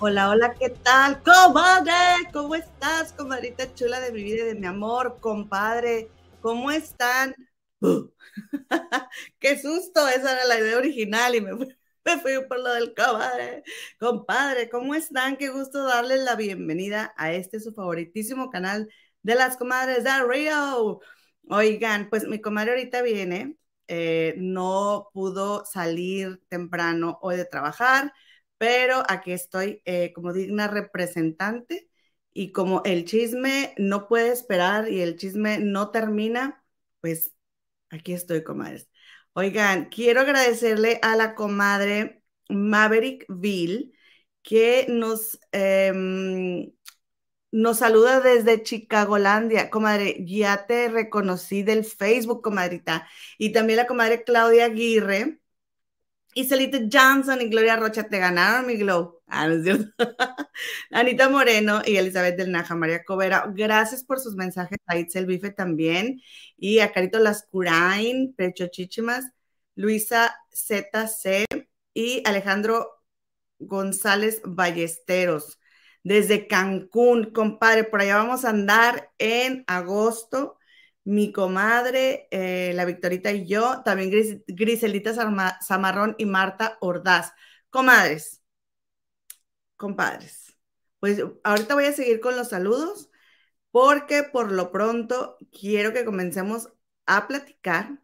Hola, hola, ¿qué tal? Comadre, ¿cómo estás, comadrita chula de mi vida y de mi amor? Compadre, ¿cómo están? ¡Qué susto! Esa era la idea original y me fui, por lo del comadre. Compadre, ¿cómo están? Qué gusto darles la bienvenida a este su favoritísimo canal de las comadres de Rio. Oigan, pues mi comadre ahorita viene, eh, no pudo salir temprano hoy de trabajar pero aquí estoy eh, como digna representante y como el chisme no puede esperar y el chisme no termina, pues aquí estoy, comadres. Oigan, quiero agradecerle a la comadre Maverickville que nos, em, nos saluda desde Chicagolandia. Comadre, ya te reconocí del Facebook, comadrita. Y también la comadre Claudia Aguirre y Celita Johnson y Gloria Rocha te ganaron mi glow. Ah, Anita Moreno y Elizabeth del Naja, María Covera, gracias por sus mensajes. A Itzel Bife también. Y a Carito Lascurain, Pecho Chichimas, Luisa ZC y Alejandro González Ballesteros. Desde Cancún, compadre, por allá vamos a andar en agosto mi comadre, eh, la Victorita y yo, también Griselita Zamarrón y Marta Ordaz. Comadres, compadres. Pues ahorita voy a seguir con los saludos porque por lo pronto quiero que comencemos a platicar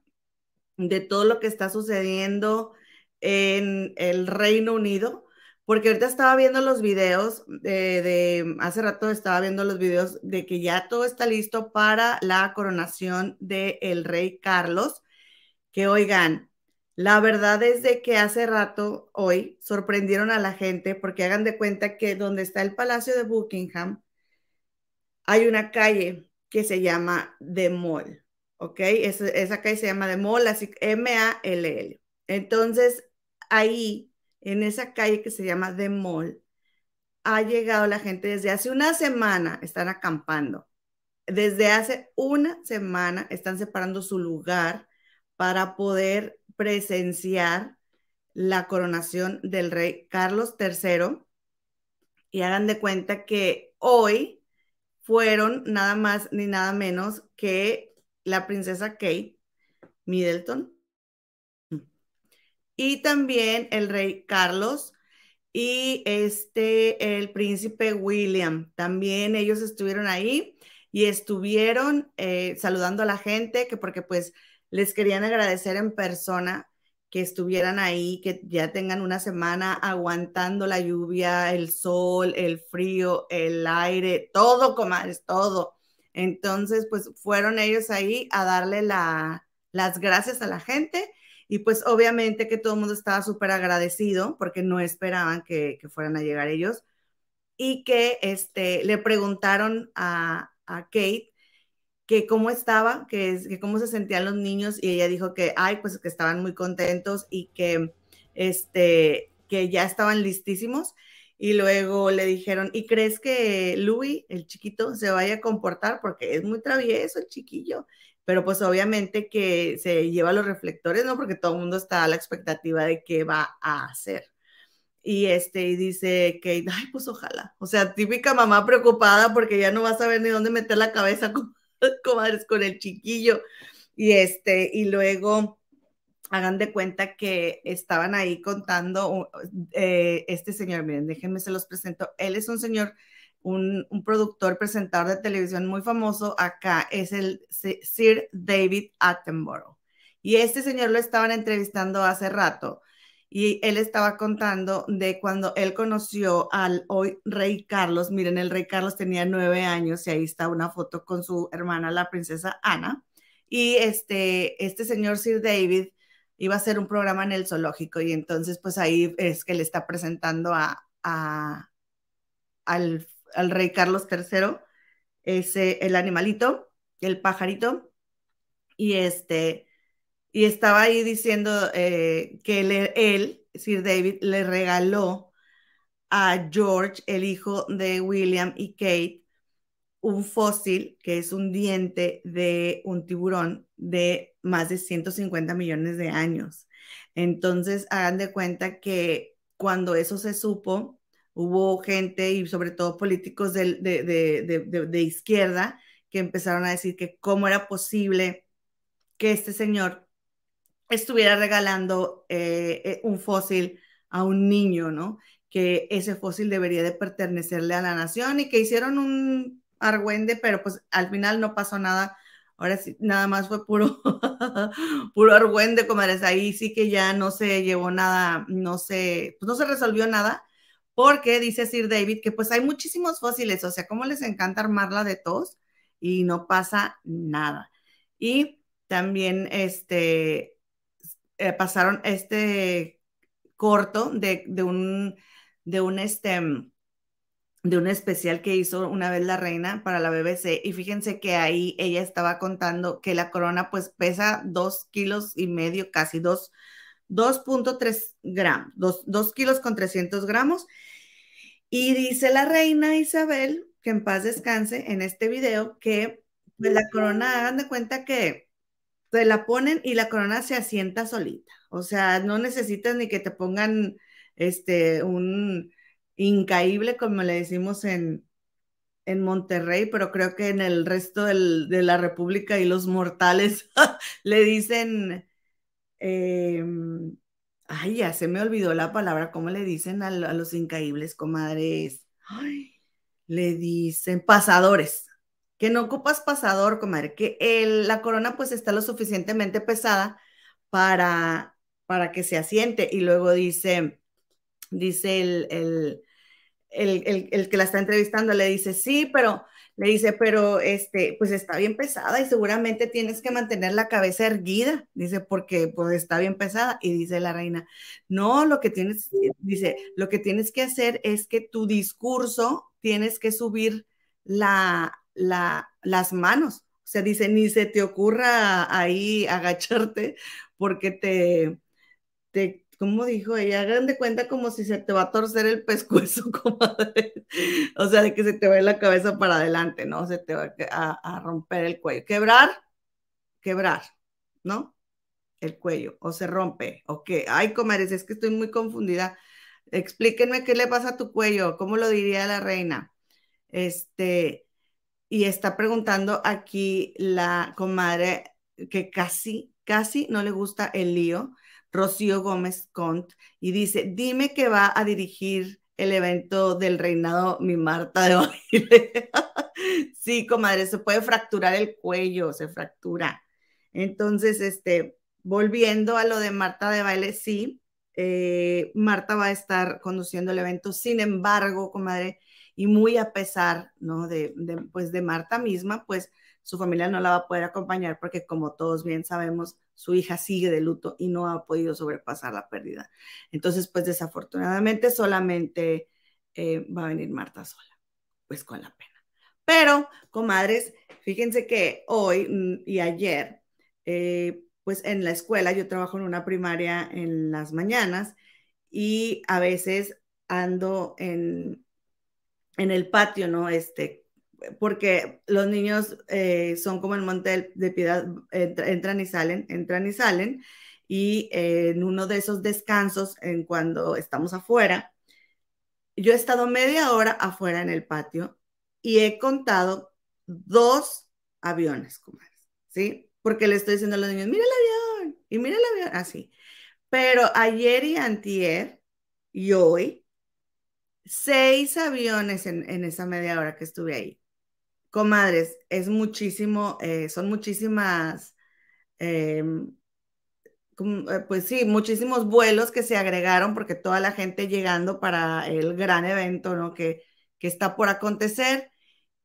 de todo lo que está sucediendo en el Reino Unido porque ahorita estaba viendo los videos de, hace rato estaba viendo los videos de que ya todo está listo para la coronación del rey Carlos, que oigan, la verdad es de que hace rato, hoy, sorprendieron a la gente porque hagan de cuenta que donde está el Palacio de Buckingham, hay una calle que se llama The Mall, ¿ok? esa calle se llama The Mall, así M-A-L-L. Entonces, ahí en esa calle que se llama The Mall, ha llegado la gente desde hace una semana, están acampando. Desde hace una semana están separando su lugar para poder presenciar la coronación del rey Carlos III. Y hagan de cuenta que hoy fueron nada más ni nada menos que la princesa Kate Middleton, y también el rey Carlos y este, el príncipe William. También ellos estuvieron ahí y estuvieron eh, saludando a la gente, que porque pues les querían agradecer en persona que estuvieran ahí, que ya tengan una semana aguantando la lluvia, el sol, el frío, el aire, todo, comadres, todo. Entonces, pues fueron ellos ahí a darle la, las gracias a la gente y pues obviamente que todo el mundo estaba súper agradecido porque no esperaban que, fueran a llegar ellos. Y que este, le preguntaron a, Kate que cómo estaba, que, que, cómo se sentían los niños y ella dijo que, ay, pues que estaban muy contentos y que, este, que ya estaban listísimos. Y luego le dijeron, ¿y crees que Louis, el chiquito, se vaya a comportar? Porque es muy travieso el chiquillo pero pues obviamente que se lleva los reflectores, ¿no? Porque todo el mundo está a la expectativa de qué va a hacer. Y este, y dice Kate, ay, pues ojalá. O sea, típica mamá preocupada porque ya no va a saber ni dónde meter la cabeza con, con el chiquillo. Y este, y luego hagan de cuenta que estaban ahí contando eh, este señor, miren, déjenme se los presento. Él es un señor un, productor, presentador de televisión muy famoso acá, es el Sir David Attenborough. Y este señor lo estaban entrevistando hace rato y él estaba contando de cuando él conoció al hoy rey Carlos. Miren, el rey Carlos tenía nueve años y ahí está una foto con su hermana, la princesa Ana. Y este, este señor Sir David iba a hacer un programa en el zoológico y entonces pues ahí es que le está presentando a, a al al rey Carlos III, ese, el animalito, el pajarito, y este, y estaba ahí diciendo eh, que él, Sir David, le regaló a George, el hijo de William y Kate, un fósil que es un diente de un tiburón de más de 150 millones de años. Entonces, hagan de cuenta que cuando eso se supo, hubo gente y sobre todo políticos de, de, izquierda que empezaron a decir que cómo era posible que este señor estuviera regalando eh, eh, un fósil a un niño, ¿no? Que ese fósil debería de pertenecerle a la nación y que hicieron un argüende, pero pues al final no pasó nada. Ahora sí, nada más fue puro, puro argüende, comadres. Ahí sí que ya no se llevó nada, no se, pues no se resolvió nada, porque dice Sir David que pues hay muchísimos fósiles, o sea, cómo les encanta armarla de tos y no pasa nada. Y también este, eh, pasaron este corto de, de un, de un, este, de un especial que hizo una vez la reina para la BBC y fíjense que ahí ella estaba contando que la corona pues pesa dos kilos y medio, casi dos, 2.3 gramos, 2, kilos con 300 gramos. Y dice la reina Isabel, que en paz descanse, en este video, que pues, la corona, hagan de cuenta que se la ponen y la corona se asienta solita. O sea, no necesitas ni que te pongan este, un incaíble, como le decimos en, en Monterrey, pero creo que en el resto del, de la República y los mortales le dicen, em, ay, ya se me olvidó la palabra, ¿cómo le dicen a, los incaíbles, comadres? Ay, le dicen pasadores, que no ocupas pasador, comadre, que el, la corona pues está lo suficientemente pesada para, para que se asiente. Y luego dice, dice el, el, que la está entrevistando, le dice, sí, pero le dice, pero este, pues está bien pesada y seguramente tienes que mantener la cabeza erguida, dice, porque pues está bien pesada. Y dice la reina, no, lo que tienes, dice, lo que tienes que hacer es que tu discurso tienes que subir la, la, las manos. O sea, dice, ni se te ocurra ahí agacharte porque te, te ¿cómo dijo ella? Hagan de cuenta como si se te va a torcer el pescuezo, comadre. O sea, de que se te va la cabeza para adelante, ¿no? Se te va a, romper el cuello. Quebrar, quebrar, ¿no? El cuello. O se rompe. O qué. Ay, comadres, es que estoy muy confundida. Explíquenme qué le pasa a tu cuello. ¿Cómo lo diría la reina? Este, y está preguntando aquí la comadre que casi, casi no le gusta el lío Rocío Gómez Cont, y dice, dime que va a dirigir el evento del reinado mi Marta de baile. sí, comadre, se puede fracturar el cuello, se fractura. Entonces, este, volviendo a lo de Marta de baile, sí, eh, Marta va a estar conduciendo el evento, sin embargo, comadre, y muy a pesar, ¿no? De, de, pues de Marta misma, pues su familia no la va a poder acompañar porque como todos bien sabemos, su hija sigue de luto y no ha podido sobrepasar la pérdida. Entonces, pues desafortunadamente solamente eh, va a venir Marta sola, pues con la pena. Pero, comadres, fíjense que hoy mm, y ayer, eh, pues en la escuela, yo trabajo en una primaria en las mañanas y a veces ando en, en el patio, ¿no? Este, porque los niños eh, son como el monte de piedad, entran y salen, entran y salen, y en uno de esos descansos, en cuando estamos afuera, yo he estado media hora afuera en el patio y he contado dos aviones, ¿sí? Porque le estoy diciendo a los niños, mira el avión, y mira el avión, así. Pero ayer y antier y hoy, seis aviones en, en esa media hora que estuve ahí comadres, es muchísimo, eh, son muchísimas, em, eh, pues sí, muchísimos vuelos que se agregaron porque toda la gente llegando para el gran evento, ¿no? Que, que está por acontecer.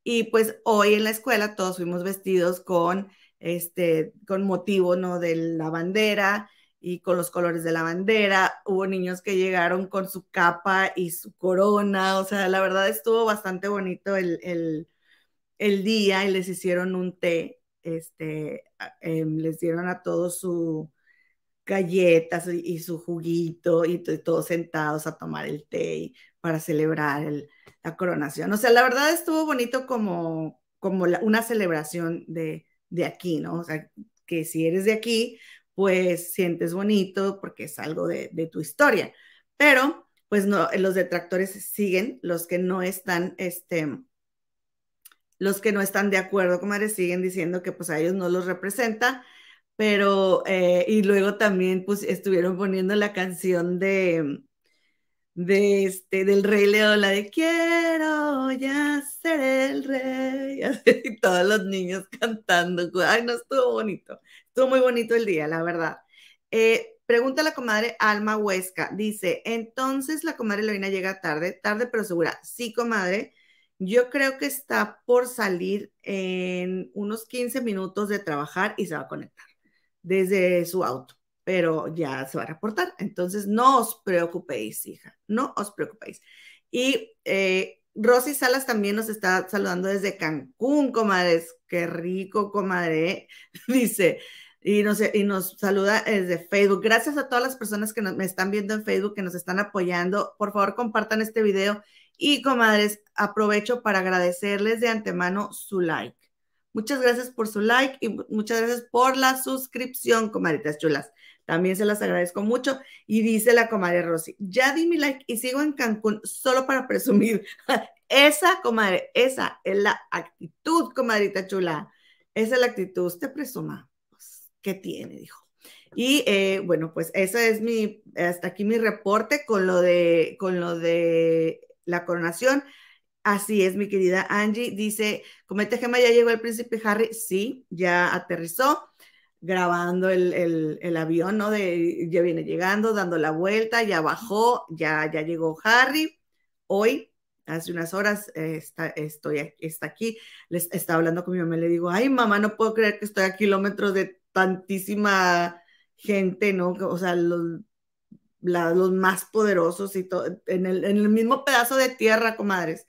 Y pues hoy en la escuela todos fuimos vestidos con, este, con motivo, ¿no? De la bandera y con los colores de la bandera. Hubo niños que llegaron con su capa y su corona. O sea, la verdad estuvo bastante bonito el el día y les hicieron un té, este, em, les dieron a todos su galletas y, su juguito y, todos sentados a tomar el té para celebrar la coronación. O sea, la verdad estuvo bonito como, como una celebración de, aquí, ¿no? O sea, que si eres de aquí, pues sientes bonito porque es algo de, de tu historia. Pero pues no, los detractores siguen, los que no están, este, los que no están de acuerdo, comadre, siguen diciendo que pues a ellos no los representa, pero, eh, y luego también pues estuvieron poniendo la canción de, de este, del Rey León, la de quiero ya ser el rey, y todos los niños cantando, ay, no, estuvo bonito, estuvo muy bonito el día, la verdad. Eh, pregunta la comadre Alma Huesca, dice, entonces la comadre Lorena llega tarde, tarde pero segura, sí, comadre, yo creo que está por salir en unos 15 minutos de trabajar y se va a conectar desde su auto pero ya se va a reportar. Entonces, no os preocupéis, hija, no os preocupéis. Y eh, Rosy Salas también nos está saludando desde Cancún, comadres. Qué rico, comadre. Dice, y nos, y nos saluda desde Facebook. Gracias a todas las personas que me están viendo en Facebook, que nos están apoyando. Por favor, compartan este video. Y, comadres, aprovecho para agradecerles de antemano su like. Muchas gracias por su like y muchas gracias por la suscripción, comadritas chulas. También se las agradezco mucho. Y dice la comadre Rosy, ya di mi like y sigo en Cancún solo para presumir. esa, comadre, esa es la actitud, comadrita chula. Esa es la actitud. Usted presuma. Pues, ¿Qué tiene? Dijo. Y eh, bueno, pues ese es mi, hasta aquí mi reporte con lo de, con lo de la coronación. Así es, mi querida Angie. Dice, comete Gema, ya llegó el príncipe Harry. Sí, ya aterrizó grabando el, avión, ¿no? De, ya viene llegando, dando la vuelta, ya bajó, ya, ya llegó Harry. Hoy, hace unas horas, eh, está, estoy, está aquí, les estaba hablando con mi mamá le digo, ay, mamá, no puedo creer que estoy a kilómetros de tantísima gente, ¿no? O sea, los, los más poderosos y todo, en el, mismo pedazo de tierra, comadres.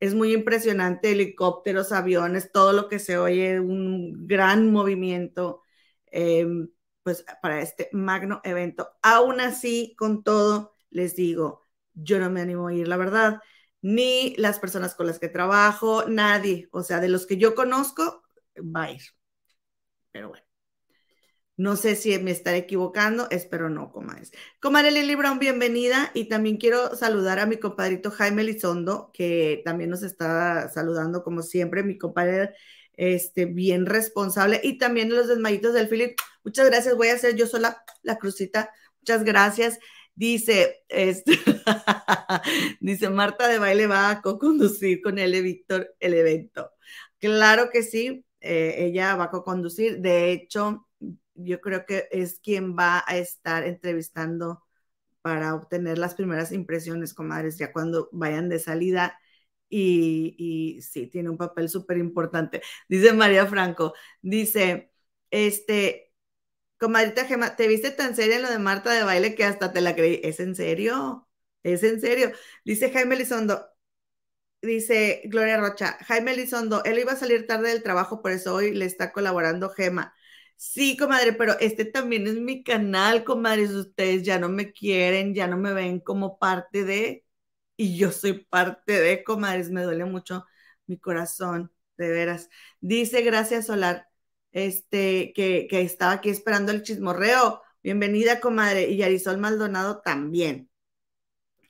Es muy impresionante, helicópteros, aviones, todo lo que se oye, un gran movimiento Em, pues para este magno evento. Aún así, con todo, les digo, yo no me animo a ir, la verdad, ni las personas con las que trabajo, nadie, o sea, de los que yo conozco, va a ir. Pero bueno. No sé si me estaré equivocando, espero no, comadres. Comadre Lili Brown, bienvenida. Y también quiero saludar a mi compadrito Jaime Lizondo, que también nos está saludando como siempre. Mi compadre este, bien responsable. Y también los desmayitos del Philip. Muchas gracias. Voy a hacer yo sola la crucita. Muchas gracias. Dice, este, dice Marta de baile va a co-conducir con él, Víctor, el evento. Claro que sí, eh, ella va a co-conducir. De hecho, yo creo que es quien va a estar entrevistando para obtener las primeras impresiones, comadres, ya cuando vayan de salida y, sí, tiene un papel súper importante. Dice María Franco, dice, este, comadrita Gema, te viste tan seria en lo de Marta de baile que hasta te la creí. ¿Es en serio? ¿Es en serio? Dice Jaime Lizondo, dice Gloria Rocha, Jaime Lizondo, él iba a salir tarde del trabajo, por eso hoy le está colaborando Gema. Sí, comadre, pero este también es mi canal, comadres. Ustedes ya no me quieren, ya no me ven como parte de y yo soy parte de, comadres, me duele mucho mi corazón, de veras. Dice Gracias Solar, este, que, estaba aquí esperando el chismorreo. Bienvenida, comadre. Y Yarisol Maldonado también.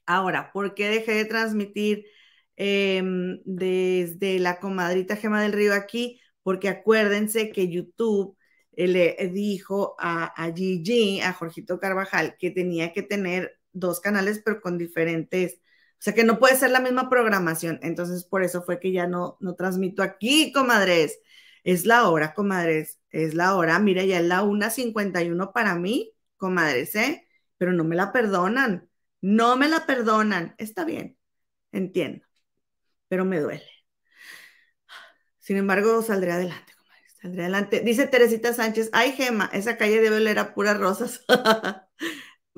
Ahora, ¿por qué dejé de transmitir em, desde la comadrita Gema del Río aquí? Porque acuérdense que YouTube le dijo a, a Gigi, a Jorgito Carvajal, que tenía que tener dos canales, pero con diferentes o sea que no puede ser la misma programación. Entonces, por eso fue que ya no, no transmito aquí, comadres. Es la hora, comadres. Es la hora. Mira, ya es la 1.51 para mí, comadres, ¿eh? Pero no me la perdonan. No me la perdonan. Está bien. Entiendo. Pero me duele. Sin embargo, saldré adelante. Saldré adelante. Dice Teresita Sánchez, ay, Gema, esa calle debe oler a puras rosas.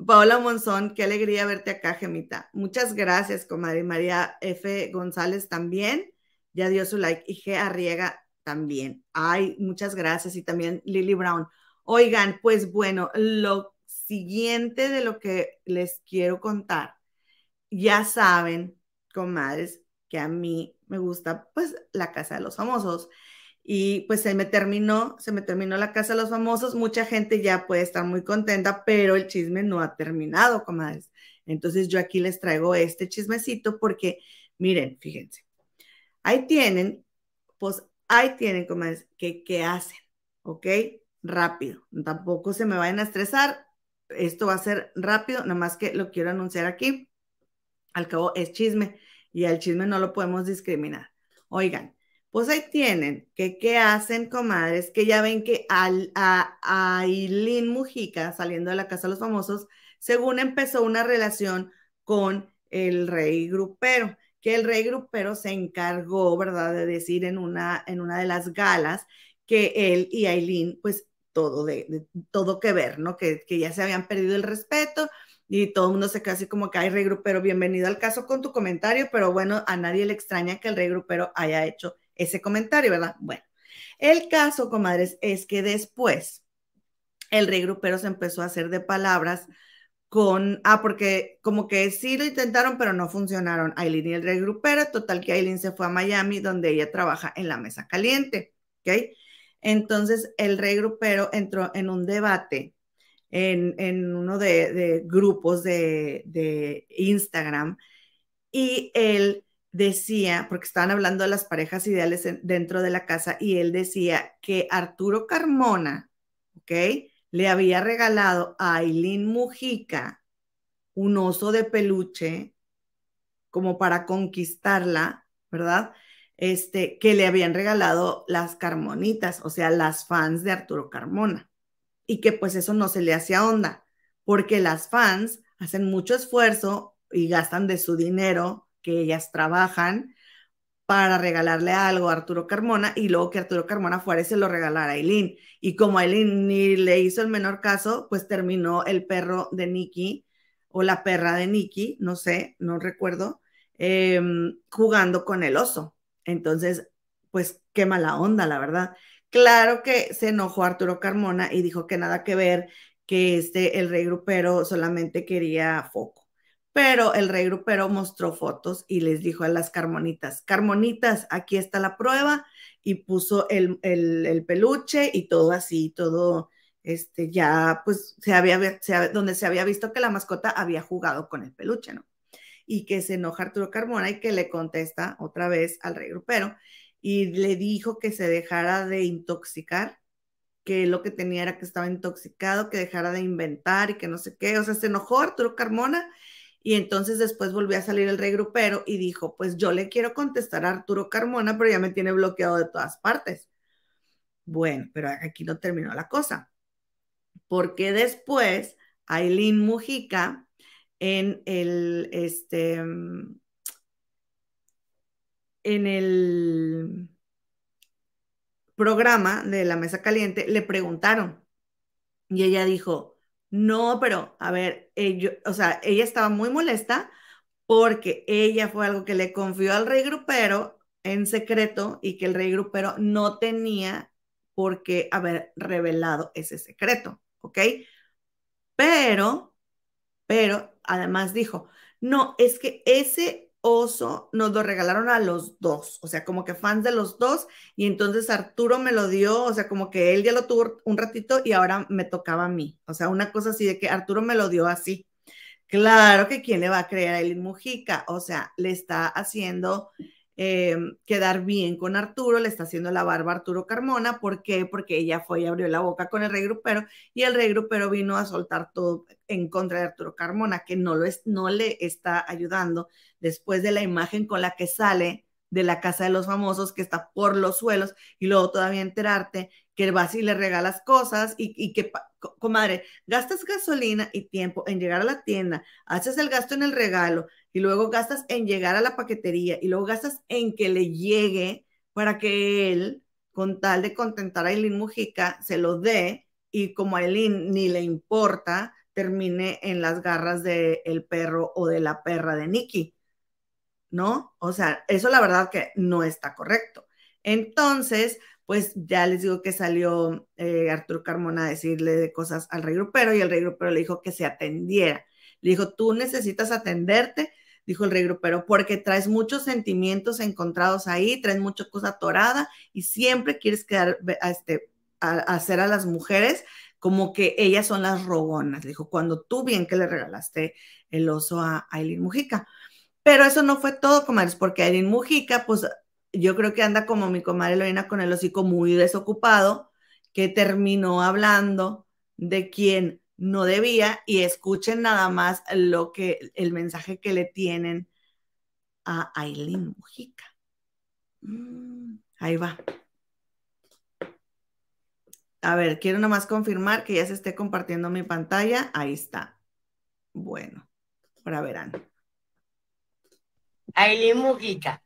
Paola Monzón, qué alegría verte acá, Gemita. Muchas gracias, comadre. María F. González también, ya dio su like. Y G. Arriega también. Ay, muchas gracias. Y también Lily Brown. Oigan, pues bueno, lo siguiente de lo que les quiero contar, ya saben, comadres, que a mí me gusta pues la casa de los famosos. Y pues se me terminó, se me terminó la casa de los famosos, mucha gente ya puede estar muy contenta, pero el chisme no ha terminado, comadres. Entonces yo aquí les traigo este chismecito porque, miren, fíjense, ahí tienen, pues ahí tienen, comadres, que qué hacen, ¿ok? Rápido, tampoco se me vayan a estresar, esto va a ser rápido, nada más que lo quiero anunciar aquí. Al cabo es chisme y al chisme no lo podemos discriminar. Oigan, pues ahí tienen que qué hacen, comadres, que ya ven que al, a, Aileen Mujica, saliendo de la Casa de los Famosos, según empezó una relación con el rey grupero, que el rey grupero se encargó, ¿verdad?, de decir en una, en una de las galas que él y Aileen, pues todo, de, todo que ver, ¿no? Que, que, ya se habían perdido el respeto y todo el mundo se queda así como que, hay rey grupero, bienvenido al caso con tu comentario, pero bueno, a nadie le extraña que el rey grupero haya hecho ese comentario, ¿verdad? Bueno, el caso, comadres, es que después el rey grupero se empezó a hacer de palabras con, ah, porque como que sí lo intentaron, pero no funcionaron. Aileen y el rey grupero, total que Aileen se fue a Miami, donde ella trabaja en la mesa caliente, ¿ok? Entonces el rey grupero entró en un debate en, uno de, grupos de, de, Instagram y él decía, porque estaban hablando de las parejas ideales dentro de la casa, y él decía que Arturo Carmona, ¿ok? Le había regalado a Aileen Mujica un oso de peluche como para conquistarla, ¿verdad? Este, que le habían regalado las Carmonitas, o sea, las fans de Arturo Carmona. Y que pues eso no se le hacía onda, porque las fans hacen mucho esfuerzo y gastan de su dinero que ellas trabajan para regalarle algo a Arturo Carmona y luego que Arturo Carmona fuera y se lo regalara a Aileen. Y como Aileen ni le hizo el menor caso, pues terminó el perro de Nicky o la perra de Nicky, no sé, no recuerdo, em, jugando con el oso. Entonces, pues qué mala onda, la verdad. Claro que se enojó Arturo Carmona y dijo que nada que ver, que este, el rey grupero solamente quería foco. Pero el rey grupero mostró fotos y les dijo a las carmonitas, carmonitas, aquí está la prueba y puso el, peluche y todo así, todo, este, ya, pues, se había, donde se había visto que la mascota había jugado con el peluche, ¿no? Y que se enoja Arturo Carmona y que le contesta otra vez al rey grupero y le dijo que se dejara de intoxicar, que lo que tenía era que estaba intoxicado, que dejara de inventar y que no sé qué, o sea, se enojó Arturo Carmona y entonces después volvió a salir el rey grupero y dijo, pues yo le quiero contestar a Arturo Carmona, pero ya me tiene bloqueado de todas partes. Bueno, pero aquí no terminó la cosa. Porque después Aileen Mujica en el, este, en el programa de la mesa caliente le preguntaron y ella dijo, no, pero a ver, ello, o sea, ella estaba muy molesta porque ella fue algo que le confió al rey grupero en secreto y que el rey grupero no tenía por qué haber revelado ese secreto, ¿ok? Pero, pero, además dijo, no, es que ese oso nos lo regalaron a los dos, o sea, como que fans de los dos, y entonces Arturo me lo dio, o sea, como que él ya lo tuvo un ratito y ahora me tocaba a mí, o sea, una cosa así de que Arturo me lo dio así. Claro que quién le va a creer a Mujica, o sea, le está haciendo eh, quedar bien con Arturo, le está haciendo la barba a Arturo Carmona. ¿Por qué? Porque ella fue y abrió la boca con el rey grupero y el rey grupero vino a soltar todo en contra de Arturo Carmona, que no, lo es, no le está ayudando después de la imagen con la que sale de la casa de los famosos que está por los suelos y luego todavía enterarte que vas y le regalas cosas y, y que, comadre, gastas gasolina y tiempo en llegar a la tienda, haces el gasto en el regalo y luego gastas en llegar a la paquetería y luego gastas en que le llegue para que él, con tal de contentar a Aileen Mujica, se lo dé y como a Aileen ni le importa, termine en las garras del perro o de la perra de Nicky. ¿No? O sea, eso la verdad que no está correcto. Entonces, pues ya les digo que salió eh, Arturo Carmona a decirle de cosas al rey grupero y el rey grupero le dijo que se atendiera. Le dijo, tú necesitas atenderte, dijo el rey grupero, porque traes muchos sentimientos encontrados ahí, traes mucha cosa torada y siempre quieres quedar, a este, a, hacer a las mujeres como que ellas son las rogonas. Dijo, cuando tú bien que le regalaste el oso a Aileen Mujica. Pero eso no fue todo, comadres, porque Aileen Mujica, pues yo creo que anda como mi comadre Lorena con el hocico muy desocupado, que terminó hablando de quien no debía y escuchen nada más lo que el mensaje que le tienen a Aileen Mujica. Mm, ahí va. A ver, quiero nomás confirmar que ya se esté compartiendo mi pantalla. Ahí está. Bueno, ahora verán. Aileen Mujica.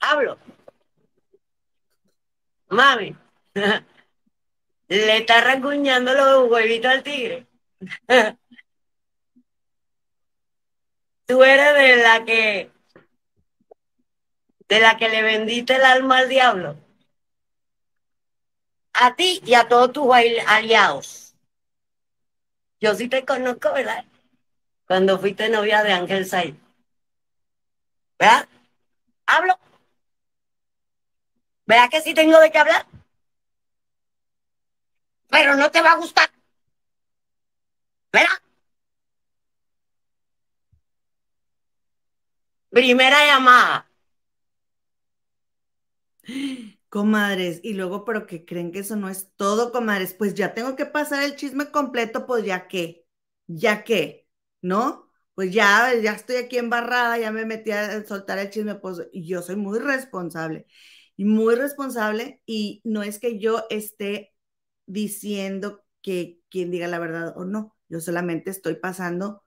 Hablo. Mami. Le está rasguñando los huevitos al tigre. Tú eres de la que de la que le vendiste el alma al diablo. A ti y a todos tus aliados. Yo sí te conozco, ¿verdad? Cuando fuiste novia de Ángel Said. ¿Verdad? Hablo. ¿Verdad que sí tengo de qué hablar? Pero no te va a gustar. ¿Verdad? Primera llamada. Comadres, y luego, pero que creen que eso no es todo, comadres, pues ya tengo que pasar el chisme completo, pues ya que, ya que, ¿no? Pues ya, ya estoy aquí embarrada, ya me metí a soltar el chisme, pues y yo soy muy responsable, y muy responsable, y no es que yo esté diciendo que quien diga la verdad o no, yo solamente estoy pasando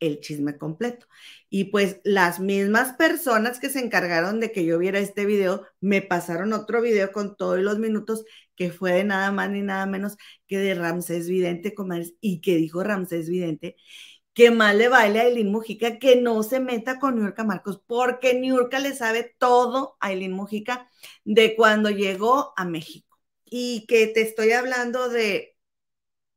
el chisme completo. Y pues las mismas personas que se encargaron de que yo viera este video me pasaron otro video con todos los minutos que fue de nada más ni nada menos que de Ramsés Vidente y que dijo Ramsés Vidente que mal le baile a Aileen Mujica que no se meta con Niurka Marcos porque Niurka le sabe todo a Aileen Mujica de cuando llegó a México y que te estoy hablando de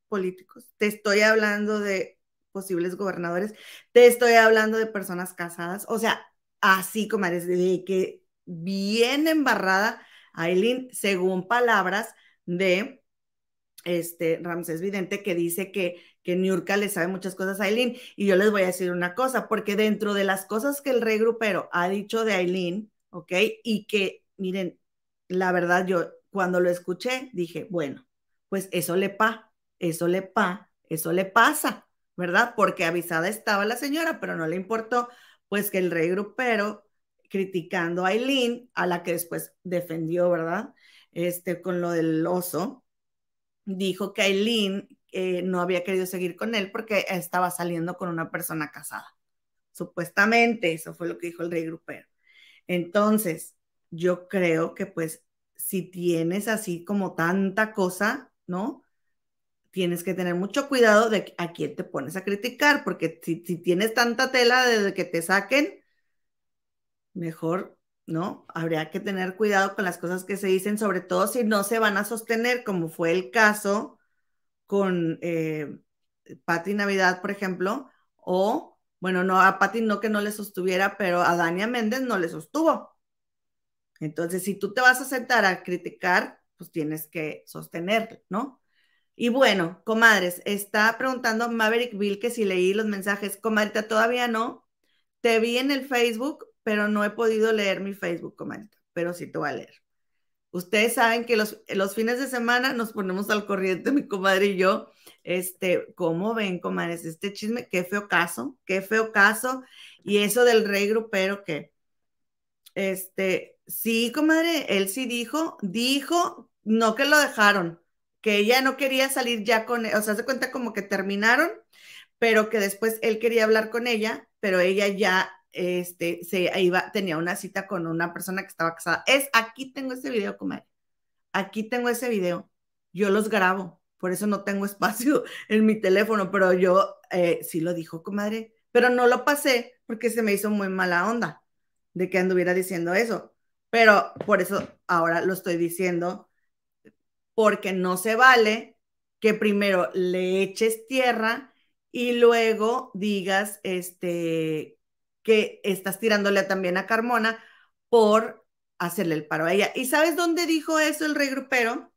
políticos, te estoy hablando de posibles gobernadores. Te estoy hablando de personas casadas, o sea, así como eres, de que bien embarrada Aileen, según palabras de este Ramsés Vidente, que dice que, que Niurka le sabe muchas cosas a Aileen. Y yo les voy a decir una cosa, porque dentro de las cosas que el rey grupero ha dicho de Aileen, ¿ok? Y que, miren, la verdad, yo cuando lo escuché dije, bueno, pues eso le pa, eso le pa, eso le pasa. ¿verdad? Porque avisada estaba la señora, pero no le importó, pues que el rey grupero, criticando a Aileen, a la que después defendió, ¿verdad? Este, con lo del oso, dijo que Aileen eh, no había querido seguir con él porque estaba saliendo con una persona casada. Supuestamente, eso fue lo que dijo el rey grupero. Entonces, yo creo que pues si tienes así como tanta cosa, ¿no? tienes que tener mucho cuidado de a quién te pones a criticar, porque si, tienes tanta tela de que te saquen, mejor, ¿no? Habría que tener cuidado con las cosas que se dicen, sobre todo si no se van a sostener, como fue el caso con eh, Patti Navidad, por ejemplo, o, bueno, no, a Patti no que no le sostuviera, pero a Dania Méndez no le sostuvo. Entonces, si tú te vas a sentar a criticar, pues tienes que sostener, ¿no? Y bueno, comadres, está preguntando Maverick Bill que si leí los mensajes. Comadrita, todavía no. Te vi en el Facebook, pero no he podido leer mi Facebook, comadrita, pero sí te voy a leer. Ustedes saben que los, los fines de semana nos ponemos al corriente, mi comadre y yo. Este, ¿cómo ven, comadres? Este chisme, qué feo caso, qué feo caso. Y eso del rey grupero que, este, sí, comadre, él sí dijo, dijo, no que lo dejaron, que ella no quería salir ya con, o sea, se cuenta como que terminaron, pero que después él quería hablar con ella, pero ella ya este, se iba, tenía una cita con una persona que estaba casada. Es, aquí tengo ese video, comadre. Aquí tengo ese video. Yo los grabo, por eso no tengo espacio en mi teléfono, pero yo eh, sí lo dijo, comadre, pero no lo pasé porque se me hizo muy mala onda de que anduviera diciendo eso. Pero por eso ahora lo estoy diciendo porque no se vale que primero le eches tierra y luego digas este, que estás tirándole también a Carmona por hacerle el paro a ella. ¿Y sabes dónde dijo eso el rey grupero?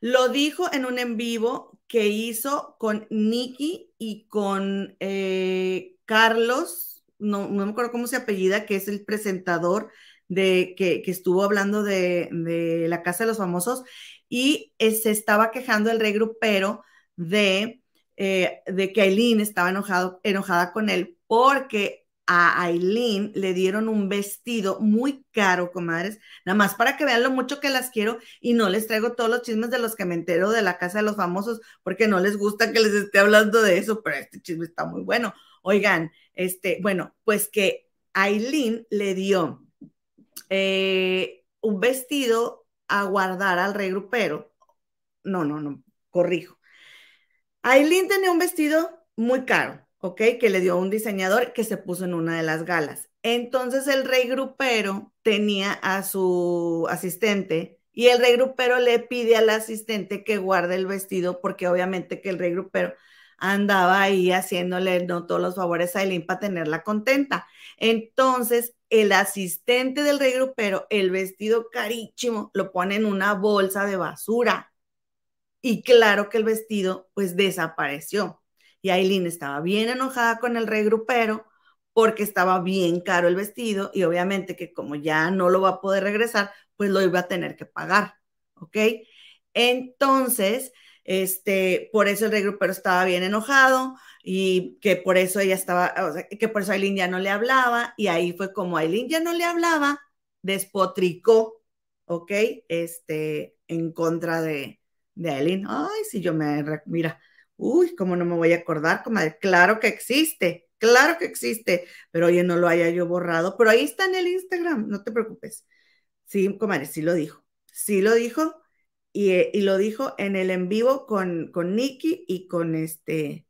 Lo dijo en un en vivo que hizo con Nicky y con eh, Carlos, no, no, me acuerdo cómo se apellida, que es el presentador de que, que estuvo hablando de, de, la Casa de los Famosos, y eh, se estaba quejando el rey grupero de, eh, de que Aileen estaba enojado, enojada con él porque a Aileen le dieron un vestido muy caro, comadres, nada más para que vean lo mucho que las quiero y no les traigo todos los chismes de los que me entero de la casa de los famosos porque no les gusta que les esté hablando de eso, pero este chisme está muy bueno. Oigan, este, bueno, pues que Aileen le dio eh, un vestido a guardar al rey grupero. No, no, no, corrijo. Aileen tenía un vestido muy caro, ¿ok? Que le dio un diseñador que se puso en una de las galas. Entonces el rey grupero tenía a su asistente y el rey grupero le pide al asistente que guarde el vestido porque obviamente que el rey grupero andaba ahí haciéndole no todos los favores a Aileen para tenerla contenta. Entonces el asistente del rey grupero, el vestido carísimo, lo pone en una bolsa de basura. Y claro que el vestido pues desapareció. Y Aileen estaba bien enojada con el rey grupero porque estaba bien caro el vestido y obviamente que como ya no lo va a poder regresar, pues lo iba a tener que pagar, ¿ok? Entonces, este, por eso el rey grupero estaba bien enojado y que por eso ella estaba, o sea, que por eso Aileen ya no le hablaba y ahí fue como Aileen ya no le hablaba, despotricó, ¿ok? Este, en contra de, de Aileen. Ay, si yo me, mira, Uy, ¿cómo no me voy a acordar, comadre? Claro que existe, claro que existe, pero oye, no lo haya yo borrado, pero ahí está en el Instagram, no te preocupes. Sí, comadre, sí lo dijo, sí lo dijo y, eh, y lo dijo en el en vivo con, con Nicky y con este,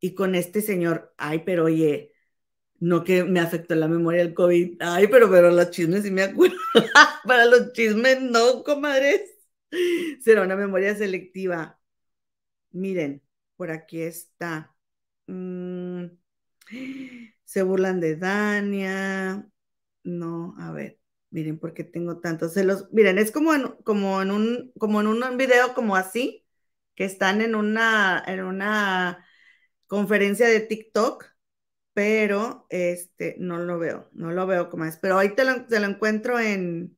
y con este señor. Ay, pero oye, no que me afectó la memoria el COVID. Ay, pero, pero los chismes sí me acuerdo. Para los chismes no, comadres. Será una memoria selectiva. Miren, por aquí está. Mm, se burlan de Dania. No, a ver, miren, porque tengo tantos. Se los, miren, es como en, un, como en un video como así, que están en una, en una conferencia de TikTok, pero este, no lo veo, no lo veo como es. Pero ahí te lo, encuentro en,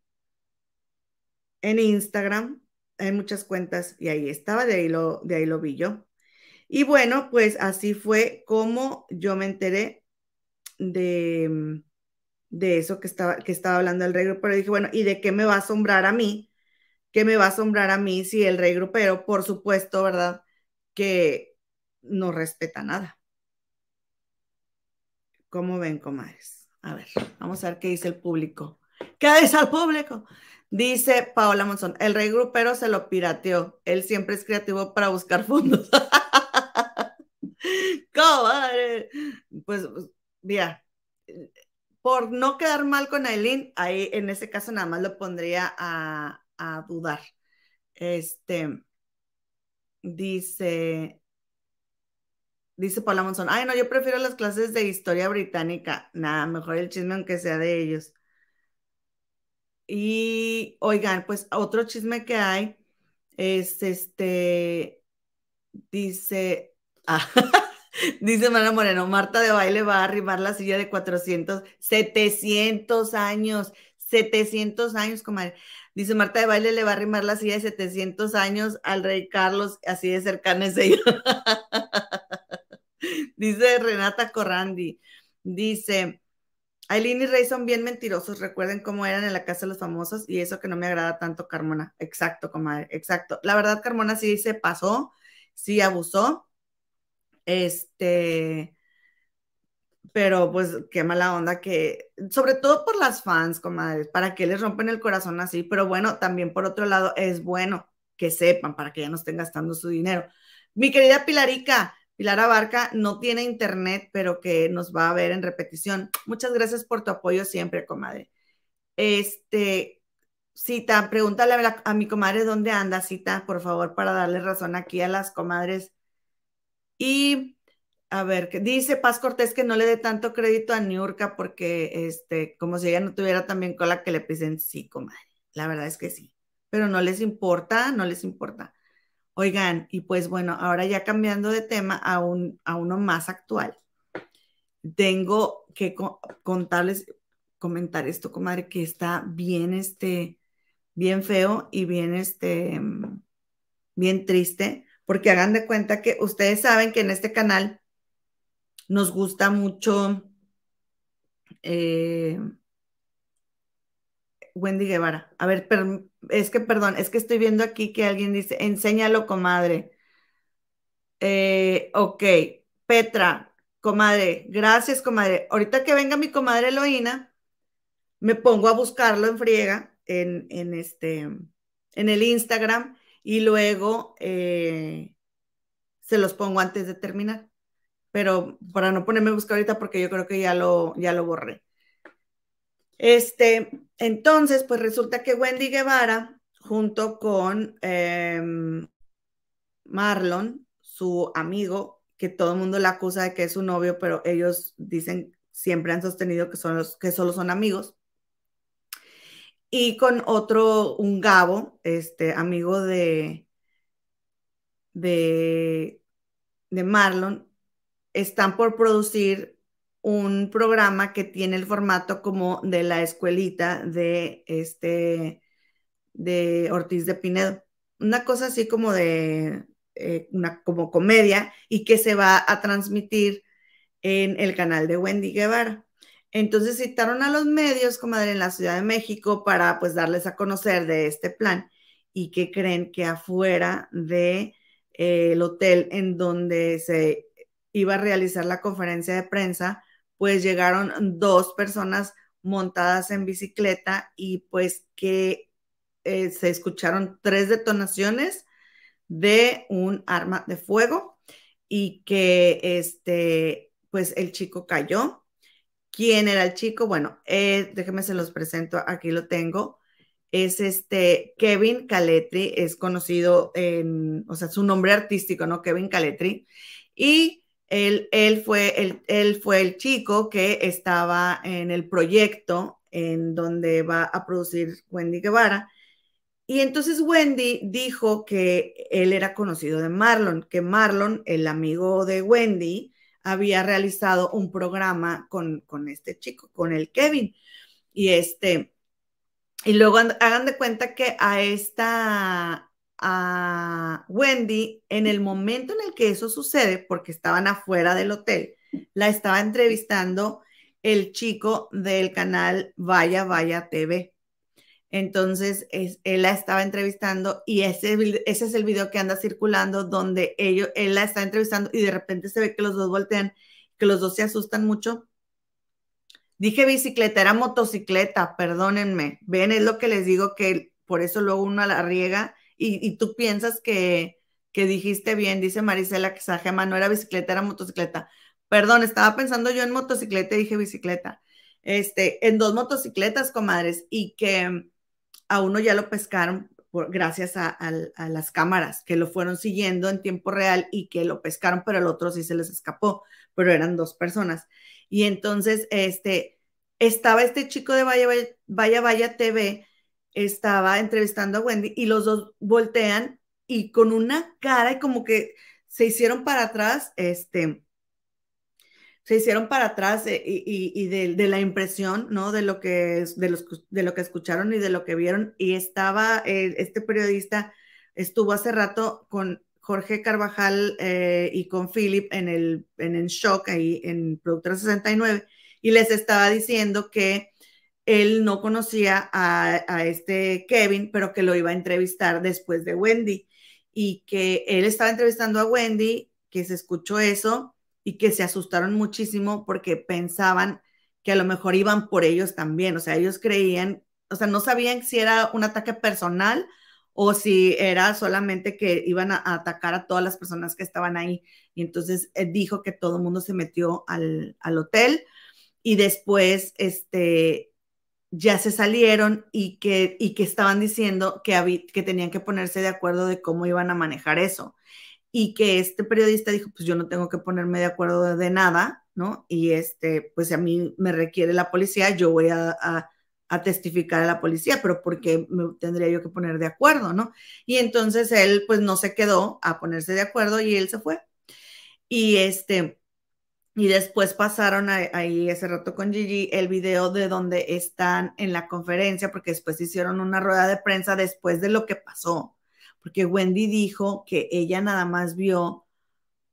Instagram hay muchas cuentas y ahí estaba, de de ahí lo vi yo. Y bueno, pues así fue como yo me enteré de, de eso que estaba, que estaba hablando el rey grupero. Dije, bueno, ¿y de qué me va a asombrar a mí? ¿Qué me va a asombrar a mí si el rey grupero, por supuesto, ¿verdad? Que no respeta nada. ¿Cómo ven, comadres? A ver, vamos a ver qué dice el público. ¿Qué dice el público? Dice Paola Monzón, el rey grupero se lo pirateó. Él siempre es creativo para buscar fondos. Comadre. Pues, mira, por no quedar mal con Aileen, ahí en ese caso nada más lo pondría a, dudar. Este, dice, dice Paola Monzón, ay no, yo prefiero las clases de historia británica. Nada, mejor el chisme aunque sea de ellos. Y oigan, pues otro chisme que hay es este, dice, ah, dice Mara Moreno, Marta de baile va a arrimar la silla de 400, 700 años, 700 años, comadre. Dice Marta de baile le va a arrimar la silla de 700 años al rey Carlos, así de cercana es ella. dice Renata Corrandi, dice, Aileen y Rey son bien mentirosos, recuerden cómo eran en la casa de los famosos y eso que no me agrada tanto Carmona. Exacto, comadre, exacto. La verdad, Carmona sí se pasó, sí abusó. Este, pero pues qué mala onda que, sobre todo por las fans, comadre, para que les rompen el corazón así, pero bueno, también por otro lado es bueno que sepan para que ya no estén gastando su dinero. Mi querida Pilarica, Pilar Abarca no tiene internet, pero que nos va a ver en repetición. Muchas gracias por tu apoyo siempre, comadre. Este, Cita, pregúntale a, mi comadre dónde anda, Cita, por favor, para darle razón aquí a las comadres Y a ver, dice Paz Cortés que no le dé tanto crédito a Niurka porque, este, como si ella no tuviera también cola que le pisen, sí, comadre. La verdad es que sí. Pero no les importa, no les importa. Oigan, y pues bueno, ahora ya cambiando de tema a, un, a uno más actual. Tengo que contarles, comentar esto, comadre, que está bien, este, bien feo y bien, este, bien triste, porque hagan de cuenta que ustedes saben que en este canal nos gusta mucho eh, Wendy Guevara. A ver, es que, perdón, es que estoy viendo aquí que alguien dice, enséñalo, comadre. Eh, ok, Petra, comadre, gracias, comadre. Ahorita que venga mi comadre Eloína, me pongo a buscarlo en friega en, en este, en el Instagram y luego eh, se los pongo antes de terminar. Pero para no ponerme a buscar ahorita porque yo creo que ya lo, ya lo borré. Este, entonces, pues resulta que Wendy Guevara, junto con em, Marlon, su amigo, que todo el mundo le acusa de que es su novio, pero ellos dicen, siempre han sostenido que, son los, que solo son amigos. Y con otro, un Gabo, este, amigo de, de, de Marlon, están por producir un programa que tiene el formato como de la escuelita de este de Ortiz de Pinedo. Una cosa así como de eh, una como comedia y que se va a transmitir en el canal de Wendy Guevara. Entonces citaron a los medios, comadre, en la Ciudad de México para pues darles a conocer de este plan y que creen que afuera de eh, el hotel en donde se iba a realizar la conferencia de prensa, pues llegaron dos personas montadas en bicicleta y pues que eh, se escucharon tres detonaciones de un arma de fuego y que este, pues el chico cayó. ¿Quién era el chico? Bueno, eh, déjenme se los presento, aquí lo tengo. Es este Kevin Caletri, es conocido en, o sea, su nombre artístico, ¿no? Kevin Caletri. Y él, fue el, fue el chico que estaba en el proyecto en donde va a producir Wendy Guevara. Y entonces Wendy dijo que él era conocido de Marlon, que Marlon, el amigo de Wendy, había realizado un programa con, con este chico, con el Kevin. Y este, y luego hagan de cuenta que a esta, a Wendy en el momento en el que eso sucede, porque estaban afuera del hotel, la estaba entrevistando el chico del canal Vaya Vaya TV. Entonces, él la estaba entrevistando y ese, ese es el video que anda circulando donde ellos, él la está entrevistando y de repente se ve que los dos voltean, que los dos se asustan mucho. Dije bicicleta, era motocicleta, perdónenme. Ven, es lo que les digo que por eso luego uno la riega y, tú piensas que, dijiste bien, dice Marisela que Sajema no era bicicleta, era motocicleta. Perdón, estaba pensando yo en motocicleta y dije bicicleta. Este, en dos motocicletas, comadres, y que a uno ya lo pescaron gracias a, las cámaras que lo fueron siguiendo en tiempo real y que lo pescaron, pero el otro sí se les escapó, pero eran dos personas. Y entonces, este, estaba este chico de Vaya Vaya, Vaya TV estaba entrevistando a Wendy y los dos voltean y con una cara y como que se hicieron para atrás, este, se hicieron para atrás eh, y, de, la impresión, ¿no? De lo, que, de, los, de lo que escucharon y de lo que vieron. Y estaba, eh, este periodista estuvo hace rato con Jorge Carvajal eh, y con Philip en el, shock ahí en Productora 69 y les estaba diciendo que él no conocía a, este Kevin, pero que lo iba a entrevistar después de Wendy y que él estaba entrevistando a Wendy, que se escuchó eso y que se asustaron muchísimo porque pensaban que a lo mejor iban por ellos también, o sea, ellos creían, o sea, no sabían si era un ataque personal o si era solamente que iban a, atacar a todas las personas que estaban ahí. Y entonces él dijo que todo el mundo se metió al, al hotel y después, este, ya se salieron y que, y que estaban diciendo que, que tenían que ponerse de acuerdo de cómo iban a manejar eso. Y que este periodista dijo, pues yo no tengo que ponerme de acuerdo de, nada, ¿no? Y este, pues a mí me requiere la policía, yo voy a, testificar a la policía, pero ¿por qué me tendría yo que poner de acuerdo, ¿no? Y entonces él pues no se quedó a ponerse de acuerdo y él se fue. Y este, y después pasaron ahí ese rato con Gigi el video de donde están en la conferencia, porque después hicieron una rueda de prensa después de lo que pasó, porque Wendy dijo que ella nada más vio,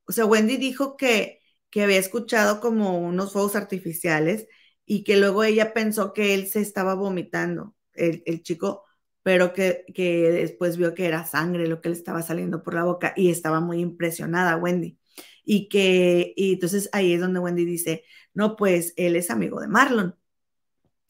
o sea, Wendy dijo que, que había escuchado como unos fuegos artificiales y que luego ella pensó que él se estaba vomitando, el, el chico, pero que, que después vio que era sangre lo que le estaba saliendo por la boca y estaba muy impresionada Wendy y que, y entonces ahí es donde Wendy dice, no, pues él es amigo de Marlon.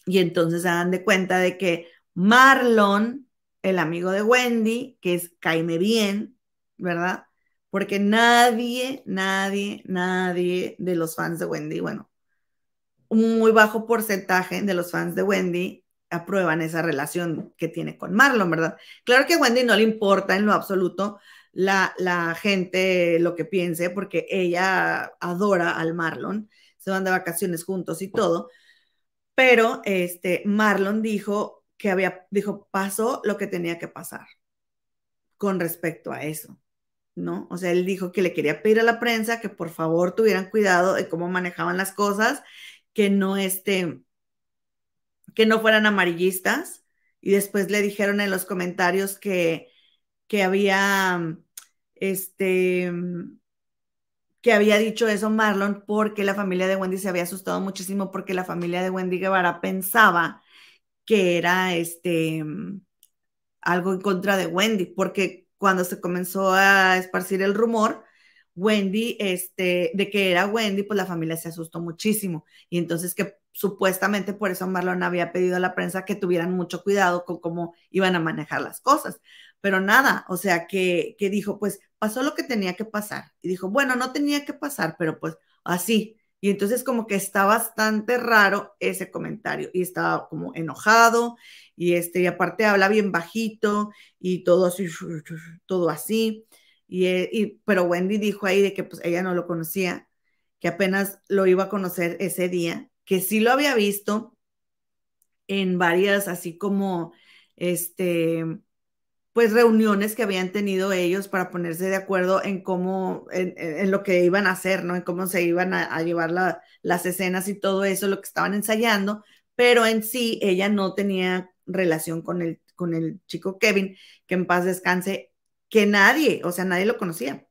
Y entonces se dan de cuenta de que Marlon, el amigo de Wendy, que es Caime bien, ¿verdad? Porque nadie, nadie, nadie de los fans de Wendy, bueno, un muy bajo porcentaje de los fans de Wendy aprueban esa relación que tiene con Marlon, ¿verdad? Claro que a Wendy no le importa en lo absoluto la, gente lo que piense, porque ella adora al Marlon, se van de vacaciones juntos y todo, pero este Marlon dijo que había, dijo, pasó lo que tenía que pasar con respecto a eso, ¿no? O sea, él dijo que le quería pedir a la prensa que por favor tuvieran cuidado de cómo manejaban las cosas, que no este, que no fueran amarillistas, y después le dijeron en los comentarios que, que había este, que había dicho eso Marlon porque la familia de Wendy se había asustado muchísimo porque la familia de Wendy Guevara pensaba que era este algo en contra de Wendy, porque cuando se comenzó a esparcir el rumor, Wendy, este, de que era Wendy, pues la familia se asustó muchísimo. Y entonces que supuestamente por eso Marlon había pedido a la prensa que tuvieran mucho cuidado con cómo iban a manejar las cosas. Pero nada, o sea, que, que dijo, pues pasó lo que tenía que pasar. Y dijo, bueno, no tenía que pasar, pero pues así. Y entonces como que está bastante raro ese comentario y estaba como enojado y este y aparte habla bien bajito y todo así todo así y, eh, y, pero Wendy dijo ahí de que pues ella no lo conocía, que apenas lo iba a conocer ese día, que sí lo había visto en varias así como este pues reuniones que habían tenido ellos para ponerse de acuerdo en cómo, en, lo que iban a hacer, ¿no? En cómo se iban a, llevar las escenas y todo eso, lo que estaban ensayando, pero en sí ella no tenía relación con el, con el chico Kevin, que en paz descanse, que nadie, o sea, nadie lo conocía.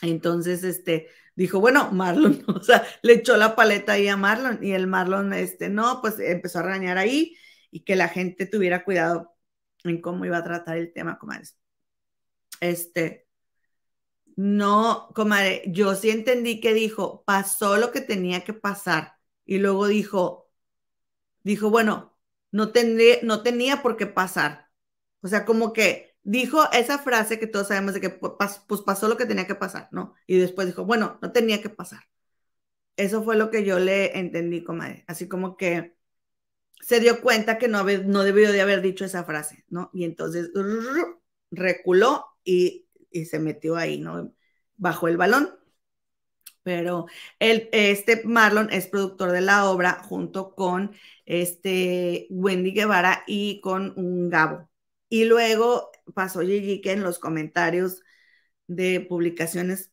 Entonces, este, dijo, bueno, Marlon, o sea, le echó la paleta ahí a Marlon y el Marlon, este, no, pues empezó a regañar ahí y que la gente tuviera cuidado en cómo iba a tratar el tema, comadres. Este, no, comadre, yo sí entendí que dijo, pasó lo que tenía que pasar. Y luego dijo, dijo, bueno, no, no tenía por qué pasar. O sea, como que dijo esa frase que todos sabemos de que pues pasó lo que tenía que pasar, ¿no? Y después dijo, bueno, no tenía que pasar. Eso fue lo que yo le entendí, comadre. Así como que se dio cuenta que no, no debió de haber dicho esa frase, ¿no? Y entonces reculó y, se metió ahí, ¿no? Bajo el balón. Pero el, este Marlon es productor de la obra junto con este Wendy Guevara y con un Gabo. Y luego pasó Gigi que en los comentarios de publicaciones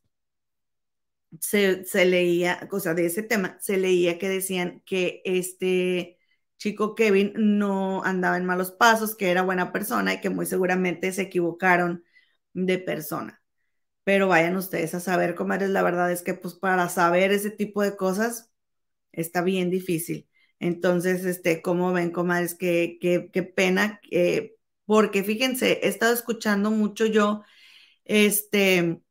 se, se leía, cosa de ese tema, se leía que decían que este chico Kevin no andaba en malos pasos, que era buena persona y que muy seguramente se equivocaron de persona. Pero vayan ustedes a saber, comadres, la verdad es que pues para saber ese tipo de cosas está bien difícil. Entonces, este, como ven, comadres, qué, qué, qué pena, porque fíjense, he estado escuchando mucho yo, este,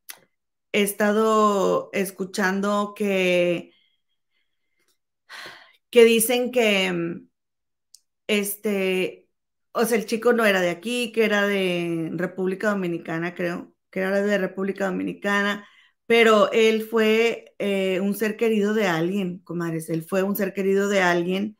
he estado escuchando que, que dicen que, este, o sea, el chico no era de aquí, que era de República Dominicana, creo, que era de República Dominicana, pero él fue eh, un ser querido de alguien, comadres, él fue un ser querido de alguien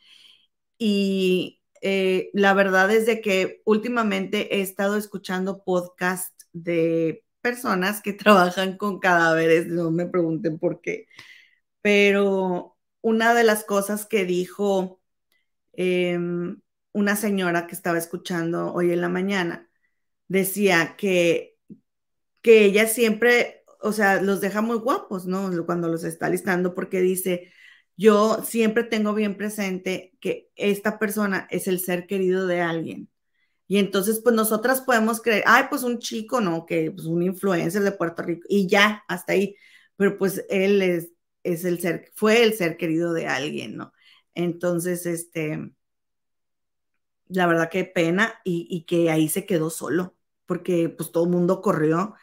y eh, la verdad es de que últimamente he estado escuchando podcast de personas que trabajan con cadáveres, no me pregunten por qué, pero una de las cosas que dijo em, una señora que estaba escuchando hoy en la mañana, decía que, que ella siempre, o sea, los deja muy guapos, ¿no? Cuando los está listando, porque dice, yo siempre tengo bien presente que esta persona es el ser querido de alguien. Y entonces, pues nosotras podemos creer, ay, pues un chico, ¿no? Que pues un influencer de Puerto Rico y ya, hasta ahí. Pero pues él es, es el ser, fue el ser querido de alguien, ¿no? Entonces, este, la verdad que pena y, y que ahí se quedó solo, porque pues todo el mundo corrió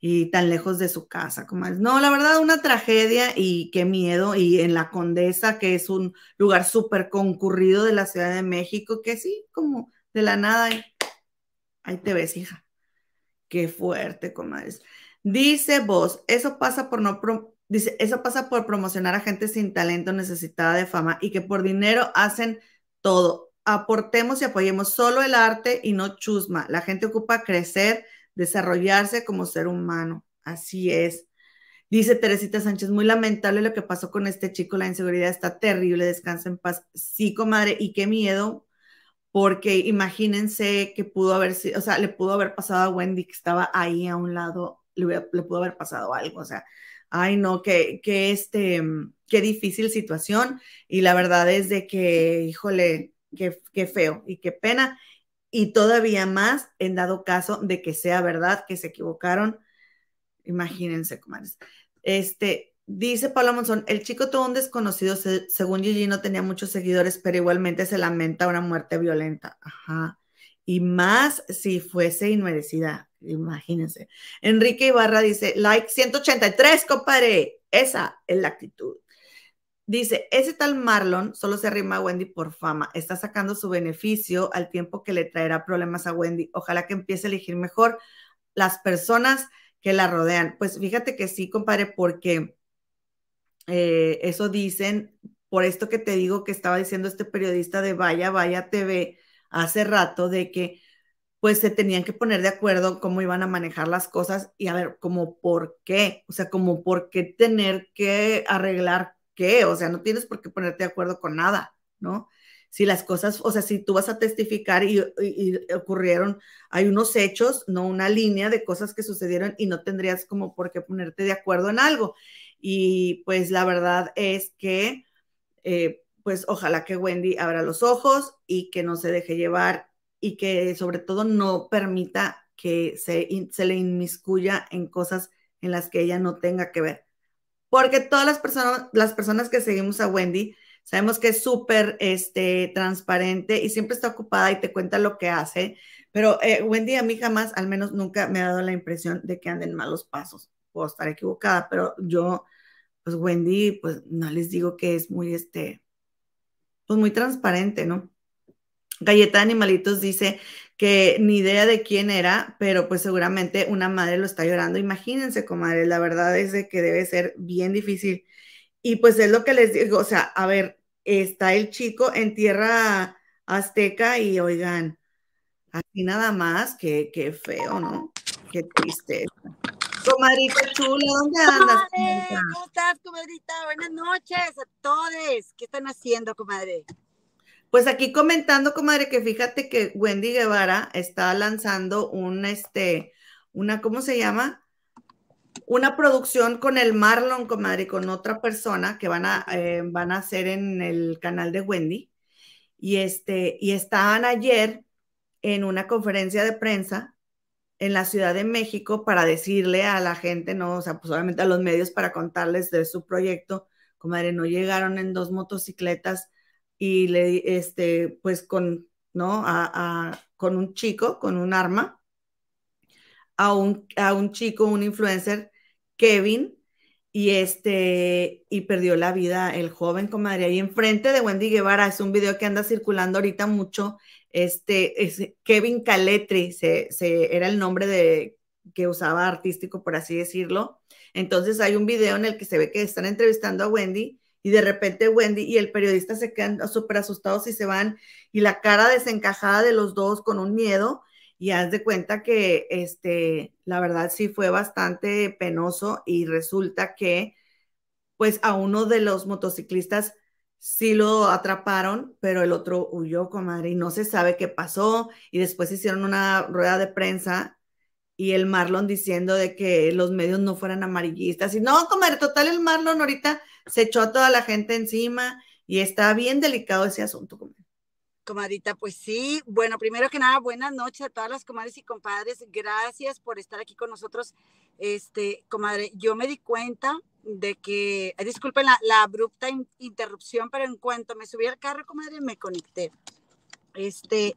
y tan lejos de su casa. Como es. No, la verdad, una tragedia y qué miedo. Y en la Condesa, que es un lugar súper concurrido de la Ciudad de México, que sí, como de la nada, ahí, te ves, hija. Qué fuerte, comadres. Dice vos, eso pasa por no dice, eso pasa por promocionar a gente sin talento necesitada de fama y que por dinero hacen todo. Aportemos y apoyemos solo el arte y no chusma. La gente ocupa crecer, desarrollarse como ser humano. Así es. Dice Teresita Sánchez, muy lamentable lo que pasó con este chico, la inseguridad está terrible, descansa en paz. Sí, comadre, y qué miedo porque imagínense que pudo haber sido, o sea, le pudo haber pasado a Wendy que estaba ahí a un lado, le, pudo haber pasado algo, o sea, ay no, que, que este, qué difícil situación y la verdad es de que, híjole, qué, qué feo y qué pena y todavía más en dado caso de que sea verdad que se equivocaron, imagínense, comadres. Este, Dice Paula Monzón, el chico tuvo un desconocido, según Gigi no tenía muchos seguidores, pero igualmente se lamenta una muerte violenta. Ajá. Y más si fuese inmerecida, imagínense. Enrique Ibarra dice, like 183, compadre. Esa es la actitud. Dice, ese tal Marlon solo se arrima a Wendy por fama. Está sacando su beneficio al tiempo que le traerá problemas a Wendy. Ojalá que empiece a elegir mejor las personas que la rodean. Pues fíjate que sí, compadre, porque eh, eso dicen, por esto que te digo que estaba diciendo este periodista de Vaya, Vaya TV hace rato, de que pues se tenían que poner de acuerdo cómo iban a manejar las cosas y a ver, como por qué, o sea, como por qué tener que arreglar qué, o sea, no tienes por qué ponerte de acuerdo con nada, ¿no? Si las cosas, o sea, si tú vas a testificar y, ocurrieron, hay unos hechos, no una línea de cosas que sucedieron y no tendrías como por qué ponerte de acuerdo en algo. Y pues la verdad es que, eh, pues ojalá que Wendy abra los ojos y que no se deje llevar y que sobre todo no permita que se, se le inmiscuya en cosas en las que ella no tenga que ver. Porque todas las personas, las personas que seguimos a Wendy, sabemos que es súper este, transparente y siempre está ocupada y te cuenta lo que hace. Pero eh, Wendy a mí jamás, al menos nunca me ha dado la impresión de que anden malos pasos puedo estar equivocada, pero yo, pues Wendy, pues no les digo que es muy, este, pues muy transparente, ¿no? Galleta de Animalitos dice que ni idea de quién era, pero pues seguramente una madre lo está llorando. Imagínense, comadre, la verdad es de que debe ser bien difícil. Y pues es lo que les digo, o sea, a ver, está el chico en tierra azteca y oigan, así nada más, que, qué feo, ¿no? Qué triste. Comadrita chula, ¿dónde andas? ¿Cómo estás, comadrita? Buenas noches a todos. ¿Qué están haciendo, comadre? Pues aquí comentando, comadre, que fíjate que Wendy Guevara está lanzando un, este, una, ¿cómo se llama? Una producción con el Marlon, comadre, con otra persona que van a, eh, van a hacer en el canal de Wendy. Y este, y estaban ayer en una conferencia de prensa en la Ciudad de México para decirle a la gente, no, o sea, pues obviamente a los medios para contarles de su proyecto, comadre, no llegaron en dos motocicletas y le, este, pues con, ¿no? A, con un chico, con un arma, a un, a un chico, un influencer, Kevin, y este, y perdió la vida el joven, comadre, ahí enfrente de Wendy Guevara, es un video que anda circulando ahorita mucho este, es Kevin Caletri, se, era el nombre de, que usaba artístico, por así decirlo. Entonces hay un video en el que se ve que están entrevistando a Wendy y de repente Wendy y el periodista se quedan súper asustados y se van y la cara desencajada de los dos con un miedo y haz de cuenta que, este, la verdad sí fue bastante penoso y resulta que, pues a uno de los motociclistas sí lo atraparon, pero el otro huyó, comadre, y no se sabe qué pasó. Y después hicieron una rueda de prensa y el Marlon diciendo de que los medios no fueran amarillistas. Y no, comadre, total, el Marlon ahorita se echó a toda la gente encima y está bien delicado ese asunto. Comadita, pues sí. Bueno, primero que nada, buenas noches a todas las comadres y compadres. Gracias por estar aquí con nosotros. Este, comadre, yo me di cuenta de que, disculpen la, abrupta interrupción, pero en cuanto me subí al carro, comadre, me conecté. Este,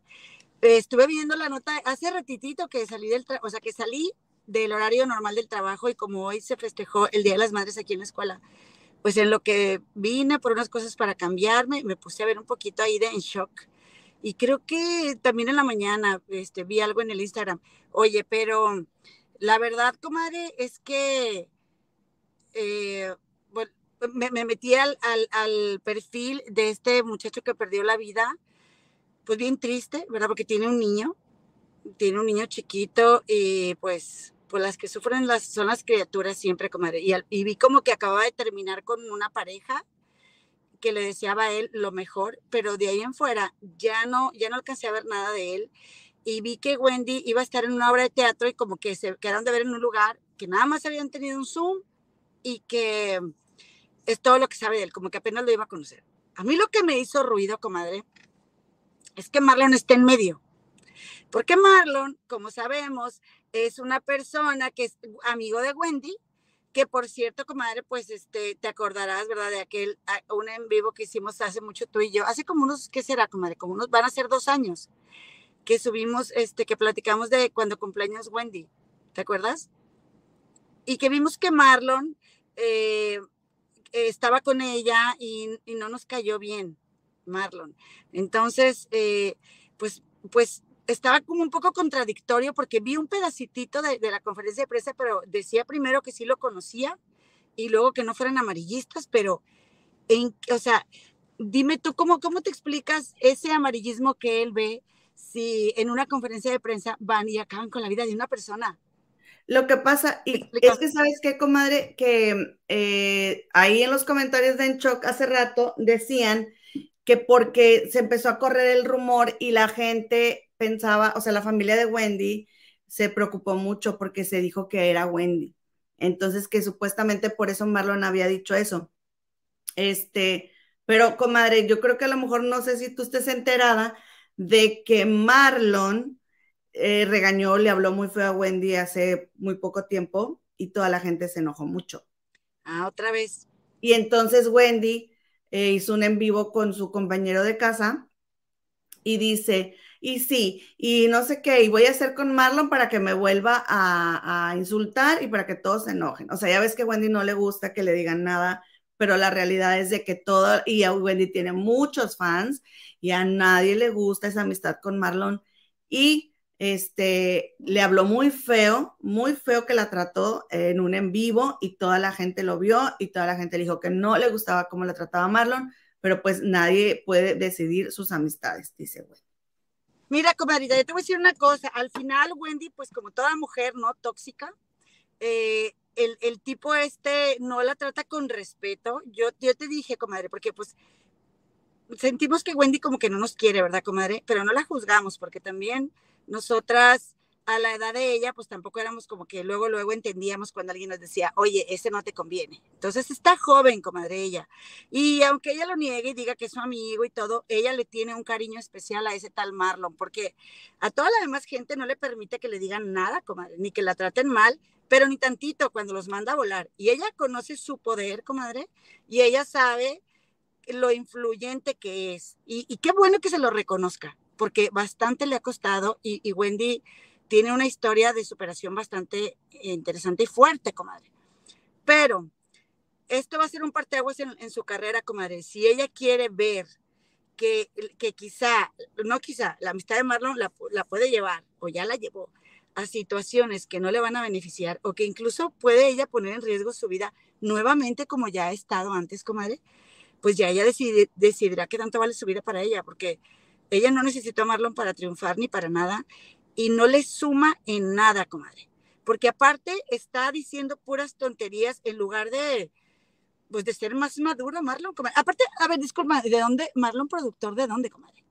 estuve viendo la nota hace ratitito que salí del, o sea, que salí del horario normal del trabajo y como hoy se festejó el Día de las Madres aquí en la escuela, pues en lo que vine por unas cosas para cambiarme, me puse a ver un poquito ahí de en shock y creo que también en la mañana este, vi algo en el Instagram. Oye, pero la verdad, comadre, es que eh, me, metí al, al, perfil de este muchacho que perdió la vida, pues bien triste, ¿verdad? Porque tiene un niño, tiene un niño chiquito y pues, pues las que sufren las, son las criaturas siempre, comadre. Y, y vi como que acababa de terminar con una pareja que le deseaba a él lo mejor, pero de ahí en fuera ya no, ya no alcancé a ver nada de él y vi que Wendy iba a estar en una obra de teatro y como que se quedaron de ver en un lugar que nada más habían tenido un Zoom y que es todo lo que sabe de él, como que apenas lo iba a conocer. A mí lo que me hizo ruido, comadre, es que Marlon esté en medio. Porque Marlon, como sabemos, es una persona que es amigo de Wendy que por cierto, comadre, pues este, te acordarás, ¿verdad? De aquel, un en vivo que hicimos hace mucho tú y yo, hace como unos, ¿qué será, comadre? Como unos, van a ser dos años, que subimos, este, que platicamos de cuando cumpleaños Wendy, ¿te acuerdas? Y que vimos que Marlon eh, estaba con ella y, no nos cayó bien, Marlon. Entonces, eh, pues, pues estaba como un poco contradictorio porque vi un pedacitito de, la conferencia de prensa, pero decía primero que sí lo conocía y luego que no fueran amarillistas, pero, en, o sea, dime tú, ¿cómo, ¿cómo te explicas ese amarillismo que él ve si en una conferencia de prensa van y acaban con la vida de una persona? Lo que pasa, y es que sabes qué, comadre, que eh, ahí en los comentarios de Enchoc hace rato decían que porque se empezó a correr el rumor y la gente pensaba, o sea, la familia de Wendy se preocupó mucho porque se dijo que era Wendy. Entonces, que supuestamente por eso Marlon había dicho eso. Este, pero comadre, yo creo que a lo mejor no sé si tú estés enterada de que Marlon eh, regañó, le habló muy feo a Wendy hace muy poco tiempo y toda la gente se enojó mucho. Ah, otra vez. Y entonces Wendy eh, hizo un en vivo con su compañero de casa y dice, y sí, y no sé qué, y voy a hacer con Marlon para que me vuelva a, insultar y para que todos se enojen. O sea, ya ves que Wendy no le gusta que le digan nada, pero la realidad es de que todo, y a Wendy tiene muchos fans y a nadie le gusta esa amistad con Marlon. Y este, le habló muy feo, muy feo que la trató en un en vivo y toda la gente lo vio y toda la gente le dijo que no le gustaba cómo la trataba Marlon, pero pues nadie puede decidir sus amistades, dice Wendy. Mira, comadrita, yo te voy a decir una cosa. Al final, Wendy, pues como toda mujer, ¿no? Tóxica, eh, el, tipo este no la trata con respeto. Yo, yo te dije, comadre, porque pues sentimos que Wendy como que no nos quiere, ¿verdad, comadre? Pero no la juzgamos, porque también nosotras a la edad de ella, pues tampoco éramos como que luego, luego entendíamos cuando alguien nos decía, oye, ese no te conviene. Entonces está joven, comadre ella. Y aunque ella lo niegue y diga que es su amigo y todo, ella le tiene un cariño especial a ese tal Marlon, porque a toda la demás gente no le permite que le digan nada, comadre, ni que la traten mal, pero ni tantito cuando los manda a volar. Y ella conoce su poder, comadre, y ella sabe lo influyente que es. Y, qué bueno que se lo reconozca, porque bastante le ha costado y, y Wendy tiene una historia de superación bastante interesante y fuerte, comadre. Pero esto va a ser un parteaguas en, en su carrera, comadre. Si ella quiere ver que, que quizá, no quizá, la amistad de Marlon la, la puede llevar o ya la llevó a situaciones que no le van a beneficiar o que incluso puede ella poner en riesgo su vida nuevamente como ya ha estado antes, comadre, pues ya ella decidirá qué tanto vale su vida para ella, porque ella no necesitó a Marlon para triunfar ni para nada y no le suma en nada, comadre. Porque aparte está diciendo puras tonterías en lugar de, pues de ser más maduro, Marlon. Comadre. Aparte, a ver, disculpa, ¿de dónde? Marlon, productor, ¿de dónde, comadre?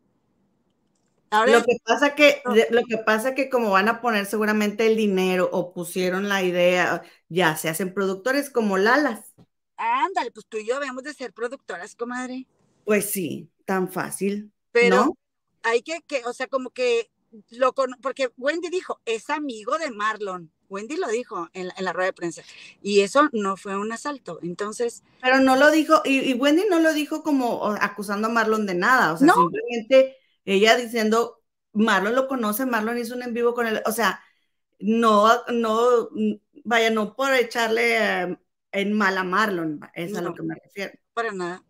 lo que pasa que, lo que pasa que como van a poner seguramente el dinero o pusieron la idea, ya se hacen productores como Lalas. Ándale, pues tú y yo debemos de ser productoras, comadre. Pues sí, tan fácil. Pero hay que, que, o sea, como que lo con, porque Wendy dijo, es amigo de Marlon. Wendy lo dijo en la, rueda de prensa. Y eso no fue un asalto. Entonces. Pero no lo dijo, y, Wendy no lo dijo como acusando a Marlon de nada. O sea, simplemente ella diciendo, Marlon lo conoce, Marlon hizo un en vivo con él. O sea, no, no, vaya, no por echarle eh, en mal a Marlon, es a lo que me refiero. Para nada.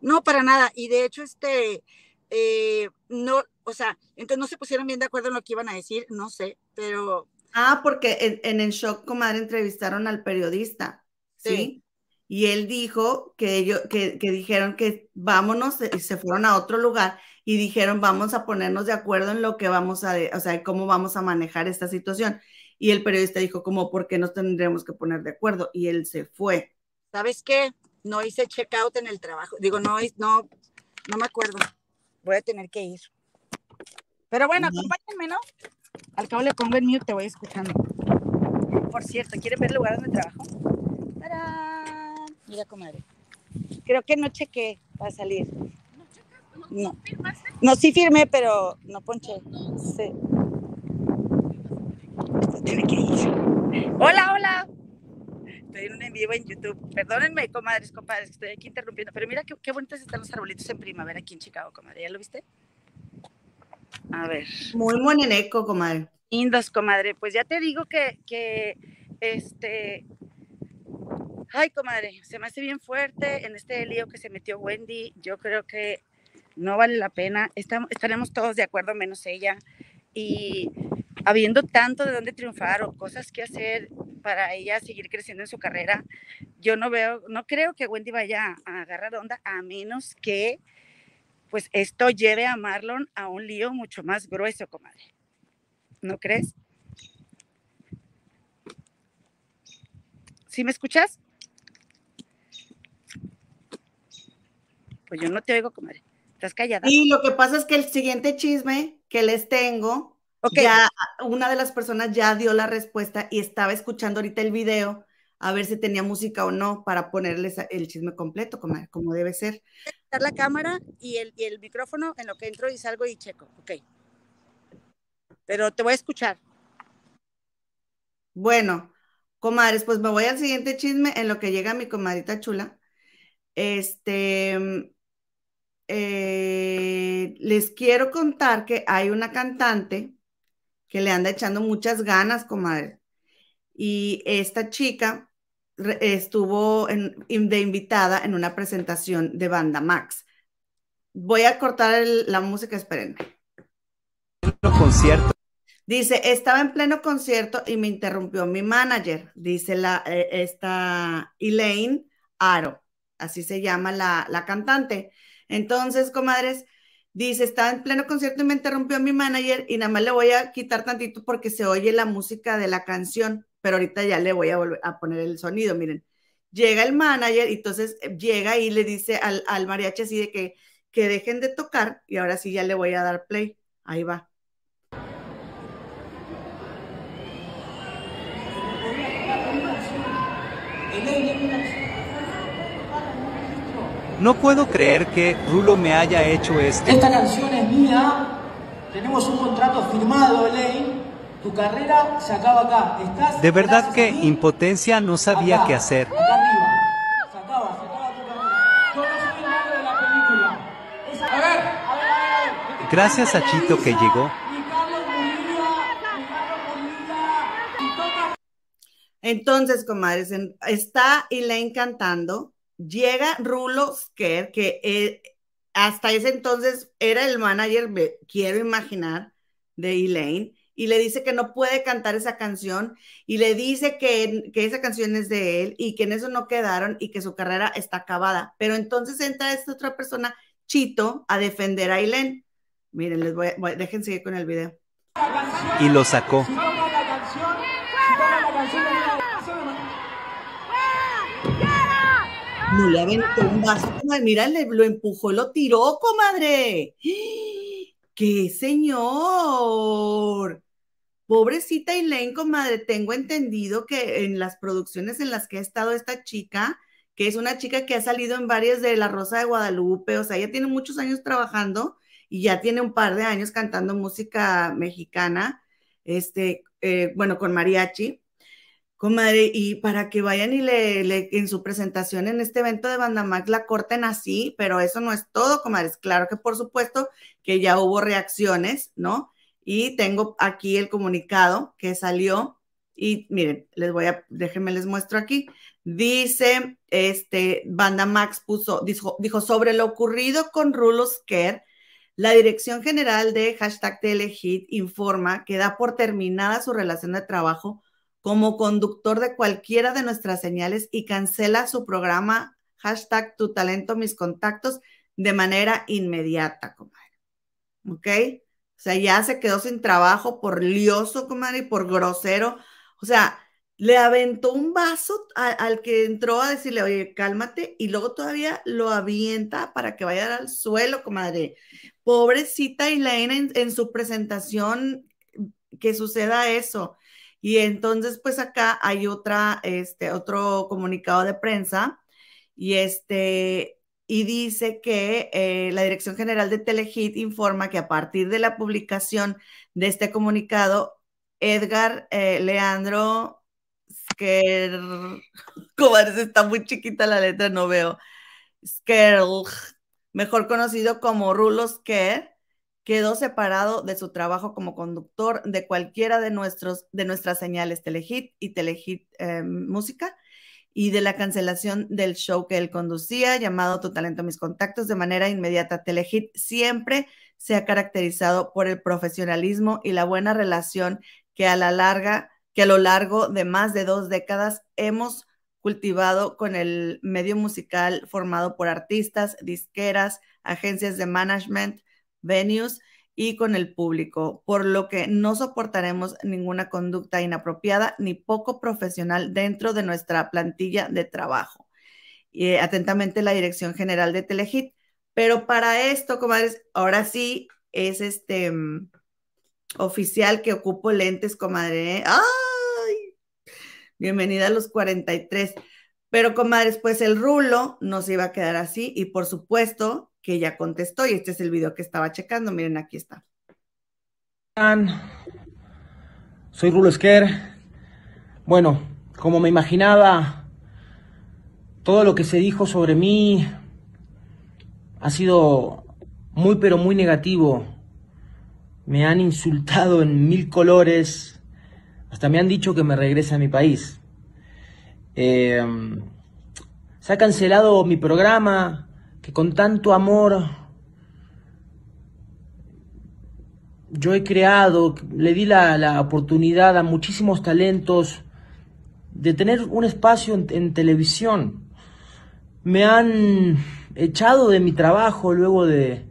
No, para nada. Y de hecho, este, eh, no, o sea, entonces no se pusieron bien de acuerdo en lo que iban a decir, no sé, pero Ah, porque en, el shock, comadre, entrevistaron al periodista, ¿sí? Y él dijo que ellos, que, dijeron que vámonos, y se fueron a otro lugar y dijeron, vamos a ponernos de acuerdo en lo que vamos a, o sea, cómo vamos a manejar esta situación. Y el periodista dijo, como, ¿por qué nos tendremos que poner de acuerdo? Y él se fue. ¿Sabes qué? No hice checkout en el trabajo. Digo, no, no, no me acuerdo. Voy a tener que ir. Pero bueno, acompáñenme, ¿no? Al cabo le pongo el mío, te voy escuchando. Por cierto, ¿quieren ver el lugar donde trabajo? ¡Tarán! Mira, comadre. Creo que no chequé para salir. No. No, sí firmé, pero no ponché. Sí. tiene que ir. Hola, hola. Estoy en un en vivo en YouTube. Perdónenme, comadres, compadres, que estoy aquí interrumpiendo. Pero mira qué, qué bonitos están los arbolitos en primavera aquí en Chicago, comadre. ¿Ya lo viste? A ver. Muy moneneco, comadre. Indos, comadre. Pues ya te digo que, que, este, ay, comadre, se me hace bien fuerte en este lío que se metió Wendy. Yo creo que no vale la pena. Estamos, estaremos todos de acuerdo, menos ella. Y habiendo tanto de dónde triunfar o cosas que hacer para ella seguir creciendo en su carrera, yo no veo, no creo que Wendy vaya a agarrar onda a menos que pues esto lleve a Marlon a un lío mucho más grueso, comadre. ¿No crees? ¿Sí me escuchas? Pues yo no te oigo, comadre. Estás callada. Y lo que pasa es que el siguiente chisme que les tengo, ya una de las personas ya dio la respuesta y estaba escuchando ahorita el video a ver si tenía música o no para ponerles el chisme completo, como, como debe ser. La cámara y el, y el micrófono en lo que entro y salgo y checo, ok. Pero te voy a escuchar. Bueno, comadres, pues me voy al siguiente chisme en lo que llega mi comadita chula. Este, eh, les quiero contar que hay una cantante que le anda echando muchas ganas, comadre. Y esta chica estuvo de invitada en una presentación de Banda Max. Voy a cortar la música, espérenme. Concierto. Dice, estaba en pleno concierto y me interrumpió mi manager, dice la, eh, esta Elaine Aro, así se llama la, la cantante. Entonces, comadres, dice, estaba en pleno concierto y me interrumpió mi manager y nada más le voy a quitar tantito porque se oye la música de la canción pero ahorita ya le voy a volver a poner el sonido, miren. Llega el manager y entonces eh, llega y le dice al, al mariachi así de que, que dejen de tocar y ahora sí ya le voy a dar play. Ahí va. No puedo creer que Rulo me haya hecho esto. Esta canción es mía. Tenemos un contrato firmado, Elaine. Tu carrera se acaba acá. Estás, de verdad que impotencia no sabía qué hacer. Acá arriba. Se acaba, se acaba tu carrera. Yo no soy el malo de la película. A ver, a ver, a ver. Gracias a Chito que llegó. Entonces, comadres, está Elaine cantando, llega Rulo Sker, que eh, hasta ese entonces era el manager, me quiero imaginar, de Elaine, y le dice que no puede cantar esa canción y le dice que, que, esa canción es de él y que en eso no quedaron y que su carrera está acabada. Pero entonces entra esta otra persona, Chito, a defender a Aileen. Miren, les voy, a, dejen seguir con el video. y lo sacó. No le aventó un vaso, comadre. Mira, le, lo empujó, lo tiró, comadre. ¡Qué señor! Pobrecita Elaine, comadre, tengo entendido que en las producciones en las que ha estado esta chica, que es una chica que ha salido en varias de La Rosa de Guadalupe, o sea, ella tiene muchos años trabajando y ya tiene un par de años cantando música mexicana, este, eh, bueno, con mariachi. Comadre, y para que vayan y le, en su presentación en este evento de Banda Max la corten así, pero eso no es todo, comadres. Claro que por supuesto que ya hubo reacciones, ¿no? Y tengo aquí el comunicado que salió y miren, les voy a, déjenme les muestro aquí. Dice, este, Banda Max puso, dijo, dijo sobre lo ocurrido con Rulos Care, la Dirección General de hashtag Telehit informa que da por terminada su relación de trabajo como conductor de cualquiera de nuestras señales y cancela su programa hashtag tu talento, mis contactos de manera inmediata, comadre. ¿Ok? O sea, ya se quedó sin trabajo por lioso, comadre, y por grosero. O sea, le aventó un vaso al que entró a decirle, oye, cálmate, y luego todavía lo avienta para que vaya al suelo, comadre. Pobrecita Elaine en, en su presentación, que suceda eso. Y entonces, pues acá hay otra, este, otro comunicado de prensa y este, y dice que eh, la Dirección General de Telehit informa que a partir de la publicación de este comunicado, Edgar eh, Leandro Sker, está muy chiquita la letra, no veo, Skerl, mejor conocido como Rulo Sker, quedó separado de su trabajo como conductor de cualquiera de, nuestros, de nuestras señales Telehit y Telehit eh, Música y de la cancelación del show que él conducía llamado Tu Talento, Mis Contactos de manera inmediata. Telehit siempre se ha caracterizado por el profesionalismo y la buena relación que a la larga, que a lo largo de más de dos décadas hemos cultivado con el medio musical formado por artistas, disqueras, agencias de management, venues y con el público, por lo que no soportaremos ninguna conducta inapropiada ni poco profesional dentro de nuestra plantilla de trabajo. Eh, atentamente la Dirección General de Telehit. Pero para esto, comadres, ahora sí es este um, oficial que ocupo lentes, comadre. ¡Ay! Bienvenida a los 43. Pero, comadres, pues el rulo no se iba a quedar así y por supuesto que ella contestó y este es el video que estaba checando. Miren, aquí está. Soy Rulo Esquer. Bueno, como me imaginaba, todo lo que se dijo sobre mí ha sido muy pero muy negativo. Me han insultado en mil colores. Hasta me han dicho que me regrese a mi país. Eh, se ha cancelado mi programa, que con tanto amor yo he creado, le di la, la oportunidad a muchísimos talentos de tener un espacio en, televisión. Me han echado de mi trabajo luego de,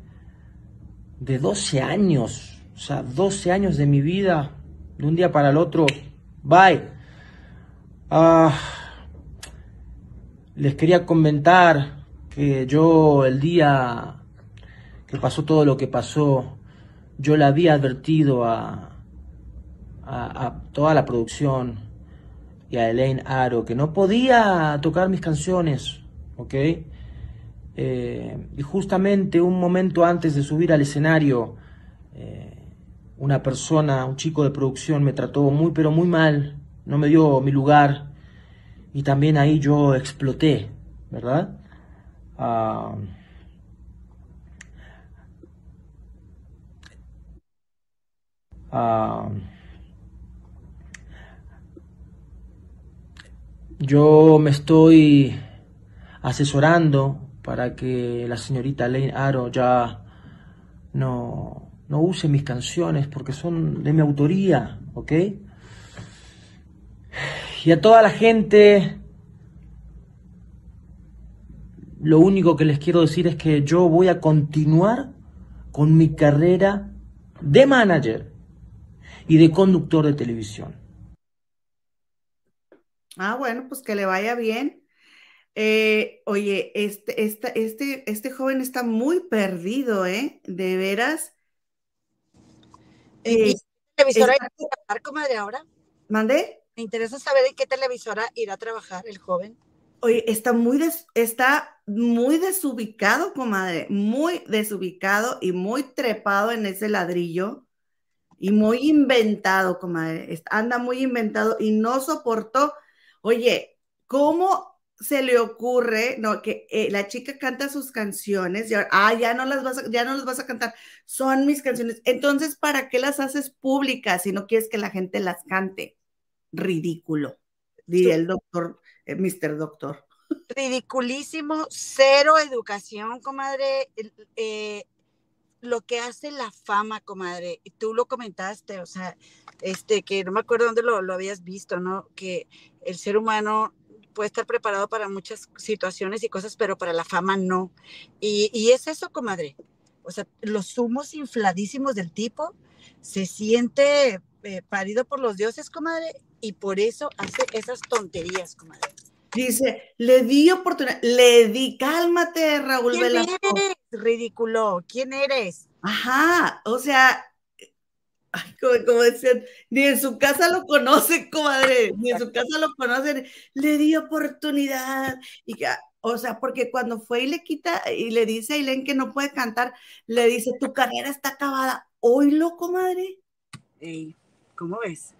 de 12 años, o sea, 12 años de mi vida, de un día para el otro. Bye. Uh, les quería comentar que yo el día que pasó todo lo que pasó, yo le había advertido a, a, a toda la producción y a Elaine Aro que no podía tocar mis canciones, ¿ok? Eh, y justamente un momento antes de subir al escenario, eh, una persona, un chico de producción me trató muy pero muy mal, no me dio mi lugar y también ahí yo exploté, ¿verdad? Uh, yo me estoy asesorando para que la señorita Lane Aro ya no, no use mis canciones porque son de mi autoría, ¿ok? Y a toda la gente lo único que les quiero decir es que yo voy a continuar con mi carrera de manager. y de conductor de televisión. Ah, bueno, pues que le vaya bien. Eh, oye, este, este, este, este joven está muy perdido, ¿eh? De veras. ¿En Eh, qué televisora está- irá a trabajar, comadre, ahora? ¿Mandé? Me interesa saber en qué televisora irá a trabajar el joven. Oye, está muy, des- está muy desubicado, comadre, muy desubicado y muy trepado en ese ladrillo y muy inventado, comadre. Anda muy inventado y no soportó. Oye, ¿cómo se le ocurre, no, que eh, la chica canta sus canciones y ahora, ah, ya no las vas a, ya no las vas a cantar, son mis canciones. Entonces, ¿para qué las haces públicas si no quieres que la gente las cante? Ridículo, diría el doctor, eh, Mr. Doctor. Ridiculísimo, cero educación, comadre. eh, lo que hace la fama, comadre, y tú lo comentaste, o sea, este, que no me acuerdo dónde lo, lo habías visto, ¿no? Que el ser humano puede estar preparado para muchas situaciones y cosas, pero para la fama no. Y, y es eso, comadre. O sea, los humos infladísimos del tipo se siente eh, parido por los dioses, comadre, y por eso hace esas tonterías, comadre. Dice, le di oportunidad, le di, cálmate, Raúl ¿Quién Velasco. eres? Ridículo. ¿Quién eres? Ajá, o sea, ay, como, como decían, ni en su casa lo conocen, comadre, ni en su casa lo conocen, le di oportunidad. Y ya, o sea, porque cuando fue y le quita y le dice a Ailén que no puede cantar, le dice, tu carrera está acabada. Oílo, comadre, Ey, ¿Cómo ves?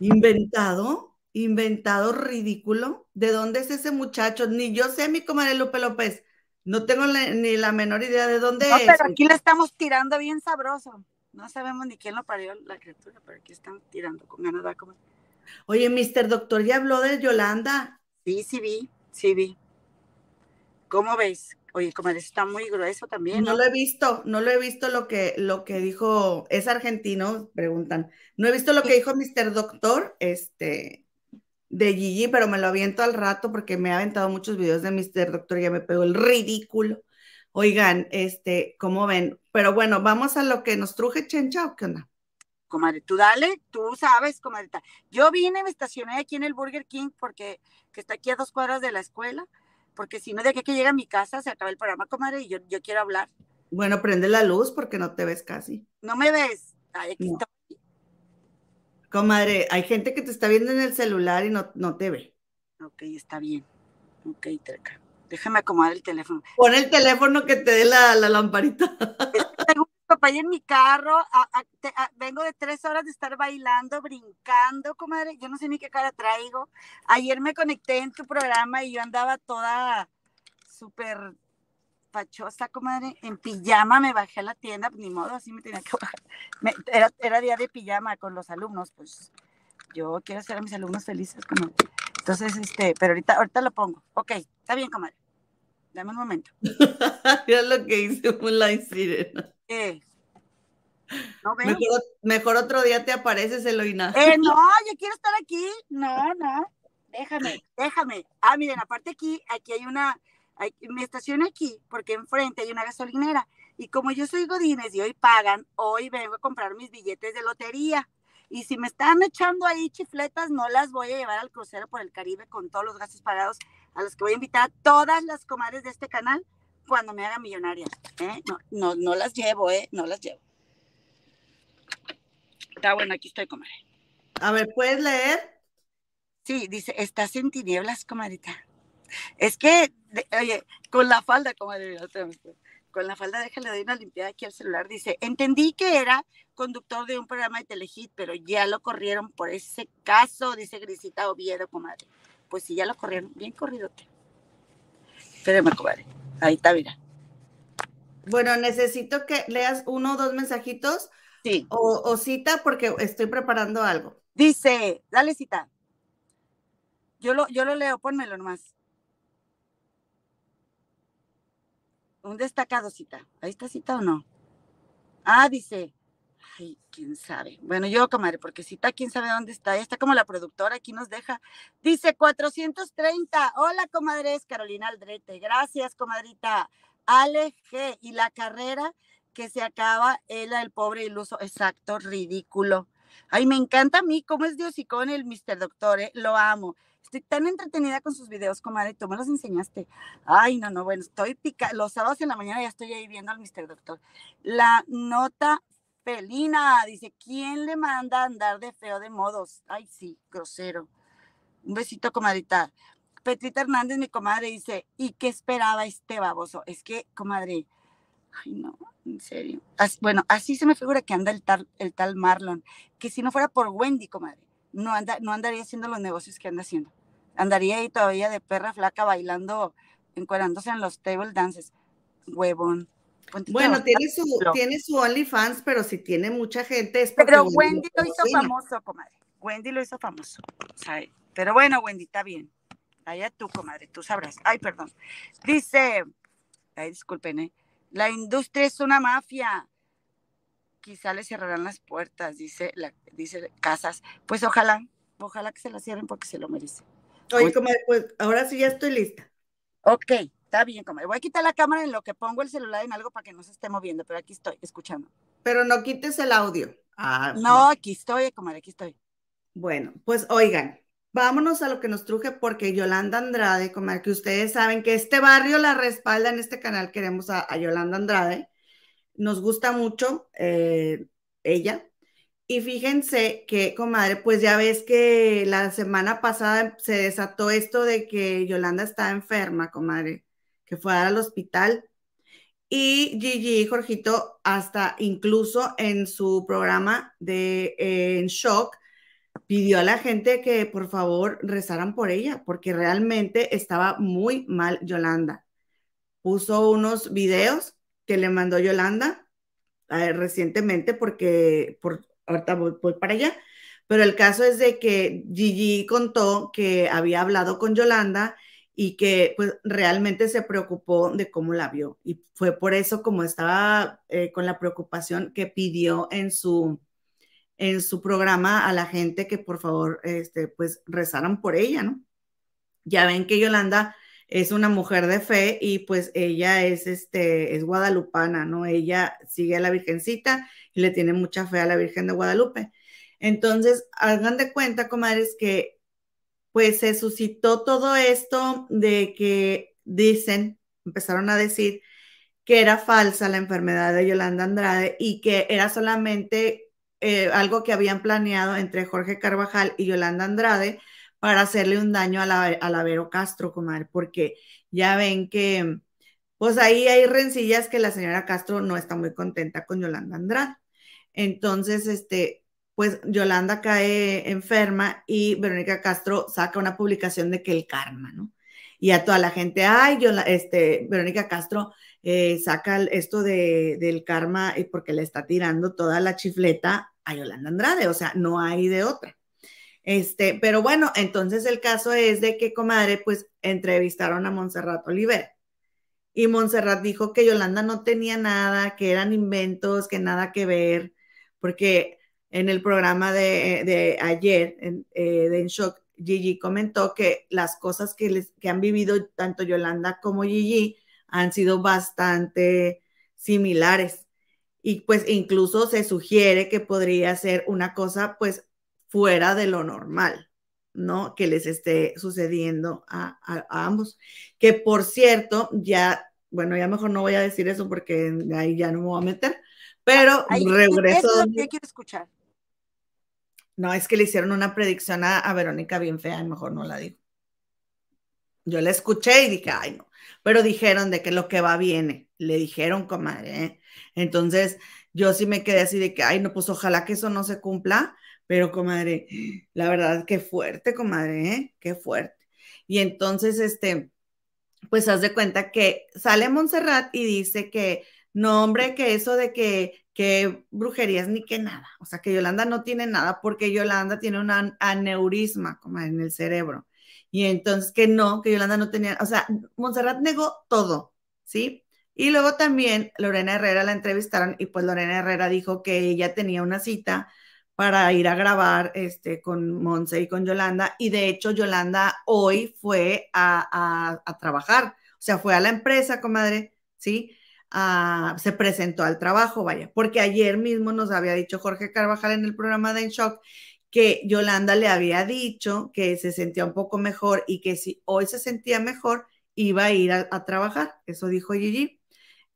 inventado, inventado ridículo. ¿De dónde es ese muchacho? Ni yo sé, mi comadre Lupe López. No tengo la- ni la menor idea de dónde No, es. pero aquí le estamos tirando bien sabroso. No sabemos ni quién lo parió la criatura, pero aquí están tirando con ganas de comer. Oye, Mr. Doctor ya habló de Yolanda. Sí, sí vi, sí vi. ¿Cómo ves? Oye, comadre, está muy grueso también, No ¿no? lo he visto, no lo he visto lo que, lo que dijo, es argentino, preguntan. No he visto lo que dijo Mr. Doctor, este, de Gigi, pero me lo aviento al rato porque me ha aventado muchos videos de Mr. Doctor y ya me pegó el ridículo. Oigan, este, ¿cómo ven? Pero bueno, vamos a lo que nos truje Chencha o qué onda. Comadre, tú dale, tú sabes, comadrita. Yo vine, me estacioné aquí en el Burger King porque que está aquí a dos cuadras de la escuela, porque si no, de aquí que llega a mi casa se acaba el programa, comadre, y yo, yo quiero hablar. Bueno, prende la luz porque no te ves casi. ¿No me ves? Ay, aquí No. estoy. Comadre, hay gente que te está viendo en el celular y no, no te ve. Ok, está bien. Ok, Treca. Déjame acomodar el teléfono. Pon el teléfono que te dé la, la lamparita. Tengo un papaya en mi carro. a- a- te- a- vengo de tres horas de estar bailando, brincando, comadre. Yo no sé ni qué cara traigo. Ayer me conecté en tu programa y yo andaba toda súper fachosa, comadre. En pijama me bajé a la tienda, ni modo, así me tenía que bajar. Me- era, era día de pijama con los alumnos, pues yo quiero hacer a mis alumnos felices, comadre. Entonces, este, pero ahorita, ahorita lo pongo. Ok, está bien, comadre. Dame un momento. Mira lo que hice Moonlight Sirena. Eh, ¿No? Mejor, mejor otro día te apareces, Eloína. Eh, no, yo quiero estar aquí. No, no. Déjame, déjame. Ah, miren, aparte aquí, aquí hay una, me estaciono aquí porque enfrente hay una gasolinera. Y como yo soy Godines y hoy pagan, hoy vengo a comprar mis billetes de lotería. Y si me están echando ahí chifletas, no las voy a llevar al crucero por el Caribe con todos los gastos pagados a los que voy a invitar a todas las comadres de este canal cuando me haga millonaria. ¿eh? No, no, no las llevo, ¿eh? No las llevo. Está bueno, aquí estoy, comadre. A ver, ¿puedes leer? Sí, dice, estás en tinieblas, comadita. Es que, oye, con la falda, vez, con la falda, déjale doy una limpiada aquí al celular. Dice, entendí que era conductor de un programa de Telehit, pero ya lo corrieron por ese caso, dice Grisita Oviedo, comadre. Pues sí, ya lo corrieron, bien corridote. Espérame, comadre. Ahí está, mira. Bueno, necesito que leas uno o dos mensajitos Sí, o, o cita porque estoy preparando algo. dice, dale cita. Yo lo, yo lo leo, pónmelo nomás. Un destacado cita. ¿Ahí está cita o no? Ah, dice. Ay, quién sabe. Bueno, yo, comadre, porque cita, quién sabe dónde está. Ya está como la productora aquí nos deja. Dice 430. Hola, comadre, es Carolina Aldrete. Gracias, comadrita. Ale G. Y la carrera que se acaba, él, el pobre iluso. Exacto, ridículo. Ay, me encanta a mí cómo es Dios y con el Mr. Doctor, ¿eh? lo amo. Estoy tan entretenida con sus videos, comadre, tú me los enseñaste. Ay, no, no, bueno, estoy pica. Los sábados en la mañana ya estoy ahí viendo al Mr. Doctor. La nota felina, dice, ¿quién le manda a andar de feo de modos? Ay, sí, grosero. Un besito, comadrita. Petrita Hernández, mi comadre, dice, ¿y qué esperaba este baboso? Es que, comadre, ay no, en serio. bueno, así se me figura que anda el tal, el tal Marlon, que si no fuera por Wendy, comadre, no, anda, no andaría haciendo los negocios que anda haciendo. Andaría ahí todavía de perra flaca bailando, encuadrándose en los table dances. Huevón. Bueno, tiene su, tiene su OnlyFans, pero si tiene mucha gente es Pero Wendy lo hizo famoso, comadre. Wendy lo hizo famoso. pero bueno, Wendy, está bien. Allá tú, comadre, tú sabrás. Ay, perdón. Dice, ay, disculpen, ¿eh? La industria es una mafia. Quizá le cerrarán las puertas, dice, la, dice Casas. Pues ojalá, ojalá que se la cierren porque se lo merece. Oye, comadre, pues ahora sí ya estoy lista. Ok, está bien, comadre. Voy a quitar la cámara en lo que pongo el celular en algo para que no se esté moviendo, pero aquí estoy escuchando. Pero no quites el audio. Ah, no, aquí estoy, comadre, aquí estoy. Bueno, pues oigan, vámonos a lo que nos truje porque Yolanda Andrade, como que ustedes saben que este barrio la respalda en este canal, queremos a, Yolanda Andrade, nos gusta mucho eh, ella. Y fíjense que, comadre, pues ya ves que la semana pasada se desató esto de que Yolanda estaba enferma, comadre, que fue al hospital. Y Gigi y Jorgito, hasta incluso en su programa de En Shock, pidió a la gente que por favor rezaran por ella, porque realmente estaba muy mal Yolanda. Puso unos videos que le mandó Yolanda eh, recientemente, porque por, ahorita voy, para allá, pero el caso es de que Gigi contó que había hablado con Yolanda y que pues realmente se preocupó de cómo la vio. Y fue por eso como estaba eh, con la preocupación que pidió en su en su programa a la gente que por favor, este, pues rezaran por ella, ¿no? Ya ven que Yolanda es una mujer de fe y pues ella es, este, es guadalupana, ¿no? Ella sigue a la Virgencita y le tiene mucha fe a la Virgen de Guadalupe. Entonces, hagan de cuenta, comadres, que pues se suscitó todo esto de que dicen, empezaron a decir que era falsa la enfermedad de Yolanda Andrade y que era solamente eh, algo que habían planeado entre Jorge Carvajal y Yolanda Andrade para hacerle un daño a la, a la Vero Castro, comadre, porque ya ven que, pues ahí hay rencillas que la señora Castro no está muy contenta con Yolanda Andrade. Entonces, este, pues Yolanda cae enferma y Verónica Castro saca una publicación de que el karma, ¿no? Y a toda la gente, ay, yo, este, Verónica Castro eh, saca esto de, del karma y porque le está tirando toda la chifleta a Yolanda Andrade, o sea, no hay de otra. Este, pero bueno, entonces el caso es de que, comadre, pues entrevistaron a Montserrat Oliver. Y Montserrat dijo que Yolanda no tenía nada, que eran inventos, que nada que ver, porque en el programa de, ayer, en, eh, de En Shock, Gigi comentó que las cosas que, les, que han vivido tanto Yolanda como Gigi han sido bastante similares. Y pues incluso se sugiere que podría ser una cosa pues fuera de lo normal, ¿no? Que les esté sucediendo a, ambos. Que por cierto, ya, bueno, ya mejor no voy a decir eso porque ahí ya no me voy a meter, pero regreso. quiero escuchar. No, es que le hicieron una predicción a, a Verónica bien fea, mejor no la digo. Yo la escuché y dije, ay, no pero dijeron de que lo que va viene, le dijeron, comadre. ¿eh? Entonces, yo sí me quedé así de que, ay, no, pues ojalá que eso no se cumpla, pero comadre, la verdad, qué fuerte, comadre, ¿eh? qué fuerte. Y entonces, este, pues haz de cuenta que sale Montserrat y dice que, no, hombre, que eso de que, que brujerías ni que nada, o sea, que Yolanda no tiene nada porque Yolanda tiene un aneurisma, comadre, en el cerebro. Y entonces que no, que Yolanda no tenía, o sea, Montserrat negó todo, ¿sí? Y luego también Lorena Herrera la entrevistaron y pues Lorena Herrera dijo que ella tenía una cita para ir a grabar este, con Monse y con Yolanda. Y de hecho Yolanda hoy fue a, trabajar, o sea, fue a la empresa, comadre, ¿sí? a- se presentó al trabajo, vaya, porque ayer mismo nos había dicho Jorge Carvajal en el programa de En Shock que Yolanda le había dicho que se sentía un poco mejor y que si hoy se sentía mejor, iba a ir a, a trabajar. Eso dijo Gigi.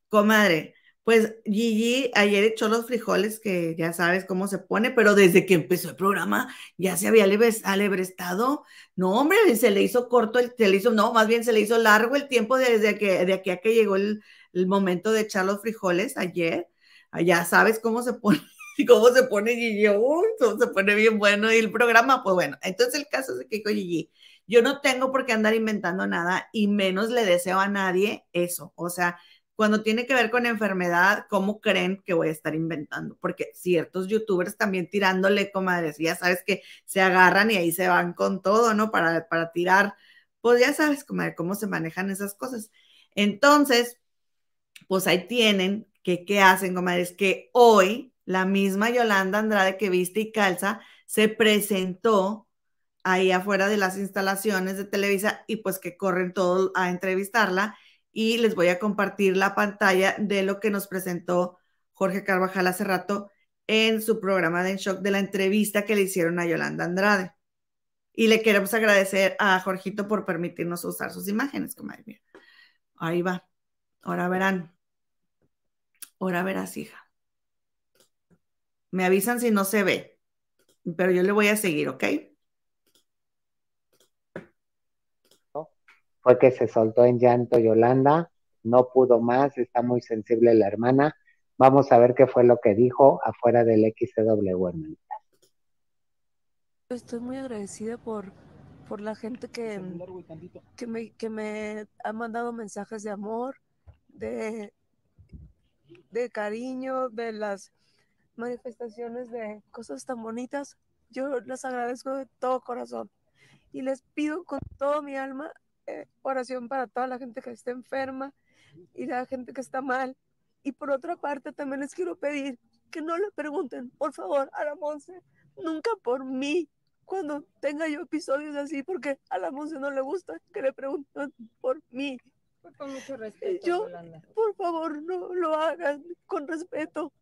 Comadre, pues Gigi ayer echó los frijoles, que ya sabes cómo se pone, pero desde que empezó el programa ya se había alebres- alebrestado. No, hombre, se le hizo corto, el, se le hizo, no, más bien se le hizo largo el tiempo desde que, de aquí a que llegó el, el momento de echar los frijoles ayer. Ah, Ya sabes cómo se pone, cómo se pone Gigi, uy, cómo se pone bien bueno y el programa, pues bueno, entonces el caso es que dijo Gigi, yo no tengo por qué andar inventando nada y menos le deseo a nadie eso, o sea, cuando tiene que ver con enfermedad, ¿cómo creen que voy a estar inventando? Porque ciertos youtubers también tirándole, comadres, ya sabes que se agarran y ahí se van con todo, ¿no? Para, para tirar, pues ya sabes, comadre, cómo se manejan esas cosas. Entonces, pues ahí tienen que qué hacen, comadres, que hoy la misma Yolanda Andrade que viste y calza se presentó ahí afuera de las instalaciones de Televisa y pues que corren todos a entrevistarla y les voy a compartir la pantalla de lo que nos presentó Jorge Carvajal hace rato en su programa de En Shock de la entrevista que le hicieron a Yolanda Andrade. Y le queremos agradecer a Jorgito por permitirnos usar sus imágenes, comadre mía. Ahí va. Ahora verán. Ahora verás, hija. Me avisan si no se ve, pero yo le voy a seguir, ¿ok? Fue que se soltó en llanto Yolanda, no pudo más, está muy sensible la hermana. Vamos a ver qué fue lo que dijo afuera del XCW, hermanita. Estoy muy agradecida por, por la gente que, que, me, que me ha mandado mensajes de amor, de, de cariño, de las manifestaciones de cosas tan bonitas. Yo les agradezco de todo corazón y les pido con todo mi alma eh, oración para toda la gente que está enferma y la gente que está mal. Y por otra parte, también les quiero pedir que no le pregunten, por favor, a la Monse, nunca por mí, cuando tenga yo episodios así, porque a la Monse no le gusta que le pregunten por mí. Con mucho respeto, Yo, Yolanda. por favor, no lo hagan con respeto.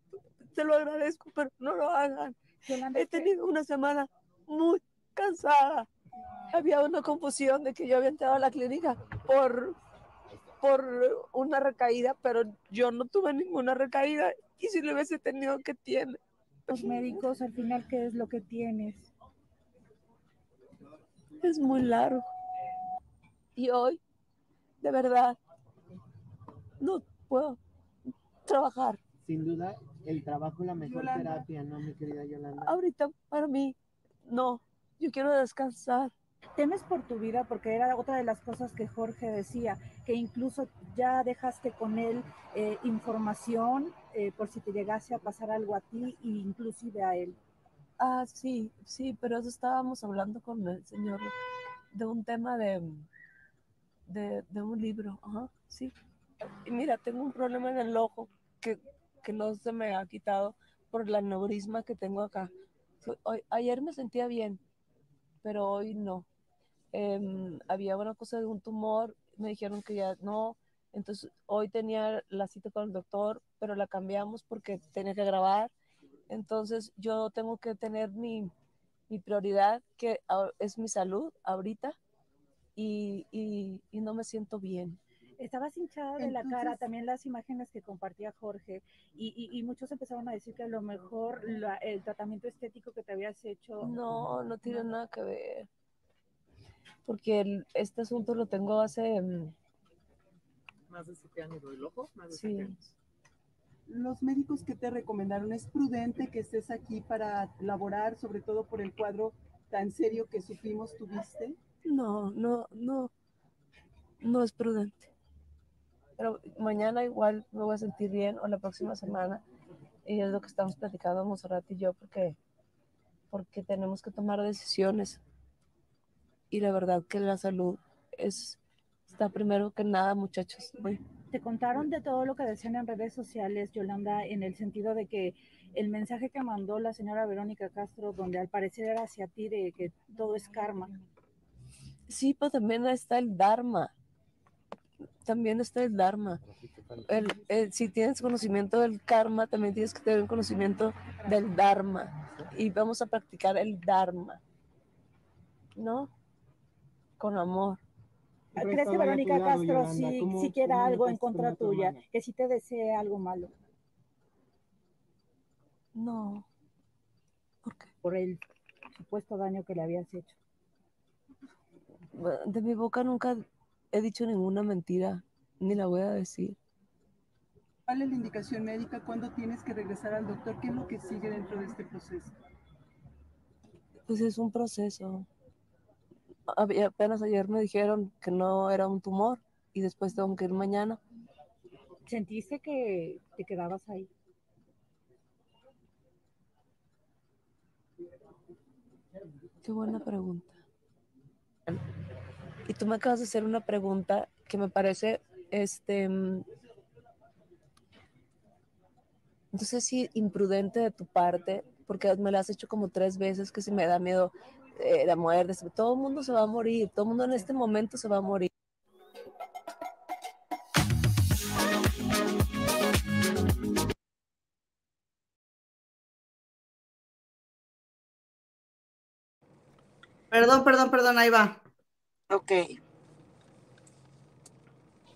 Se lo agradezco, pero no lo hagan. Yolanda, He tenido una semana muy cansada. Había una confusión de que yo había entrado a la clínica por, por una recaída, pero yo no tuve ninguna recaída. Y si lo hubiese tenido, ¿qué tiene? Los médicos, al final, ¿qué es lo que tienes? Es muy largo. Y hoy, de verdad, no puedo trabajar. Sin duda, el trabajo es la mejor Yolanda. terapia, ¿no, mi querida Yolanda? Ahorita, para mí, no. Yo quiero descansar. Temes por tu vida porque era otra de las cosas que Jorge decía, que incluso ya dejaste con él eh, información eh, por si te llegase a pasar algo a ti e inclusive a él. Ah, sí, sí, pero eso estábamos hablando con el señor de un tema de, de, un libro. Ajá, sí. Y mira, tengo un problema en el ojo que, que no se me ha quitado por el aneurisma que tengo acá. Ayer me sentía bien, pero hoy no. Em, había una cosa de un tumor, me dijeron que ya no. Entonces, hoy tenía la cita con el doctor, pero la cambiamos porque tenía que grabar. Entonces, yo tengo que tener mi, mi prioridad, que es mi salud ahorita, y, y- y no me siento bien. Estabas hinchada de la cara, Entonces- también las imágenes que compartía Jorge, y, y- y muchos empezaron a decir que a lo mejor la- el tratamiento estético que te habías hecho... No, no tiene nada que ver. Porque el- este asunto lo tengo hace... mm, Más de siete años del ojo, más de Sí. siete años. Los médicos que te recomendaron, ¿es prudente que estés aquí para laborar, sobre todo por el cuadro tan serio que supimos tuviste? No, no, no, no es prudente. Pero mañana igual me voy a sentir bien o la próxima semana. Y es lo que estamos platicando Monserrat y yo porque, porque tenemos que tomar decisiones. Y la verdad que la salud es, está primero que nada, muchachos. Voy- Te contaron de todo lo que decían en redes sociales, Yolanda, en el sentido de que el mensaje que mandó la señora Verónica Castro, donde al parecer era hacia ti, de que todo es karma. Sí, pero también está el Dharma. También está el Dharma. el- el- si tienes conocimiento del karma, también tienes que tener conocimiento del dharma. Y vamos a practicar el dharma. ¿No? Con amor. ¿Crees que Verónica Castro sí, sí quiera algo en contra tuya? Que sí te desee algo malo. No. Por el supuesto daño que le habías hecho. De mi boca nunca he dicho ninguna mentira, ni la voy a decir. ¿Cuál es la indicación médica? ¿Cuándo tienes que regresar al doctor? ¿Qué es lo que sigue dentro de este proceso? Pues es un proceso. Apenas ayer me dijeron que no era un tumor y después tengo que ir mañana. ¿Sentiste que te quedabas ahí? Qué buena pregunta. Y tú me acabas de hacer una pregunta que me parece, este, mm, no sé si imprudente de tu parte, porque me la has hecho como tres veces que si me da miedo eh, la muerte. Todo el mundo se va a morir, todo el mundo en este momento se va a morir. Perdón, perdón, perdón, ahí va. Ok.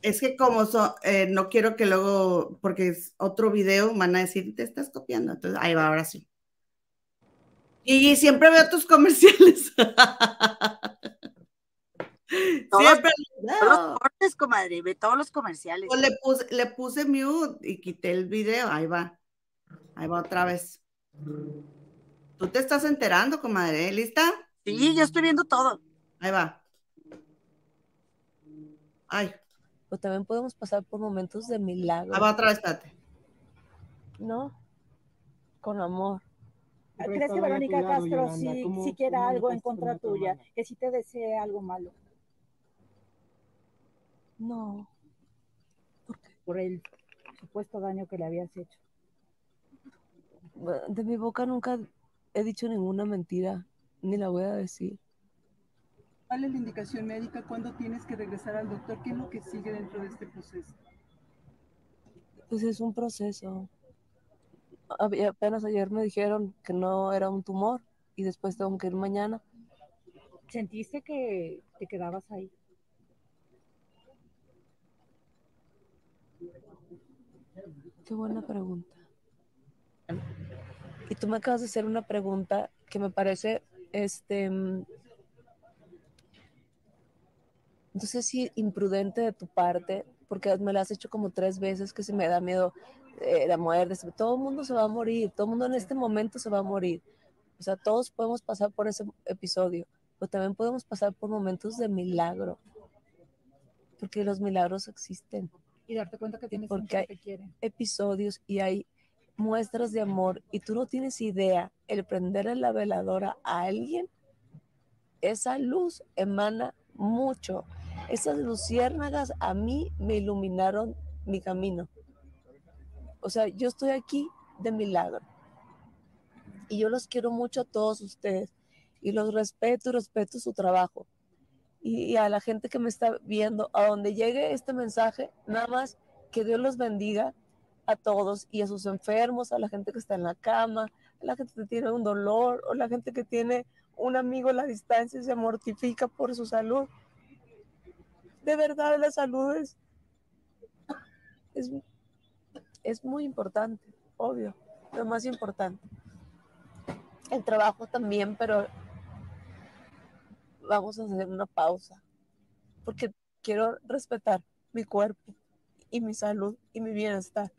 Es que como so- eh, no quiero que luego, porque es otro video, van a decir, te estás copiando. Entonces, ahí va, ahora sí. Y siempre veo tus comerciales. Todos, siempre todos los cortes, comadre, ve todos los comerciales. Pues le puse, le puse mute y quité el video. Ahí va. Ahí va otra vez. Tú te estás enterando, comadre. ¿Lista? Sí, yo estoy viendo todo. Ahí va. Ay, Pero también podemos pasar por momentos de milagro. ahí va otra vez, espérate. ¿No? Con amor. ¿Crees que Verónica Castro sí, sí quiera algo en contra tuya? Que sí te desee algo malo. No. Por el supuesto daño que le habías hecho. De mi boca nunca he dicho ninguna mentira, ni la voy a decir. ¿Cuál es la indicación médica? ¿Cuándo tienes que regresar al doctor? ¿Qué es lo que sigue dentro de este proceso? Pues es un proceso. Apenas ayer me dijeron que no era un tumor y después tengo que ir mañana. ¿Sentiste que te quedabas ahí? Qué buena pregunta. Y tú me acabas de hacer una pregunta que me parece, este, mm, no sé si imprudente de tu parte, porque me la has hecho como tres veces que si me da miedo eh, la muerte. Todo el mundo se va a morir, todo el mundo en este momento se va a morir. O sea, todos podemos pasar por ese episodio, pero también podemos pasar por momentos de milagro, porque los milagros existen. Y darte cuenta que tienes Porque que hay te quiere. episodios y hay muestras de amor y tú no tienes idea, el prenderle la veladora a alguien, esa luz emana mucho. Esas luciérnagas a mí me iluminaron mi camino. O sea, yo estoy aquí de milagro. Y yo los quiero mucho a todos ustedes. Y los respeto y respeto su trabajo. Y, a la gente que me está viendo, a donde llegue este mensaje, nada más que Dios los bendiga a todos y a sus enfermos, a la gente que está en la cama, a la gente que tiene un dolor, o la gente que tiene un amigo a la distancia y se mortifica por su salud. De verdad, la salud es, es muy importante, obvio, lo más importante. El trabajo también, pero vamos a hacer una pausa, porque quiero respetar mi cuerpo y mi salud y mi bienestar.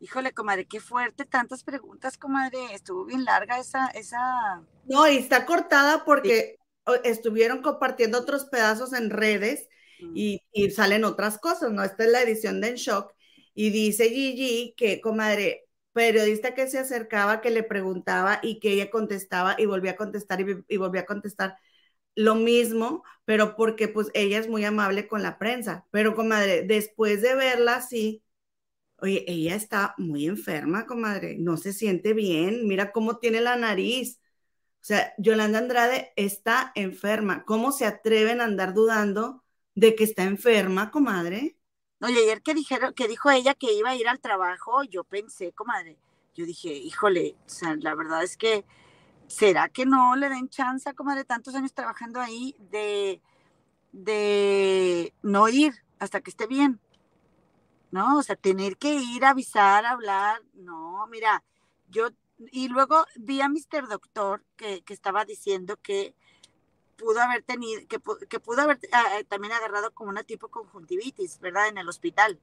Híjole, comadre, qué fuerte, tantas preguntas, comadre. Estuvo bien larga esa, esa. No, y está cortada porque estuvieron compartiendo otros pedazos en redes y, y salen otras cosas, ¿no? Esta es la edición de En Shock y dice Gigi que, comadre, periodista que se acercaba, que le preguntaba y que ella contestaba y volvía a contestar y, y volvía a contestar lo mismo, pero porque pues ella es muy amable con la prensa. Pero, comadre, después de verla así, oye, ella está muy enferma, comadre, no se siente bien, mira cómo tiene la nariz. O sea, Yolanda Andrade está enferma. ¿Cómo se atreven a andar dudando de que está enferma, comadre. Oye, ayer que dijeron, que dijo ella que iba a ir al trabajo, yo pensé, comadre, yo dije, híjole, o sea, la verdad es que, ¿será que no le den chance, comadre, tantos años trabajando ahí, de, de no ir hasta que esté bien? ¿No? O sea, tener que ir avisar, hablar, no, mira, yo, y luego vi a Mr. Doctor que, que estaba diciendo que pudo haber tenido, que, que pudo haber ah, también agarrado como una tipo conjuntivitis, ¿verdad? En el hospital.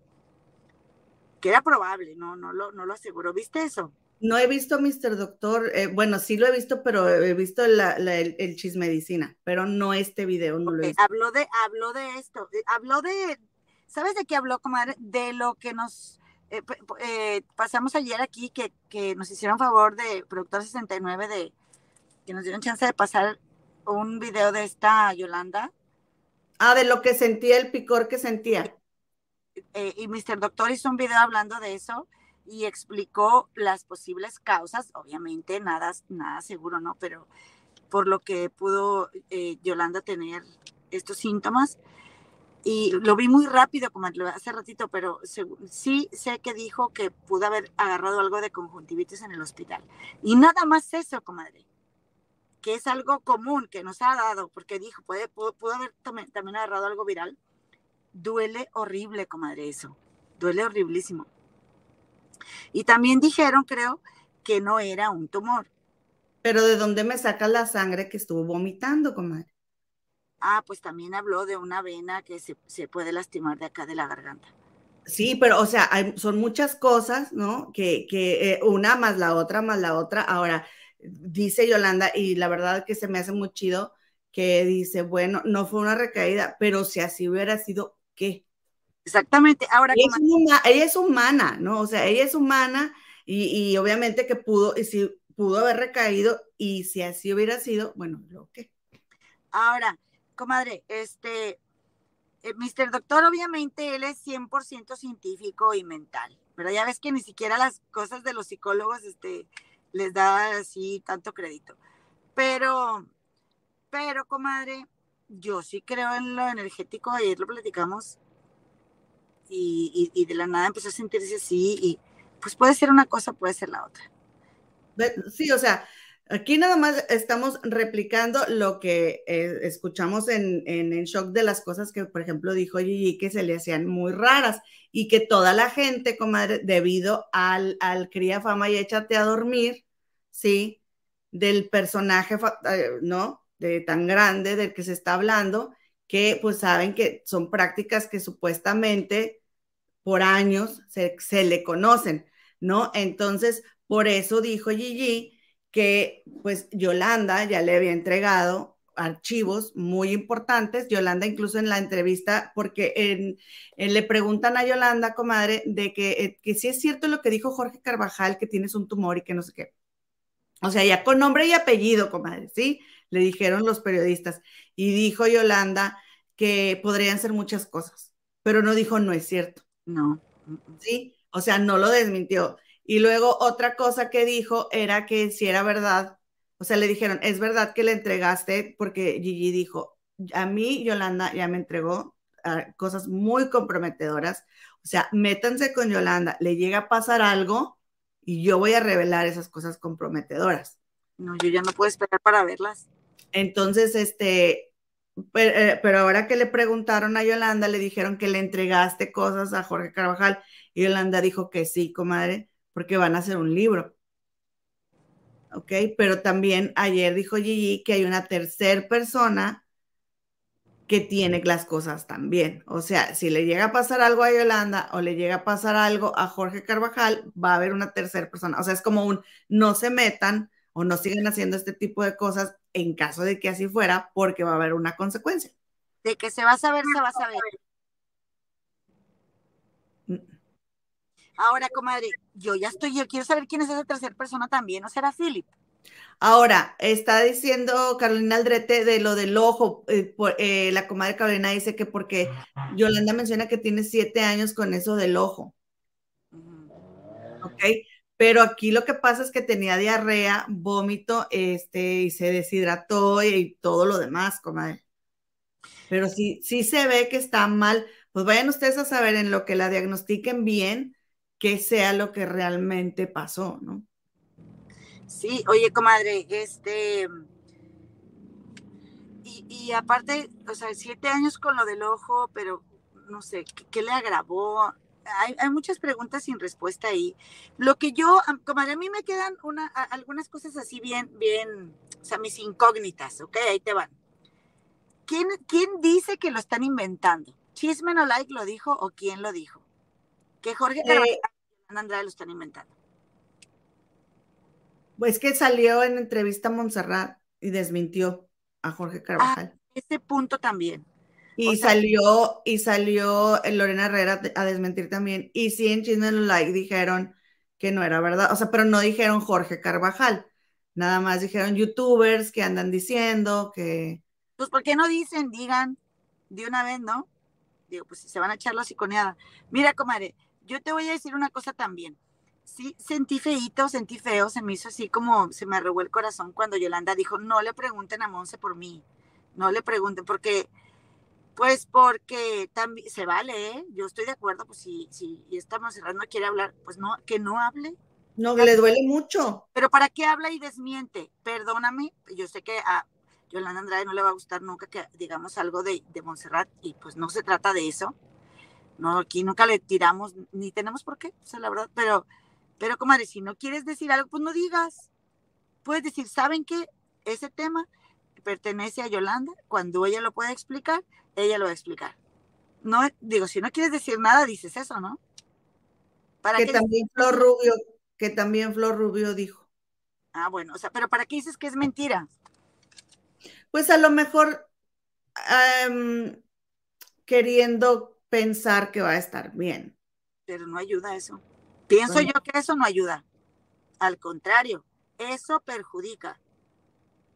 Que era probable, no, no lo, no lo aseguró. ¿Viste eso? No he visto Mr. Doctor, eh, bueno, sí lo he visto, pero he visto la, la, el, el chismedicina, pero no este video, no okay. lo he visto. Habló de, habló de esto, eh, habló de, ¿sabes de qué habló, comadre? De lo que nos eh, eh, pasamos ayer aquí, que, que nos hicieron favor de Productor 69, de que nos dieron chance de pasar un video de esta Yolanda. Ah, de lo que sentía, el picor que sentía. Eh, y Mr. Doctor hizo un video hablando de eso y explicó las posibles causas, obviamente nada, nada seguro, ¿no? Pero por lo que pudo eh, Yolanda tener estos síntomas. Y lo vi muy rápido, como hace ratito, pero sí sé que dijo que pudo haber agarrado algo de conjuntivitis en el hospital. Y nada más eso, comadre que es algo común que nos ha dado, porque dijo, puede, pudo, pudo haber también, también agarrado algo viral, duele horrible, comadre, eso. Duele horriblísimo. Y también dijeron, creo, que no era un tumor. Pero ¿de dónde me saca la sangre que estuvo vomitando, comadre? Ah, pues también habló de una vena que se, se puede lastimar de acá de la garganta. Sí, pero o sea, hay, son muchas cosas, ¿no? Que, que eh, una más la otra, más la otra. Ahora, dice Yolanda, y la verdad que se me hace muy chido, que dice, bueno, no fue una recaída, pero si así hubiera sido, ¿qué? Exactamente, ahora ella, es, humana, ella es humana, ¿no? O sea, ella es humana y, y, obviamente que pudo, y si pudo haber recaído, y si así hubiera sido, bueno, lo que. Ahora, comadre, este, eh, Mr. Doctor, obviamente él es 100% científico y mental, pero ya ves que ni siquiera las cosas de los psicólogos, este, les da así tanto crédito. Pero, pero, comadre, yo sí creo en lo energético, ayer lo platicamos y, y, y, de la nada empezó a sentirse así y pues puede ser una cosa, puede ser la otra. Sí, o sea, aquí nada más estamos replicando lo que eh, escuchamos en, en, en, shock de las cosas que, por ejemplo, dijo Gigi que se le hacían muy raras y que toda la gente, comadre, debido al, al cría fama y échate a dormir, ¿sí? Del personaje, ¿no? De tan grande del que se está hablando, que pues saben que son prácticas que supuestamente por años se, se le conocen, ¿no? Entonces, por eso dijo Gigi que pues Yolanda ya le había entregado archivos muy importantes. Yolanda incluso en la entrevista, porque le preguntan a Yolanda, comadre, de que, eh, que si es cierto lo que dijo Jorge Carvajal, que tienes un tumor y que no sé qué. O sea, ya con nombre y apellido, comadre, ¿sí? Le dijeron los periodistas. Y dijo Yolanda que podrían ser muchas cosas, pero no dijo no es cierto. No. ¿Sí? O sea, no lo desmintió. Y luego otra cosa que dijo era que si era verdad, o sea, le dijeron, es verdad que le entregaste, porque Gigi dijo, a mí Yolanda ya me entregó uh, cosas muy comprometedoras. O sea, métanse con Yolanda, le llega a pasar algo y yo voy a revelar esas cosas comprometedoras. No, yo ya no puedo esperar para verlas. Entonces, este, pero, pero, ahora que le preguntaron a Yolanda, le dijeron que le entregaste cosas a Jorge Carvajal y Yolanda dijo que sí, comadre, porque van a hacer un libro. Ok, pero también ayer dijo Gigi que hay una tercer persona que tiene las cosas también. O sea, si le llega a pasar algo a Yolanda o le llega a pasar algo a Jorge Carvajal, va a haber una tercera persona. O sea, es como un no se metan o no sigan haciendo este tipo de cosas en caso de que así fuera, porque va a haber una consecuencia. De que se va a saber, se va a saber. Ahora, comadre, yo ya estoy, yo quiero saber quién es esa tercera persona también, ¿no será Philip? Ahora, está diciendo Carolina Aldrete de lo del ojo. Eh, por, eh, la comadre Carolina dice que porque Yolanda menciona que tiene siete años con eso del ojo. Ok, pero aquí lo que pasa es que tenía diarrea, vómito, este, y se deshidrató y, y todo lo demás, comadre. Pero si, si se ve que está mal, pues vayan ustedes a saber en lo que la diagnostiquen bien, que sea lo que realmente pasó, ¿no? Sí, oye, comadre, este. Y, y aparte, o sea, siete años con lo del ojo, pero no sé, ¿qué, qué le agravó? Hay, hay, muchas preguntas sin respuesta ahí. Lo que yo, comadre, a mí me quedan una, algunas cosas así bien, bien, o sea, mis incógnitas, ¿ok? Ahí te van. ¿Quién, quién dice que lo están inventando? ¿Chisme no like lo dijo o quién lo dijo? Que Jorge Carvajal Eh, y Andrade lo están inventando. Pues que salió en entrevista a Montserrat y desmintió a Jorge Carvajal. Ah, ese punto también. Y O sea- salió, y salió Lorena Herrera a desmentir también. Y sí, en Chisme Like dijeron que no era verdad. O sea, pero no dijeron Jorge Carvajal. Nada más dijeron youtubers que andan diciendo que. Pues, ¿por qué no dicen? Digan de una vez, ¿no? Digo, pues si se van a echar la psiconeada. Mira, comadre, yo te voy a decir una cosa también. Sí, sentí feíto, sentí feo, se me hizo así como, se me arrugó el corazón cuando Yolanda dijo, no le pregunten a Monse por mí, no le pregunten, porque, pues porque también, se vale, ¿eh? Yo estoy de acuerdo, pues si, si esta Monserrat no quiere hablar, pues no, que no hable. No, le duele mucho. Pero ¿para qué habla y desmiente? Perdóname, yo sé que a Yolanda Andrade no le va a gustar nunca que digamos algo de, de Montserrat y pues no se trata de eso. No, aquí nunca le tiramos, ni tenemos por qué, o sea, la verdad, pero, pero comadre, si no quieres decir algo, pues no digas. Puedes decir, ¿saben qué? Ese tema pertenece a Yolanda, cuando ella lo pueda explicar, ella lo va a explicar. No, digo, si no quieres decir nada, dices eso, ¿no? ¿Para Que también Flor Rubio, que también Flor Rubio dijo. Ah, bueno, o sea, pero ¿para qué dices que es mentira? Pues a lo mejor em, queriendo pensar que va a estar bien. Pero no ayuda eso. Pienso yo que eso no ayuda. Al contrario, eso perjudica.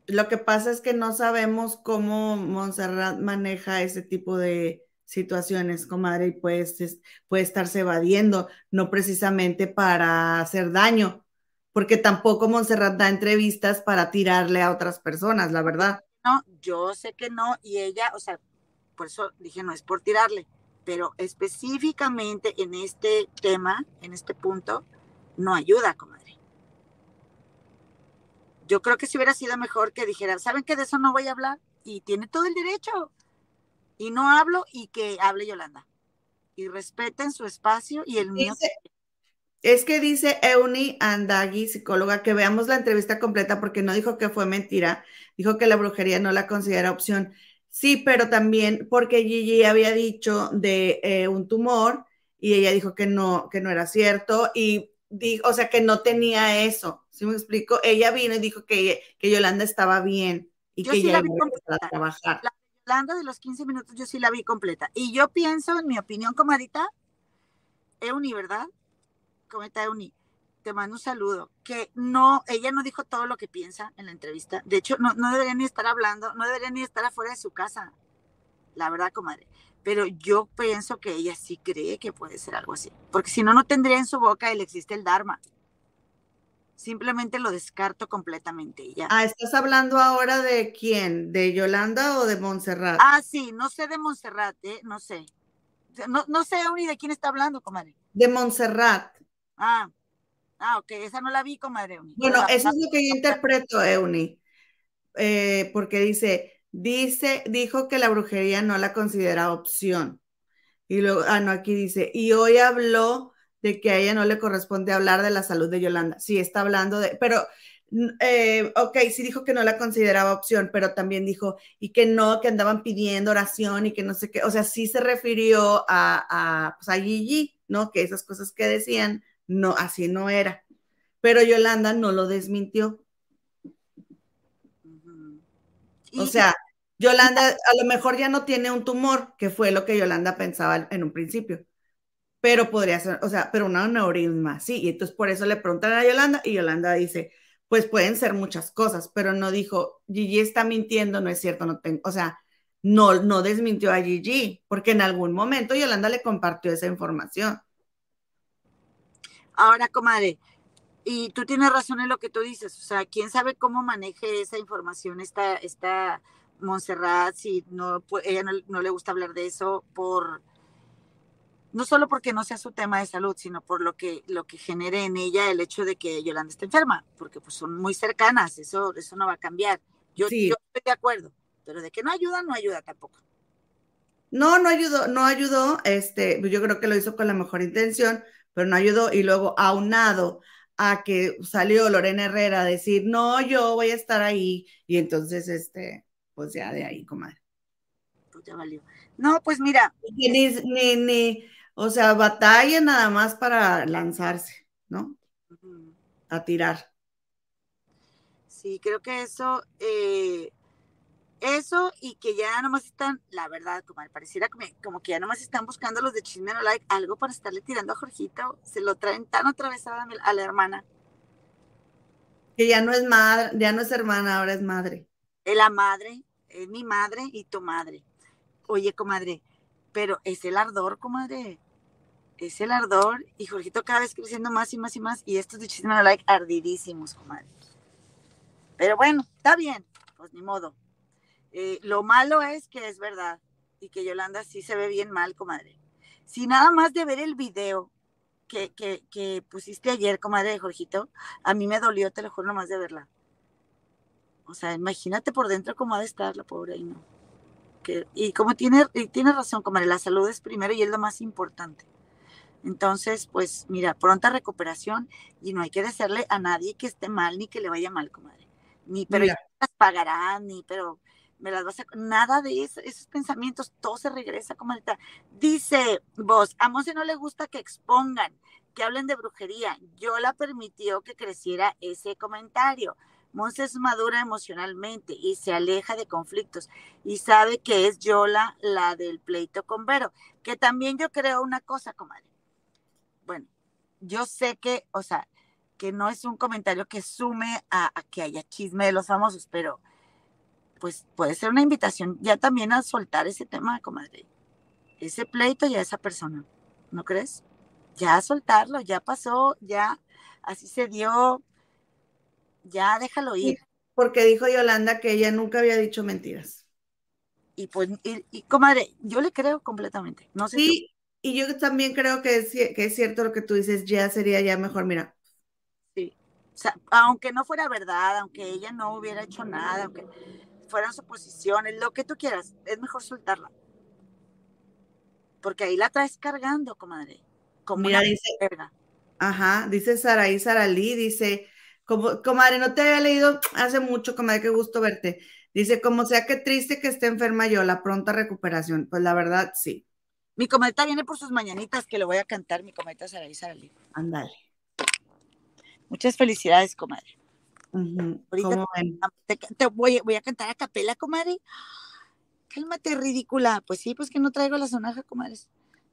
Lo que pasa es que no sabemos cómo Montserrat maneja ese tipo de situaciones, comadre, y es- puede estarse evadiendo, no precisamente para hacer daño, porque tampoco Montserrat da entrevistas para tirarle a otras personas, la verdad. No, yo sé que no, y ella, o sea, por eso dije, no es por tirarle, pero específicamente en este tema, en este punto, no ayuda, comadre. Yo creo que si hubiera sido mejor que dijera, ¿saben que de eso no voy a hablar? Y tiene todo el derecho. Y no hablo y que hable Yolanda. Y respeten su espacio y el mío. Es que dice Euni Andagui, psicóloga, que veamos la entrevista completa porque no dijo que fue mentira, dijo que la brujería no la considera opción. Sí, pero también porque Gigi había dicho de eh, un tumor y ella dijo que no, que no era cierto y dijo, o sea, que no tenía eso. ¿Sí me explico? Ella vino y dijo que, que Yolanda estaba bien y Yo que sí ya la vi a trabajar. La Yolanda de los 15 minutos yo sí la vi completa. Y yo pienso, en mi opinión, comadita, Euni, ¿verdad? Cometa Euni, te mando un saludo. Que no, ella no dijo todo lo que piensa en la entrevista. De hecho, no, no debería ni estar hablando, no debería ni estar afuera de su casa. La verdad, comadre. Pero yo pienso que ella sí cree que puede ser algo así. Porque si no, no tendría en su boca el existe el Dharma. Simplemente lo descarto completamente. y Ya. Ah, ¿estás hablando ahora de quién? ¿De Yolanda o de Montserrat? Ah, sí, no sé de Montserrat, ¿eh? No sé. No, no sé ni de quién está hablando, comadre. De Montserrat. Ah, ah, ok, esa no la vi, comadre. Euni. Bueno, la- eso es lo que yo interpreto, Euni, eh, porque dice, dice, dijo que la brujería no la considera opción. Y luego, ah, no, aquí dice, y hoy habló de que a ella no le corresponde hablar de la salud de Yolanda. Sí, está hablando de, pero, eh, ok, sí dijo que no la consideraba opción, pero también dijo, y que no, que andaban pidiendo oración y que no sé qué, o sea, sí se refirió a, a, pues a Gigi, ¿no? Que esas cosas que decían, no, así no era. Pero Yolanda no lo desmintió. O sea, Yolanda a lo mejor ya no tiene un tumor, que fue lo que Yolanda pensaba en un principio. Pero podría ser, o sea, pero un aneurisma, sí. Y entonces por eso le preguntan a Yolanda y Yolanda dice, pues pueden ser muchas cosas, pero no dijo, Gigi está mintiendo, no es cierto, no tengo, o sea, no, no desmintió a Gigi, porque en algún momento Yolanda le compartió esa información. Ahora, comadre, y tú tienes razón en lo que tú dices, o sea, quién sabe cómo maneje esa información esta, esta Montserrat, si no, ella no, no le gusta hablar de eso por, no solo porque no sea su tema de salud, sino por lo que, lo que genere en ella el hecho de que Yolanda esté enferma, porque pues son muy cercanas, eso, eso no va a cambiar. Yo, Sí. yo estoy de acuerdo, pero de que no ayuda, no ayuda tampoco. No, no ayudó, no ayudó, este, pues yo creo que lo hizo con la mejor intención, pero no ayudó. Y luego, aunado a que salió Lorena Herrera a decir, no, yo voy a estar ahí. Y entonces, este, pues ya de ahí, comadre. Pues ya valió. No, pues mira, Ni, ni, ni, o sea, batalla nada más para lanzarse, ¿no? A tirar. sí, creo que eso, eh, eso y que ya nomás están, la verdad, como pareciera como, como que ya nomás están buscando los de Chisme No Like algo para estarle tirando a Jorgito, se lo traen tan atravesada a la hermana. Que ya no es madre, ya no es hermana, ahora es madre. Es la madre, es mi madre y tu madre. Oye, comadre, pero es el ardor, comadre. Es el ardor y Jorgito cada vez creciendo más y más y más y estos de Chisme No Like ardidísimos, comadre. Pero bueno, está bien, pues ni modo. Eh, lo malo es que es verdad y que Yolanda sí se ve bien mal, comadre. Si nada más de ver el video que, que, que pusiste ayer, comadre de Jorgito, a mí me dolió, te lo juro, nomás de verla. O sea, imagínate por dentro cómo ha de estar la pobre ahí, ¿no? Que, y como tiene, y tiene razón, comadre, la salud es primero y es lo más importante. Entonces, pues mira, pronta recuperación y no hay que desearle a nadie que esté mal ni que le vaya mal, comadre. Ni, pero ya las pagarán, ni, pero me las vas a... Nada de eso, esos pensamientos, todo se regresa, comadre. Dice vos, a Monse no le gusta que expongan, que hablen de brujería. Yo la permitió que creciera ese comentario. Monse es madura emocionalmente y se aleja de conflictos y sabe que es Yola la del pleito con Vero, que también yo creo una cosa, comadre. Bueno, yo sé que, o sea, que no es un comentario que sume a, a que haya chisme de los famosos, pero pues puede ser una invitación ya también a soltar ese tema, comadre. Ese pleito y a esa persona, ¿no crees? Ya a soltarlo, ya pasó, ya así se dio, ya déjalo ir. Porque dijo Yolanda que ella nunca había dicho mentiras. Y pues, y, y, comadre, yo le creo completamente. No sé tú. Sí, y yo también creo que es, ci- que es cierto lo que tú dices, ya sería ya mejor, mira, Sí. O sea, aunque no fuera verdad, aunque ella no hubiera hecho nada, aunque fueran suposiciones, lo que tú quieras, es mejor soltarla. Porque ahí la traes cargando, comadre. Como Mira, una dice- verga. Ajá, dice Saraí Saralí, dice, como, comadre, no te había leído hace mucho, comadre, qué gusto verte. Dice, como sea que triste que esté enferma yo, la pronta recuperación. Pues la verdad, sí, Mi comadita viene por sus mañanitas que le voy a cantar, mi comadita Saraí Saralí. ándale. Muchas felicidades, comadre. Ahorita te, te voy, voy a cantar a capela, comadre. Cálmate, ridícula. Pues sí, pues que no traigo la sonaja, comadres.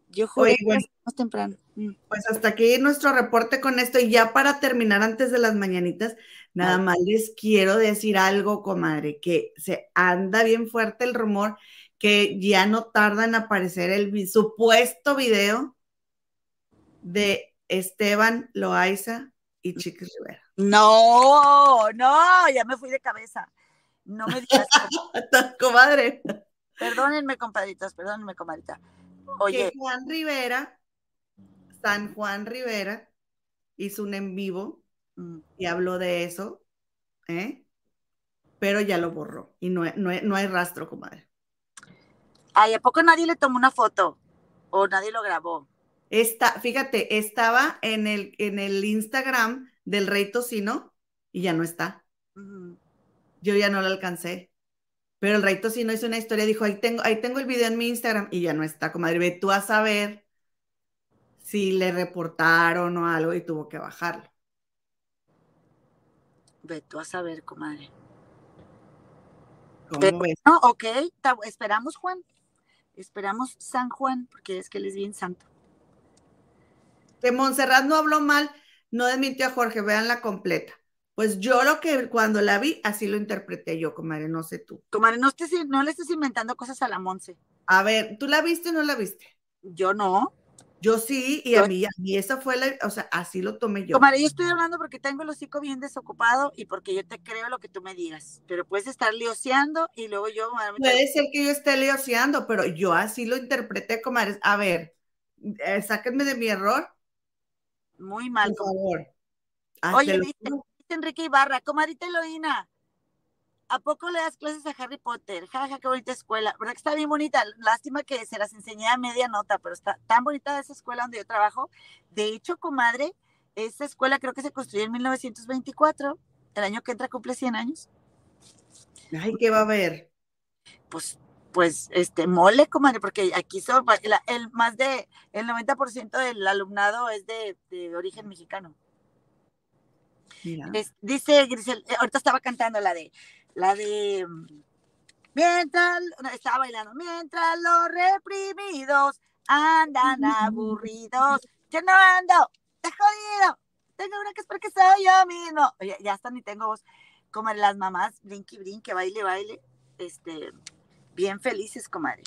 Yo juré Oye, bueno. más temprano. Mm. Pues hasta aquí nuestro reporte con esto. Y ya para terminar antes de las mañanitas, nada más les quiero decir algo, comadre, que se anda bien fuerte el rumor que ya no tarda en aparecer el supuesto video de Esteban Loaiza y Chiquis Rivera. No, no, ya me fui de cabeza. No me digas. comadre, perdónenme, compadritas, perdónenme, comadrita. que Oye, Juan Rivera, San Juan Rivera, hizo un en vivo mm, y habló de eso, ¿eh? Pero ya lo borró y no, no, no hay rastro, comadre. ay, ¿a poco nadie le tomó una foto? ¿O nadie lo grabó? Está, fíjate, estaba en el, en el Instagram del Rey Tocino y ya no está. Yo ya no lo alcancé. Pero el Rey Tocino hizo una historia, dijo, ahí tengo, ahí tengo el video en mi Instagram y ya no está, comadre. Ve tú a saber si le reportaron o algo y tuvo que bajarlo. Ve tú a saber, comadre. ¿Cómo Pero-? No, ok, esperamos, Juan. Esperamos San Juan, porque es que él es bien santo. Que Montserrat no habló mal, no desmintió a Jorge, vean la completa. Pues yo lo que cuando la vi, así lo interpreté yo, comadre, no sé tú. Comadre, no, estés- no le estés inventando cosas a la Monse. A ver, ¿tú la viste o no la viste? Yo no. Yo sí, y a mí, a mí esa fue la, o sea, así lo tomé yo. Comadre, yo estoy hablando porque tengo el hocico bien desocupado y porque yo te creo lo que tú me digas. Pero puedes estar lioseando y luego yo. Puede ser que yo esté lioseando, pero yo así lo interpreté, comadre. A ver, eh, sáquenme de mi error. Muy mal. Por favor. Oye, dice, dice Enrique Ibarra, comadita Eloína, ¿a poco le das clases a Harry Potter? Jaja, qué bonita escuela. ¿Verdad que está bien bonita? Lástima que se las enseñé a media nota, pero está tan bonita esa escuela donde yo trabajo. De hecho, comadre, esa escuela creo que se construyó en 1924. El año que entra cumple 100 años. Ay, ¿qué va a haber? Pues, pues, este, mole, comadre, porque aquí son, el, el más de, el 90% del alumnado es de, de origen mexicano. Es, dice Grisel, eh, ahorita estaba cantando la de, la de, mientras, estaba bailando, mientras los reprimidos andan aburridos, yo no ando, te jodido, tengo una que es porque soy yo mismo. Oye, ya hasta ni tengo voz, como las mamás, brinque, brinque, baile, baile, este, bien felices, comadre.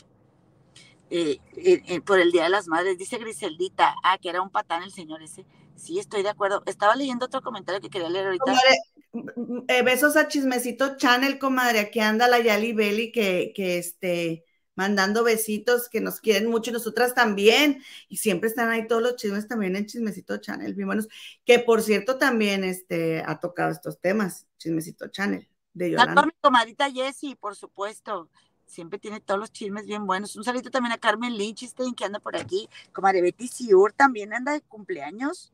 Eh, eh, eh, por el Día de las Madres, dice Griseldita, ah, que era un patán el señor ese. Sí, estoy de acuerdo. Estaba leyendo otro comentario que quería leer ahorita. Comadre, eh, besos a Chismecito Channel, comadre. Aquí anda la Yali Belly que, que este, mandando besitos, que nos quieren mucho y nosotras también. Y siempre están ahí todos los chismes también en Chismecito Channel, bien buenos. Que por cierto también este, ha tocado estos temas, Chismecito Channel, de Yolanda. mi comadita Jessie, por supuesto siempre tiene todos los chismes bien buenos. Un saludo también a Carmen Lichtenstein que anda por aquí. Comadre Betty Siur también anda de cumpleaños.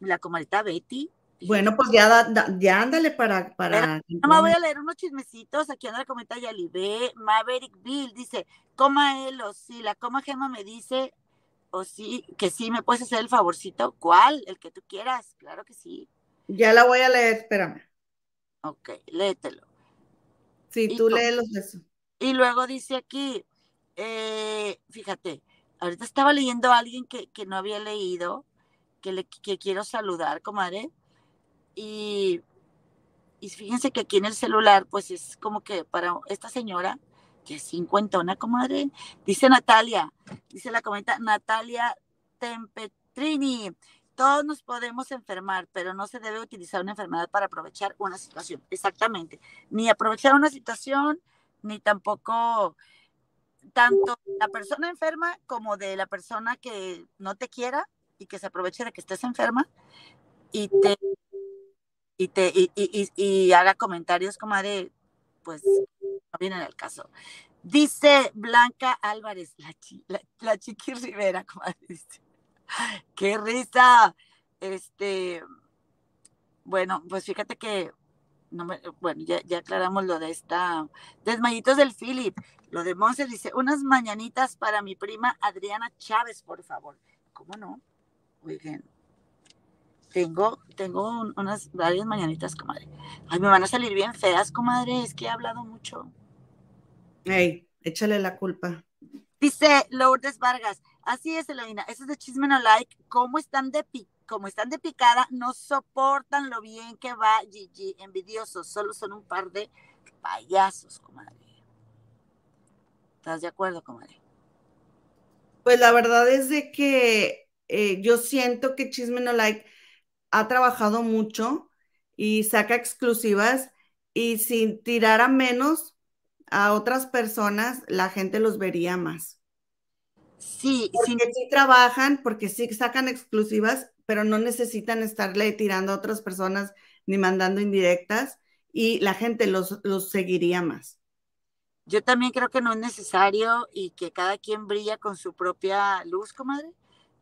La comadita Betty. Bueno, pues ya, da, da, ya ándale para. para no voy a leer unos chismecitos. Aquí anda la cometa Yalibé. Maverick Bill dice: Coma él o sí. La coma Gema me dice: O sí, que sí, me puedes hacer el favorcito. ¿Cuál? El que tú quieras. Claro que sí. Ya la voy a leer, espérame. Ok, léetelo. Sí, tú léelos eso. Y luego dice aquí: eh, Fíjate, ahorita estaba leyendo a alguien que, que no había leído. Que, le, que quiero saludar, comadre. Y, y fíjense que aquí en el celular, pues es como que para esta señora, que es cincuentona, comadre, dice Natalia, dice la comenta Natalia Tempetrini, todos nos podemos enfermar, pero no se debe utilizar una enfermedad para aprovechar una situación. Exactamente. Ni aprovechar una situación, ni tampoco tanto la persona enferma como de la persona que no te quiera y que se aproveche de que estés enferma y te y te y, y, haga comentarios como de pues no viene el caso. Dice Blanca Álvarez, la, chi, la, la Chiqui Rivera, como dice. ¡Qué risa! Este, bueno, pues fíjate que, no me, bueno, ya, ya, aclaramos lo de esta, desmayitos del Philip. Lo de Monse dice, unas mañanitas para mi prima Adriana Chávez, por favor. ¿Cómo no? Oigan, tengo, tengo un, unas varias mañanitas, comadre. Ay, me van a salir bien feas, comadre, es que he hablado mucho. Ey, échale la culpa. Dice Lourdes Vargas, así es, Eloína, eso es de chisme no like, ¿cómo están de pi como están de picada, no soportan lo bien que va Gigi, envidiosos, solo son un par de payasos, comadre. ¿Estás de acuerdo, comadre? Pues la verdad es de que eh, yo siento que Chisme No Like ha trabajado mucho y saca exclusivas y si tirara menos a otras personas, la gente los vería más. Sí, porque sí. sí trabajan, porque sí sacan exclusivas, pero no necesitan estarle tirando a otras personas ni mandando indirectas y la gente los, los seguiría más. Yo también creo que no es necesario y que cada quien brilla con su propia luz, comadre,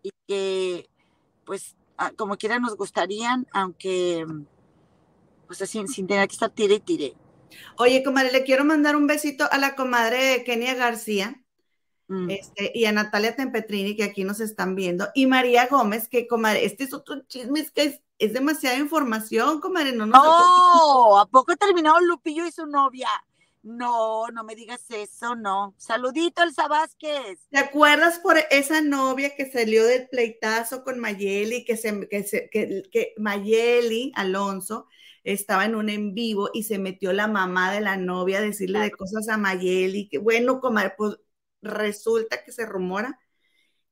y que pues como quiera nos gustarían, aunque pues sin, sin tener que estar tire y tire. Oye, comadre, le quiero mandar un besito a la comadre Kenia García mm. este, y a Natalia Tempetrini, que aquí nos están viendo, y María Gómez, que comadre, este es otro chisme, es que es, es demasiada información, comadre. No, nos no ¿a poco terminó Lupillo y su novia? No, no me digas eso, no. Saludito, Elsa Vázquez. ¿Te acuerdas por esa novia que salió del pleitazo con Mayeli, que se, que, se, que, que Mayeli Alonso estaba en un en vivo y se metió la mamá de la novia a decirle de cosas a Mayeli, que bueno, comadre, pues resulta que se rumora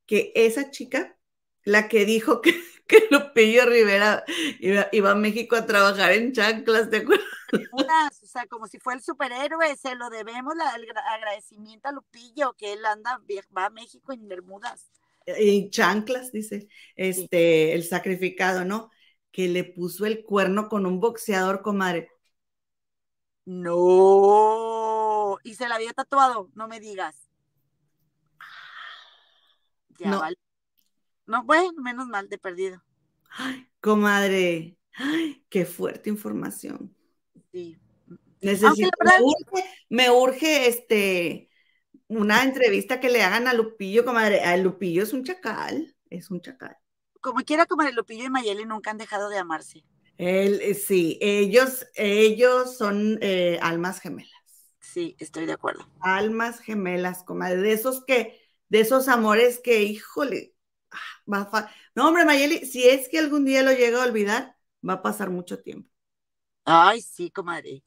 que esa chica, la que dijo que, que Lupillo Rivera iba, iba a México a trabajar en chanclas, ¿te acuerdas? Bermudas, o sea, como si fue el superhéroe, se lo debemos la- el gra- agradecimiento a Lupillo, que él anda, va a México en Bermudas. Y chanclas, dice, este, el sacrificado, ¿no? Que le puso el cuerno con un boxeador, comadre. No, y se la había tatuado, no me digas. Ya No. vale. No, bueno, menos mal de perdido. Comadre, ay, qué fuerte información. Sí. Necesito, verdad- me urge, me urge, este, una entrevista que le hagan a Lupillo, comadre. A Lupillo es un chacal, es un chacal. Como quiera, el Lupillo y Mayeli nunca han dejado de amarse. Él, eh, sí, ellos, ellos son eh, almas gemelas. Sí, estoy de acuerdo. Almas gemelas, comadre, de esos que, de esos amores que, híjole, va a no, hombre, Mayeli, si es que algún día lo llega a olvidar, va a pasar mucho tiempo. Ay, sí, comadre.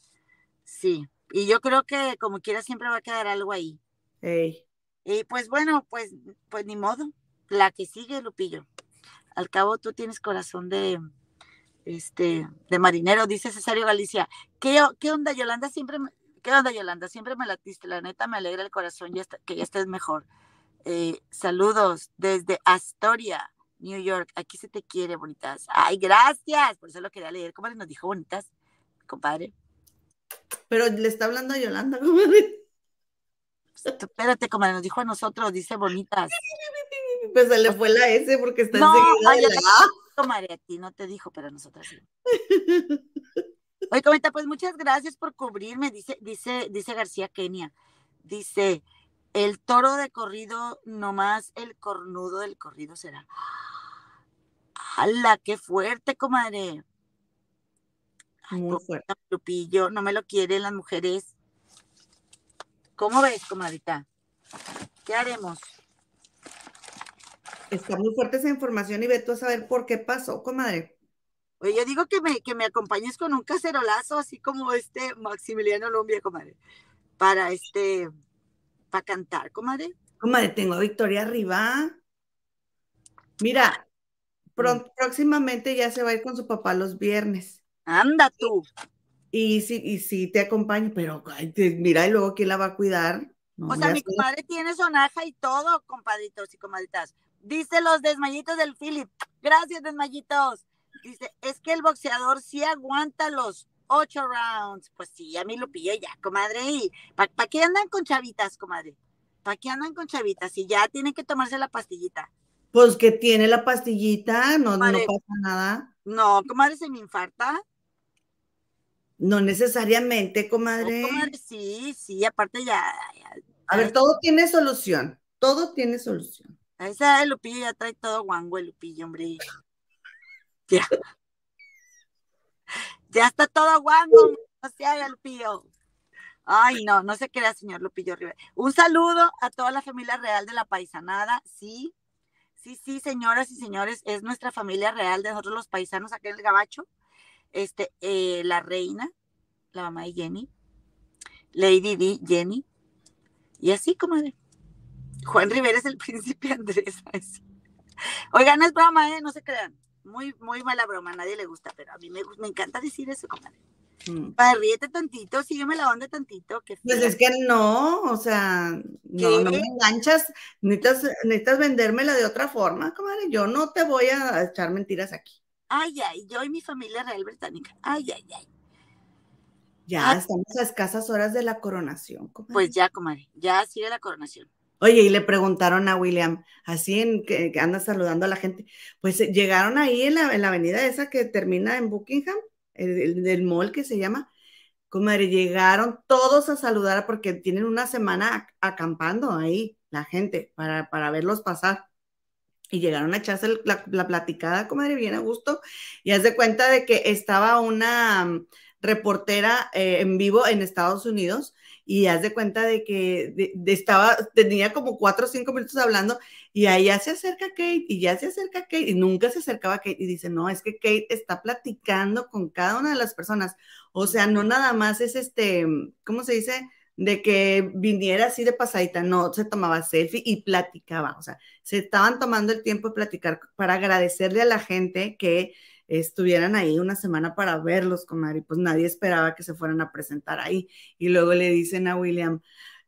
Sí. Y yo creo que como quiera siempre va a quedar algo ahí. Ey, Y pues bueno, pues, pues ni modo. La que sigue, Lupillo. Al cabo tú tienes corazón de, este, de marinero, dice Cesario Galicia. ¿Qué, qué onda, Yolanda? Siempre me- ¿Qué onda, Yolanda? Siempre me latiste. La neta me alegra el corazón ya está- que ya estés mejor. Eh, saludos desde Astoria, New York. Aquí se te quiere, bonitas. Ay, gracias. Por eso lo quería leer. ¿Cómo nos dijo bonitas, compadre? pero le está hablando a Yolanda, comadre. Espérate, comadre, nos dijo a nosotros, dice bonitas. Pues se le fue la S porque está No, enseguida ay, de la comadre, a ti no te dijo, pero a nosotras sí. Oye, comenta, pues muchas gracias por cubrirme, dice, dice, dice García Kenia. Dice, el toro de corrido, nomás el cornudo del corrido será. ¡Hala, qué fuerte, comadre! Muy fuerte. Lupillo, no me lo quieren las mujeres. ¿Cómo ves, comadrita? ¿Qué haremos? Está muy fuerte esa información y ve tú a saber por qué pasó, comadre. Oye, yo digo que me, que me acompañes con un cacerolazo, así como este Maximiliano Lombia, comadre, para este, para cantar, comadre. Comadre, tengo a Victoria arriba. Mira, pron- próximamente ya se va a ir con su papá los viernes. Anda tú. Y sí, y sí te acompaño, pero ay, te- mira, y luego quién la va a cuidar. No, O sea, mi sé. comadre tiene sonaja y todo, compadritos y comadritas. Dice los desmayitos del Philip. Gracias, desmayitos. Dice, es que el boxeador sí aguanta los ocho rounds. Pues sí, a mí lo pillé ya, comadre. ¿Y para qué andan con chavitas, comadre? ¿Para qué andan con chavitas? Si ya tienen que tomarse la pastillita. Pues que tiene la pastillita, no, no pasa nada. No, comadre, se me infarta. No necesariamente, No, comadre. sí, sí, aparte ya, ya- A ver, todo tiene solución. Todo tiene solución. a esa Lupillo ya trae todo guango el Lupillo, hombre. Ya. Ya está todo guango, no se haga Lupillo. Ay, no, no se crea, señor Lupillo Rivera. Un saludo a toda la familia real de la paisanada, sí. Sí, sí, señoras y señores, es nuestra familia real de nosotros los paisanos acá en el Gabacho. Este, eh, la reina, la mamá de Jenny, Lady D, Jenny, y así, comadre. Juan Rivera es el príncipe Andrés. así. Oigan, es broma, ¿eh? No se crean. Muy, muy mala broma, a nadie le gusta, pero a mí me, me encanta decir eso, comadre. Mm. Para ríete tantito, sígueme la onda tantito. Que Pues es que no, o sea, no, no me enganchas, necesitas, necesitas vendérmela de otra forma, comadre. Yo no te voy a echar mentiras aquí. Ay, ay, yo y mi familia real británica. Ay, ay, ay. Ya Ay. estamos a escasas horas de la coronación, comadre. Pues ya, comadre, ya sigue la coronación. Oye, y le preguntaron a William, así en que, que anda saludando a la gente, pues eh, llegaron ahí en la, en la avenida esa que termina en Buckingham, el, el del mall que se llama, comadre, llegaron todos a saludar porque tienen una semana ac- acampando ahí la gente para, para verlos pasar. Y llegaron a echarse el- la, la platicada, comadre, bien a gusto. Y haz de cuenta de que estaba una mm, reportera eh, en vivo en Estados Unidos y haz de cuenta de que de- de estaba, tenía como cuatro o cinco minutos hablando y ahí ya se acerca Kate y ya se acerca Kate y nunca se acercaba Kate y dice, no, es que Kate está platicando con cada una de las personas. O sea, no nada más es este, ¿cómo se dice? de que viniera así de pasadita, no, se tomaba selfie y platicaba, o sea, se estaban tomando el tiempo de platicar para agradecerle a la gente que estuvieran ahí una semana para verlos, comadre, y pues nadie esperaba que se fueran a presentar ahí. Y luego le dicen a William,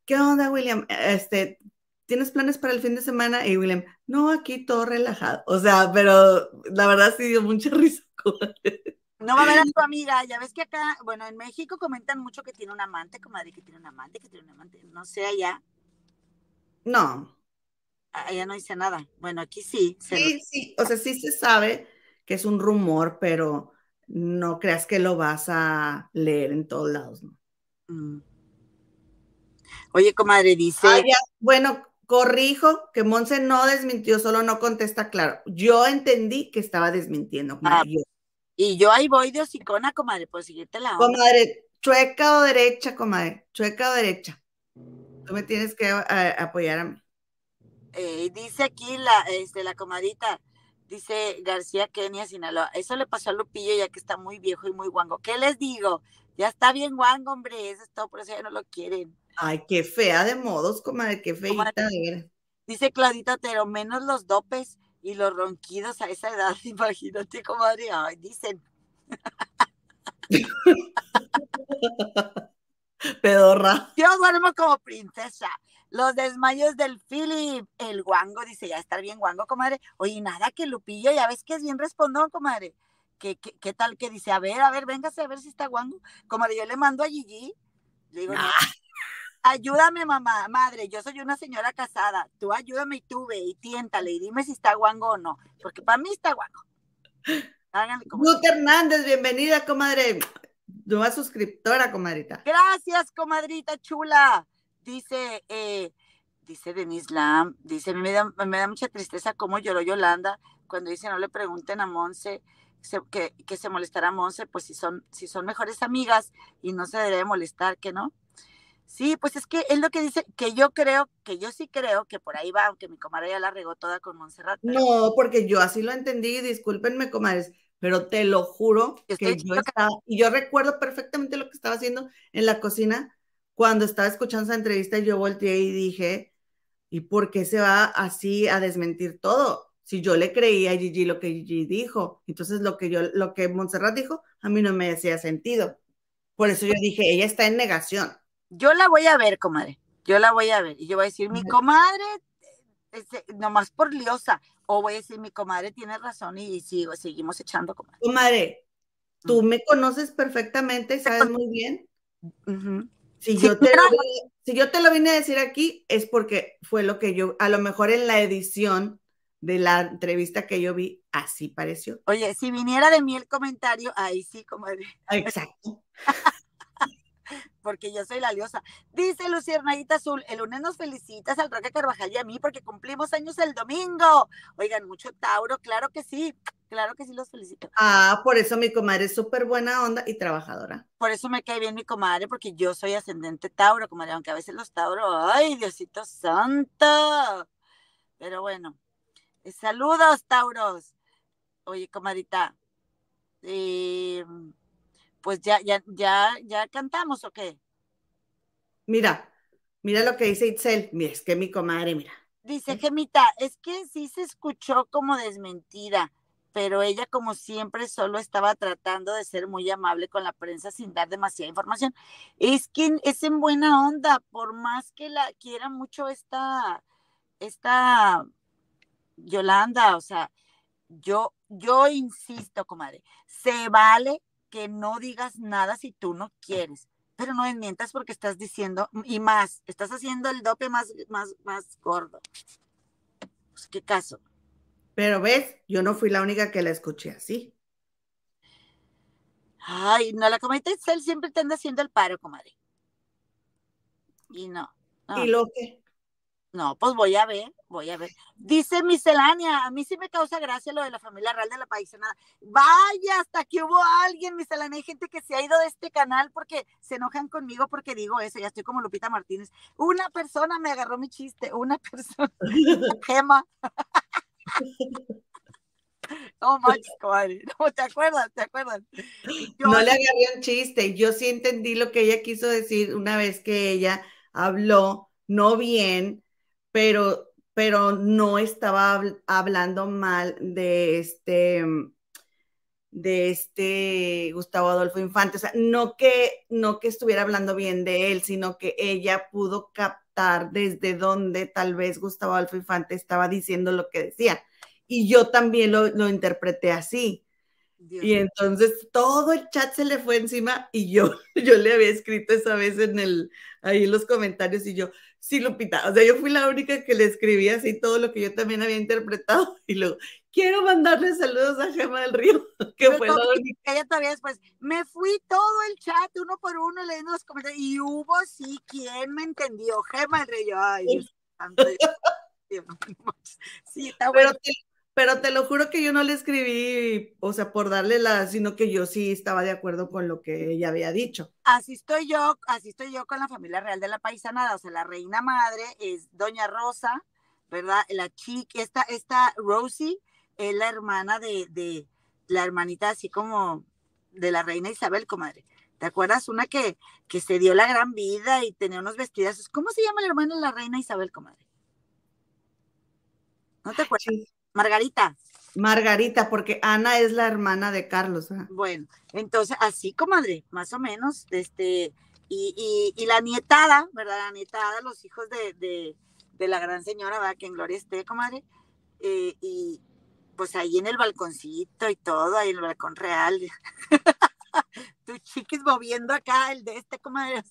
¿qué onda, William? Este, ¿tienes planes para el fin de semana? Y William, no, aquí todo relajado. O sea, pero la verdad sí dio mucha risa. comadre. No va a ver a tu amiga, ya ves que acá, bueno, en México comentan mucho que tiene un amante, comadre, que tiene un amante, que tiene un amante. No sé allá, No, allá no dice nada. Bueno, aquí sí. se sí, sí, o sea, sí se sabe que es un rumor, pero no creas que lo vas a leer en todos lados, ¿no? Mm. Oye, comadre, dice. Ah, ya, bueno, corrijo que Monse no desmintió, solo no contesta claro. Yo entendí que estaba desmintiendo. comadre, Ah, yo. Y yo ahí voy de hocicona, comadre, pues seguirte la onda. Comadre, chueca o derecha, comadre, chueca o derecha. Tú me tienes que eh, apoyar a mí. Eh, dice aquí la, este, la comadita, dice García Kenia Sinaloa. Eso le pasó a Lupillo ya que está muy viejo y muy guango. ¿Qué les digo? Ya está bien guango, hombre. Eso es todo, por eso ya no lo quieren. Ay, qué fea de modos, comadre, qué feita Comadre. de. Dice Claudita Otero, menos los dopes y los ronquidos a esa edad. Imagínate, comadre. Ay, dicen. Pedorra. Yo duermo como princesa. Los desmayos del Philip, el guango, dice, ya estar bien guango, comadre. Oye, nada que Lupillo, ya ves que es bien respondón, comadre. ¿Qué, qué, qué tal que dice? A ver, a ver, véngase a ver si está guango. Comadre, yo le mando a Gigi. Le digo, "No, ayúdame, mamá, madre, yo soy una señora casada. Tú ayúdame y tú ve y tiéntale y dime si está guango o no. Porque para mí está guango. Háganle como. Ruth Hernández, bienvenida, comadre. Nueva suscriptora, comadrita. Gracias, comadrita chula. Dice, eh, dice Denise Lam, dice, me da, me da mucha tristeza cómo lloró Yolanda cuando dice no le pregunten a Monse se- que, que se molestará a Monse, pues si son, si son mejores amigas y no se debe molestar, que no. Sí, pues es que es lo que dice, que yo creo, que yo sí creo que por ahí va, aunque mi comadre ya la regó toda con Montserrat. pero- No, porque yo así lo entendí, discúlpenme, comadres, pero te lo juro Yo que yo estaba, y yo recuerdo perfectamente lo que estaba haciendo en la cocina cuando estaba escuchando esa entrevista, yo volteé y dije, ¿y por qué se va así a desmentir todo? Si yo le creía a Gigi lo que Gigi dijo, entonces lo que yo, lo que Montserrat dijo, a mí no me hacía sentido. Por eso yo dije, ella está en negación. Yo la voy a ver, comadre. Yo la voy a ver. Y yo voy a decir, mi comadre, este, nomás por liosa. O voy a decir, mi comadre tiene razón y, sigo, seguimos echando, comadre. Comadre, tú me conoces perfectamente, sabes muy bien. Ujú. Si yo, te lo, vi- si yo te lo vine a decir aquí, es porque fue lo que yo, a lo mejor en la edición de la entrevista que yo vi, así pareció. Oye, si viniera de mí el comentario, ahí sí, comadre, Exacto. porque yo soy la liosa. Dice Luciernadita Azul, el lunes nos felicitas al Roque Carvajal y a mí porque cumplimos años el domingo. Oigan, mucho Tauro, claro que sí, claro que sí los felicito. Ah, por eso mi comadre es súper buena onda y trabajadora. Por eso me cae bien mi comadre, porque yo soy ascendente Tauro, comadre, aunque a veces los Tauros, ay, Diosito santo. Pero bueno, eh, saludos, Tauros. Oye, comadrita, eh, pues ya, ya, ya, ya cantamos o qué? Mira, mira lo que dice Itzel. Mira, es que mi comadre, mira. Dice Gemita, es que sí se escuchó como desmentida, pero ella como siempre solo estaba tratando de ser muy amable con la prensa sin dar demasiada información. Es que es en buena onda, por más que la quiera mucho esta, esta Yolanda, o sea, yo, yo insisto, comadre, se vale que no digas nada si tú no quieres, pero no desmientas porque estás diciendo, y más, estás haciendo el dope más, más, más gordo. Pues, ¿qué caso? Pero ves, yo no fui la única que la escuché así. Ay, no, la comadita Itzel siempre te anda haciendo el paro, comadre. Y no. no. ¿Y lo que? No, pues voy a ver, voy a ver. Dice miscelánea, a mí sí me causa gracia lo de la familia real de la paisanada. Vaya, hasta que hubo alguien, miscelánea, hay gente que se ha ido de este canal porque se enojan conmigo porque digo eso, ya estoy como Lupita Martínez. Una persona me agarró mi chiste, una persona, Gema. No manches, comadre. No, ¿te acuerdas? ¿Te acuerdas? Yo No le agarré un chiste. Yo sí entendí lo que ella quiso decir una vez que ella habló, no bien, pero, pero no estaba habl- hablando mal de este, de este Gustavo Adolfo Infante. O sea, no que, no que estuviera hablando bien de él, sino que ella pudo captar desde dónde tal vez Gustavo Adolfo Infante estaba diciendo lo que decía. Y yo también lo, lo interpreté así. Dios Y entonces todo el chat se le fue encima y yo, yo le había escrito esa vez en el, ahí en los comentarios y yo, sí, Lupita, o sea, yo fui la única que le escribí así todo lo que yo también había interpretado y luego, quiero mandarle saludos a Gema del Río, que Pero fue la todo- única. ella todavía después, me fui todo el chat uno por uno leyendo los comentarios y hubo sí quien me entendió, Gema el Rey, ay, Dios santo, Dios, sí, está Pero bueno, te, pero te lo juro que yo no le escribí, o sea, por darle la, sino que yo sí estaba de acuerdo con lo que ella había dicho. así estoy yo, así estoy yo con la familia real de la paisanada, o sea, la reina madre es Doña Rosa, ¿verdad? La chica, esta, esta Rosie es la hermana de, de, la hermanita así como de la reina Isabel, comadre. ¿Te acuerdas? Una que, que se dio la gran vida y tenía unos vestidazos. ¿Cómo se llama la hermana de la reina Isabel, comadre? ¿No te acuerdas? Sí. Margarita. Margarita, porque Ana es la hermana de Carlos. Bueno, entonces así, comadre, más o menos, este, y, y, y la nietada, ¿verdad? La nietada, los hijos de, de, de la gran señora, ¿verdad? Que en gloria esté, comadre, eh, y pues ahí en el balconcito y todo, ahí en el balcón real, tu chiquis moviendo acá el de este, comadre,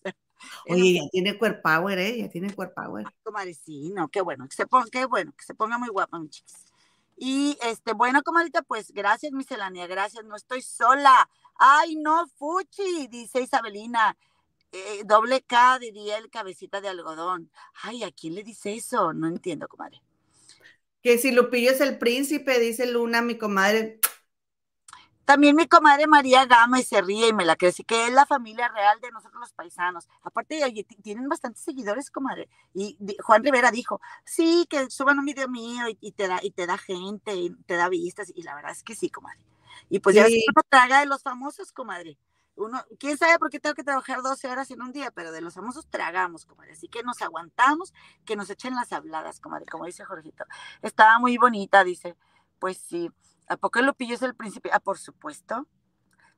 Oye, ya tiene cuerpo power, ¿eh? Ya tiene cuerpo power. comadre, sí, no, qué bueno, que se ponga, qué bueno, que se ponga muy guapa, mi chiquis. Y este, bueno, comadita, pues gracias, miscelánea, gracias, no estoy sola. Ay, no, Fuchi, dice Isabelina. Eh, doble K diría el cabecita de algodón. Ay, ¿a quién le dice eso? No entiendo, comadre. Que si Lupillo es el príncipe, dice Luna, mi comadre. También mi comadre María Gama y se ríe y me la crece, que es la familia real de nosotros los paisanos. Aparte, oye, tienen bastantes seguidores, comadre. Y Juan Rivera dijo, sí, que suban un video mío y, y te da, y te da gente, y te da vistas. Y la verdad es que sí, comadre. Y pues ya Sí. uno traga de los famosos, comadre. Uno, quién sabe por qué tengo que trabajar 12 horas en un día, pero de los famosos tragamos, comadre. Así que nos aguantamos, que nos echen las habladas, comadre, como dice Jorgito. Estaba muy bonita, dice. Pues sí. ¿A poco el Lupillo es el príncipe? Ah, por supuesto.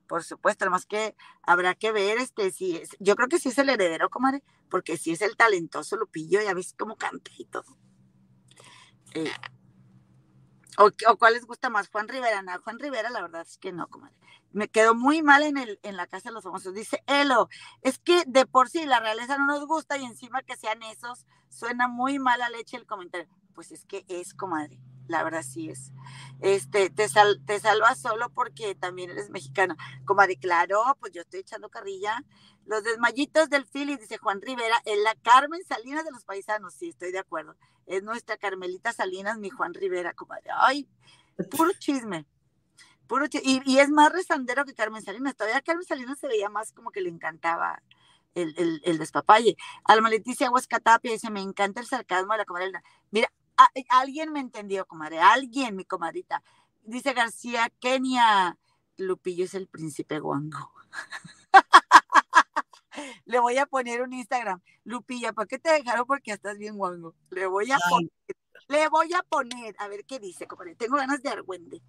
Por supuesto, además que habrá que ver este si es, yo creo que sí es el heredero, comadre, porque sí es el talentoso Lupillo, ya ves cómo canta y todo. O, o cuál les gusta más, Juan Rivera, no, Juan Rivera, la verdad es que no, comadre. Me quedó muy mal en el, en la casa de los famosos. Dice Elo, es que de por sí la realeza no nos gusta y encima que sean esos, suena muy mala leche el comentario. Pues es que es, comadre, la verdad sí es. Este, te, sal, te salvas solo porque también eres mexicano. Comadre, claro, pues yo estoy echando carrilla. Los desmayitos del Philly, dice Juan Rivera, en la Carmen Salinas de los paisanos, sí, estoy de acuerdo. Es nuestra Carmelita Salinas, mi Juan Rivera, comadre. Ay, puro chisme. Puro chisme. Y, y es más rezandero que Carmen Salinas. Todavía Carmen Salinas se veía más como que le encantaba el, el, el despapalle. Alma Leticia Huescatapia dice, me encanta el sarcasmo de la comadre. Elena". Mira, a- alguien me entendió, comadre. Alguien, mi comadrita. Dice García, Kenia, Lupillo es el príncipe guango. Le voy a poner un Instagram. Lupilla, ¿para qué te dejaron? Porque estás bien guango. Le voy a poner, le voy a poner, a ver qué dice, comadre. Tengo ganas de argüende.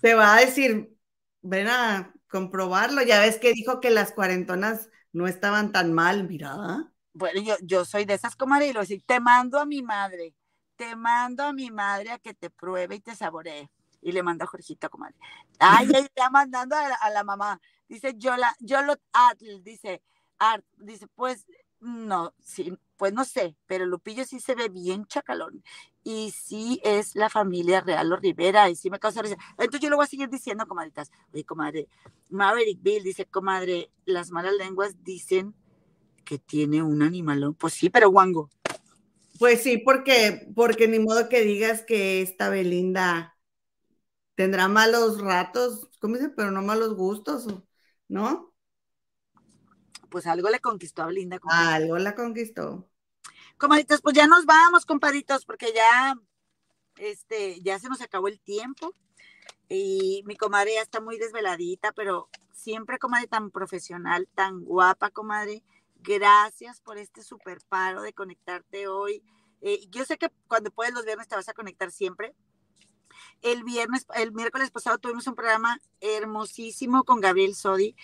Se va a decir, ven a comprobarlo. Ya ves que dijo que las cuarentonas no estaban tan mal, mira. Bueno, yo, yo soy de esas comadre y lo decir, te mando a mi madre, te mando a mi madre a que te pruebe y te saboree. Y le mando a Jorgito, comadre. Ay, ella está mandando a la, a la mamá. Dice Yola, Yolo Atl, dice, Art, dice, pues no, sí, pues no sé, pero Lupillo sí se ve bien chacalón. Y sí es la familia Real los Rivera, y sí me causa risa. Entonces yo lo voy a seguir diciendo, comadritas. Oye, comadre, Maverick Bill dice, comadre, las malas lenguas dicen que tiene un animalón. Pues sí, pero guango. Pues sí, porque, porque ni modo que digas que esta Belinda tendrá malos ratos, ¿cómo dice? Pero no malos gustos, ¿no? Pues algo le conquistó a Belinda. Algo la conquistó. Comadritas, pues ya nos vamos, compadritos, porque ya, este, ya se nos acabó el tiempo. y mi comadre ya está muy desveladita, pero siempre, comadre, tan profesional, tan guapa, comadre. Gracias por este super paro de conectarte hoy. Eh, yo sé que cuando puedes los viernes te vas a conectar siempre. El viernes, el miércoles pasado tuvimos un programa hermosísimo con Gabriel Sodi.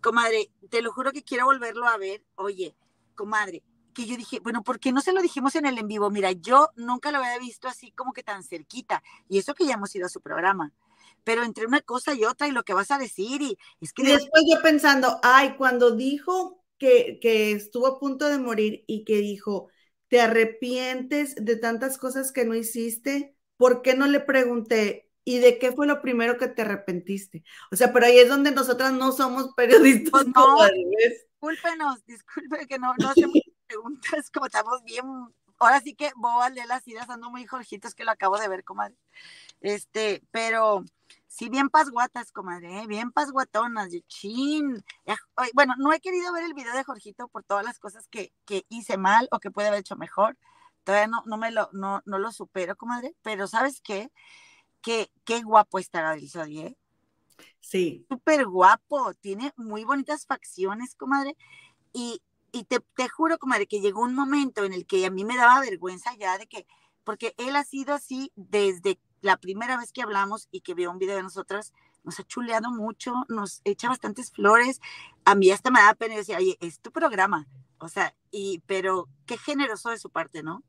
Comadre, te lo juro que quiero volverlo a ver. Oye, comadre, que yo dije, bueno, ¿por qué no se lo dijimos en el en vivo? Mira, yo nunca lo había visto así como que tan cerquita. Y eso que ya hemos ido a su programa. Pero entre una cosa y otra y lo que vas a decir y es que... Y después yo pensando, ay, cuando dijo que, que estuvo a punto de morir y que dijo, te arrepientes de tantas cosas que no hiciste, ¿por qué no le pregunté, ¿y de qué fue lo primero que te arrepentiste? O sea, pero ahí es donde nosotras no somos periodistas. No, discúlpenos, disculpe que no, no hacemos preguntas, como estamos bien, ahora sí que bobas de las ideas, ando muy jorjitos que lo acabo de ver, comadre. Este, pero sí, bien pasguatas, comadre, ¿eh? bien pasguatonas, de chin. Bueno, no he querido ver el video de Jorgito por todas las cosas que, que hice mal o que puede haber hecho mejor. Todavía no, no me lo, no, no lo supero, comadre, pero ¿sabes qué? Qué, qué guapo está Gabriel Sodi, ¿eh? Sí. Súper guapo, tiene muy bonitas facciones, comadre. Y, y te, te, juro, comadre, que llegó un momento en el que a mí me daba vergüenza ya de que, porque él ha sido así desde la primera vez que hablamos y que vio un video de nosotras, nos ha chuleado mucho, nos echa bastantes flores. A mí hasta me da pena y decía, oye, es tu programa. O sea, y, pero qué generoso de su parte, ¿no?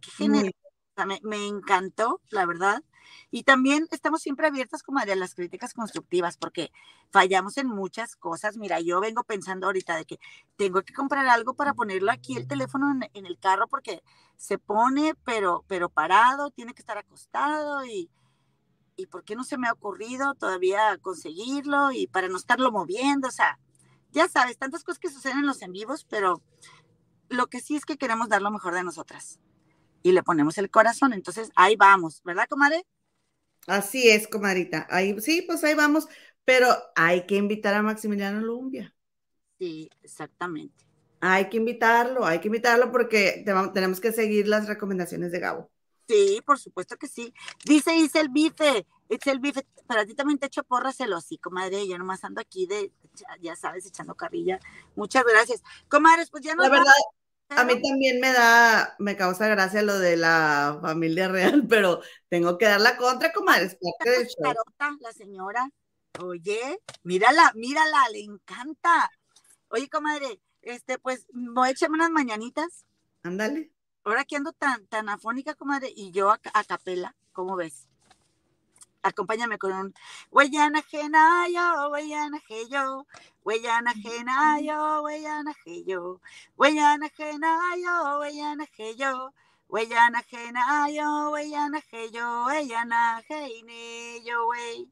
Qué generoso. O sea, me, me, encantó, la verdad. Y también estamos siempre abiertas como a las críticas constructivas, porque fallamos en muchas cosas. Mira, yo vengo pensando ahorita de que tengo que comprar algo para ponerlo aquí el teléfono en, en el carro, porque se pone, pero, pero parado, tiene que estar acostado y, y ¿por qué no se me ha ocurrido todavía conseguirlo? Y para no estarlo moviendo, o sea, ya sabes, tantas cosas que suceden en los en vivos, pero lo que sí es que queremos dar lo mejor de nosotras y le ponemos el corazón. Entonces, ahí vamos, ¿verdad, comadre? Así es, comadrita. Ahí, sí, pues ahí vamos, pero hay que invitar a Maximiliano Lumbia. Sí, exactamente. Hay que invitarlo, hay que invitarlo porque tenemos que seguir las recomendaciones de Gabo. Sí, por supuesto que sí. Dice Isel Bife, el Bife, para ti también te echo porras el comadre, yo nomás ando aquí de, ya sabes, echando carrilla. Muchas gracias. Comadres, pues ya no. La verdad, a mí también me da, me causa gracia lo de la familia real, pero tengo que dar la contra, comadre, es parte del show. La señora, oye, mírala, mírala, le encanta. Oye, comadre, este, pues, voy a echarme unas mañanitas. Ándale. Ahora que ando tan, tan afónica, comadre, y yo a, a capela, ¿cómo ves? acompáñame con un huella ajena yo, huella yo, huella ajena yo, huella yo, huella ajena yo, huella yo. Ajena yo, yo, yo.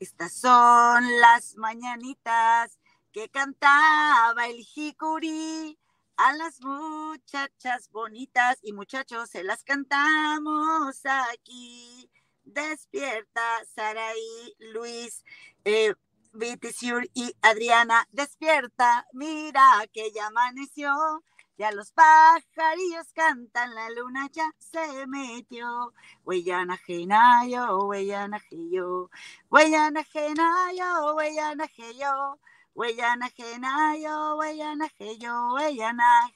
Estas son las mañanitas que cantaba el jicurí. A las muchachas bonitas y muchachos se las cantamos aquí. Despierta, Saraí, Luis, eh, y Adriana, despierta, mira que ya amaneció, ya los pajarillos cantan, la luna ya se metió. Huellana genayo, huellana yo, huellana genayo, huellana yo. Huellana genayo, huellana yo, huellana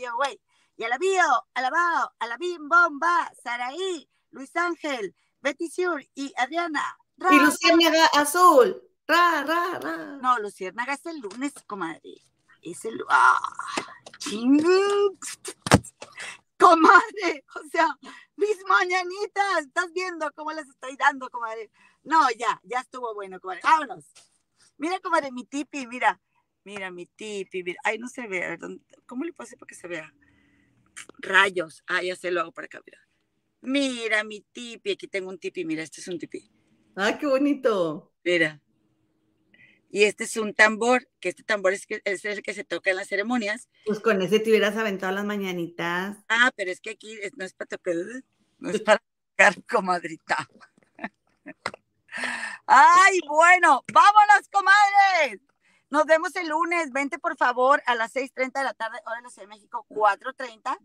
yo, wey. Y a la bio, a la bao, a la bim bomba, Saraí, Luis Ángel, Betty Sur y Adriana. Ra, y Luciérnaga Azul. Ra, ra, ra. No, Luciérnaga es el lunes, comadre. Es el. ¡Ah! Comadre, o sea, mis mañanitas, estás viendo cómo las estoy dando, comadre. No, ya, ya estuvo bueno, comadre. Vámonos. Mira, comadre, mi tipi, mira. Mira, mi tipi, mira. Ay, no se ve. ¿Cómo le puedo hacer para que se vea? Rayos. Ah, ya se lo hago para acá, mira. Mira mi tipi, aquí tengo un tipi, mira, este es un tipi. Ah, qué bonito. Mira. Y este es un tambor, que este tambor es, que, es el que se toca en las ceremonias. Pues con ese te hubieras aventado las mañanitas. Ah, pero es que aquí no es para tocar, no es para tocar, comadrita. Ay, bueno, vámonos, comadres. Nos vemos el lunes. Vente, por favor, a las 6.30 de la tarde, hora de la Ciudad de México, 4.30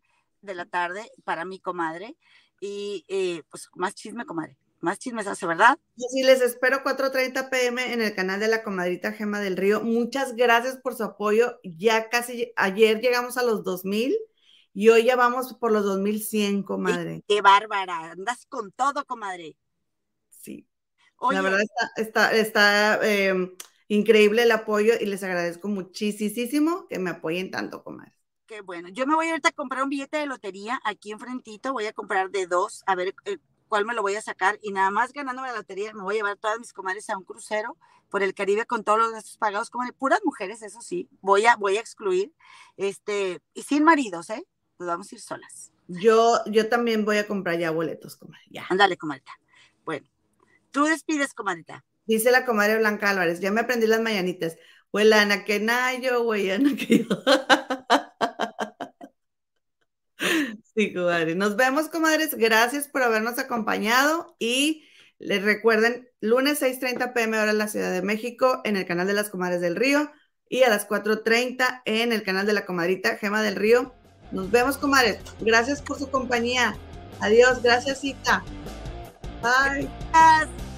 de la tarde para mi comadre y eh, pues más chisme, comadre. más chismesazo, ¿verdad? Sí, les espero 4.30 pm en el canal de la comadrita Gema del Río. Muchas gracias por su apoyo. Ya casi, ayer llegamos a los 2000 y hoy ya vamos por los 2100, comadre. Qué bárbara, andas con todo, comadre. Sí. Oye, La verdad está, está, está eh, increíble el apoyo y les agradezco muchísimo que me apoyen tanto, comadre. Qué bueno. Yo me voy ahorita a comprar un billete de lotería aquí enfrentito, voy a comprar de dos, a ver eh, cuál me lo voy a sacar y nada más ganándome la lotería me voy a llevar todas mis comadres a un crucero por el Caribe con todos los gastos pagados, como puras mujeres, eso sí, voy a, voy a excluir, este, y sin maridos, ¿eh? Nos vamos a ir solas. Yo, yo también voy a comprar ya boletos, comadre. Ya. Ándale, comadita. Bueno, tú despides, comadita. Dice la comadre Blanca Álvarez, ya me aprendí las mañanitas. Huelana que nayo, huelana que yo. Sí, comadre. Nos vemos, comadres. Gracias por habernos acompañado y les recuerden, lunes 6.30 pm hora en la Ciudad de México en el canal de las Comadres del Río y a las 4.30 en el canal de la comadrita Gema del Río. Nos vemos, comadres. Gracias por su compañía. Adiós. Gracias, Cita. Bye. Gracias.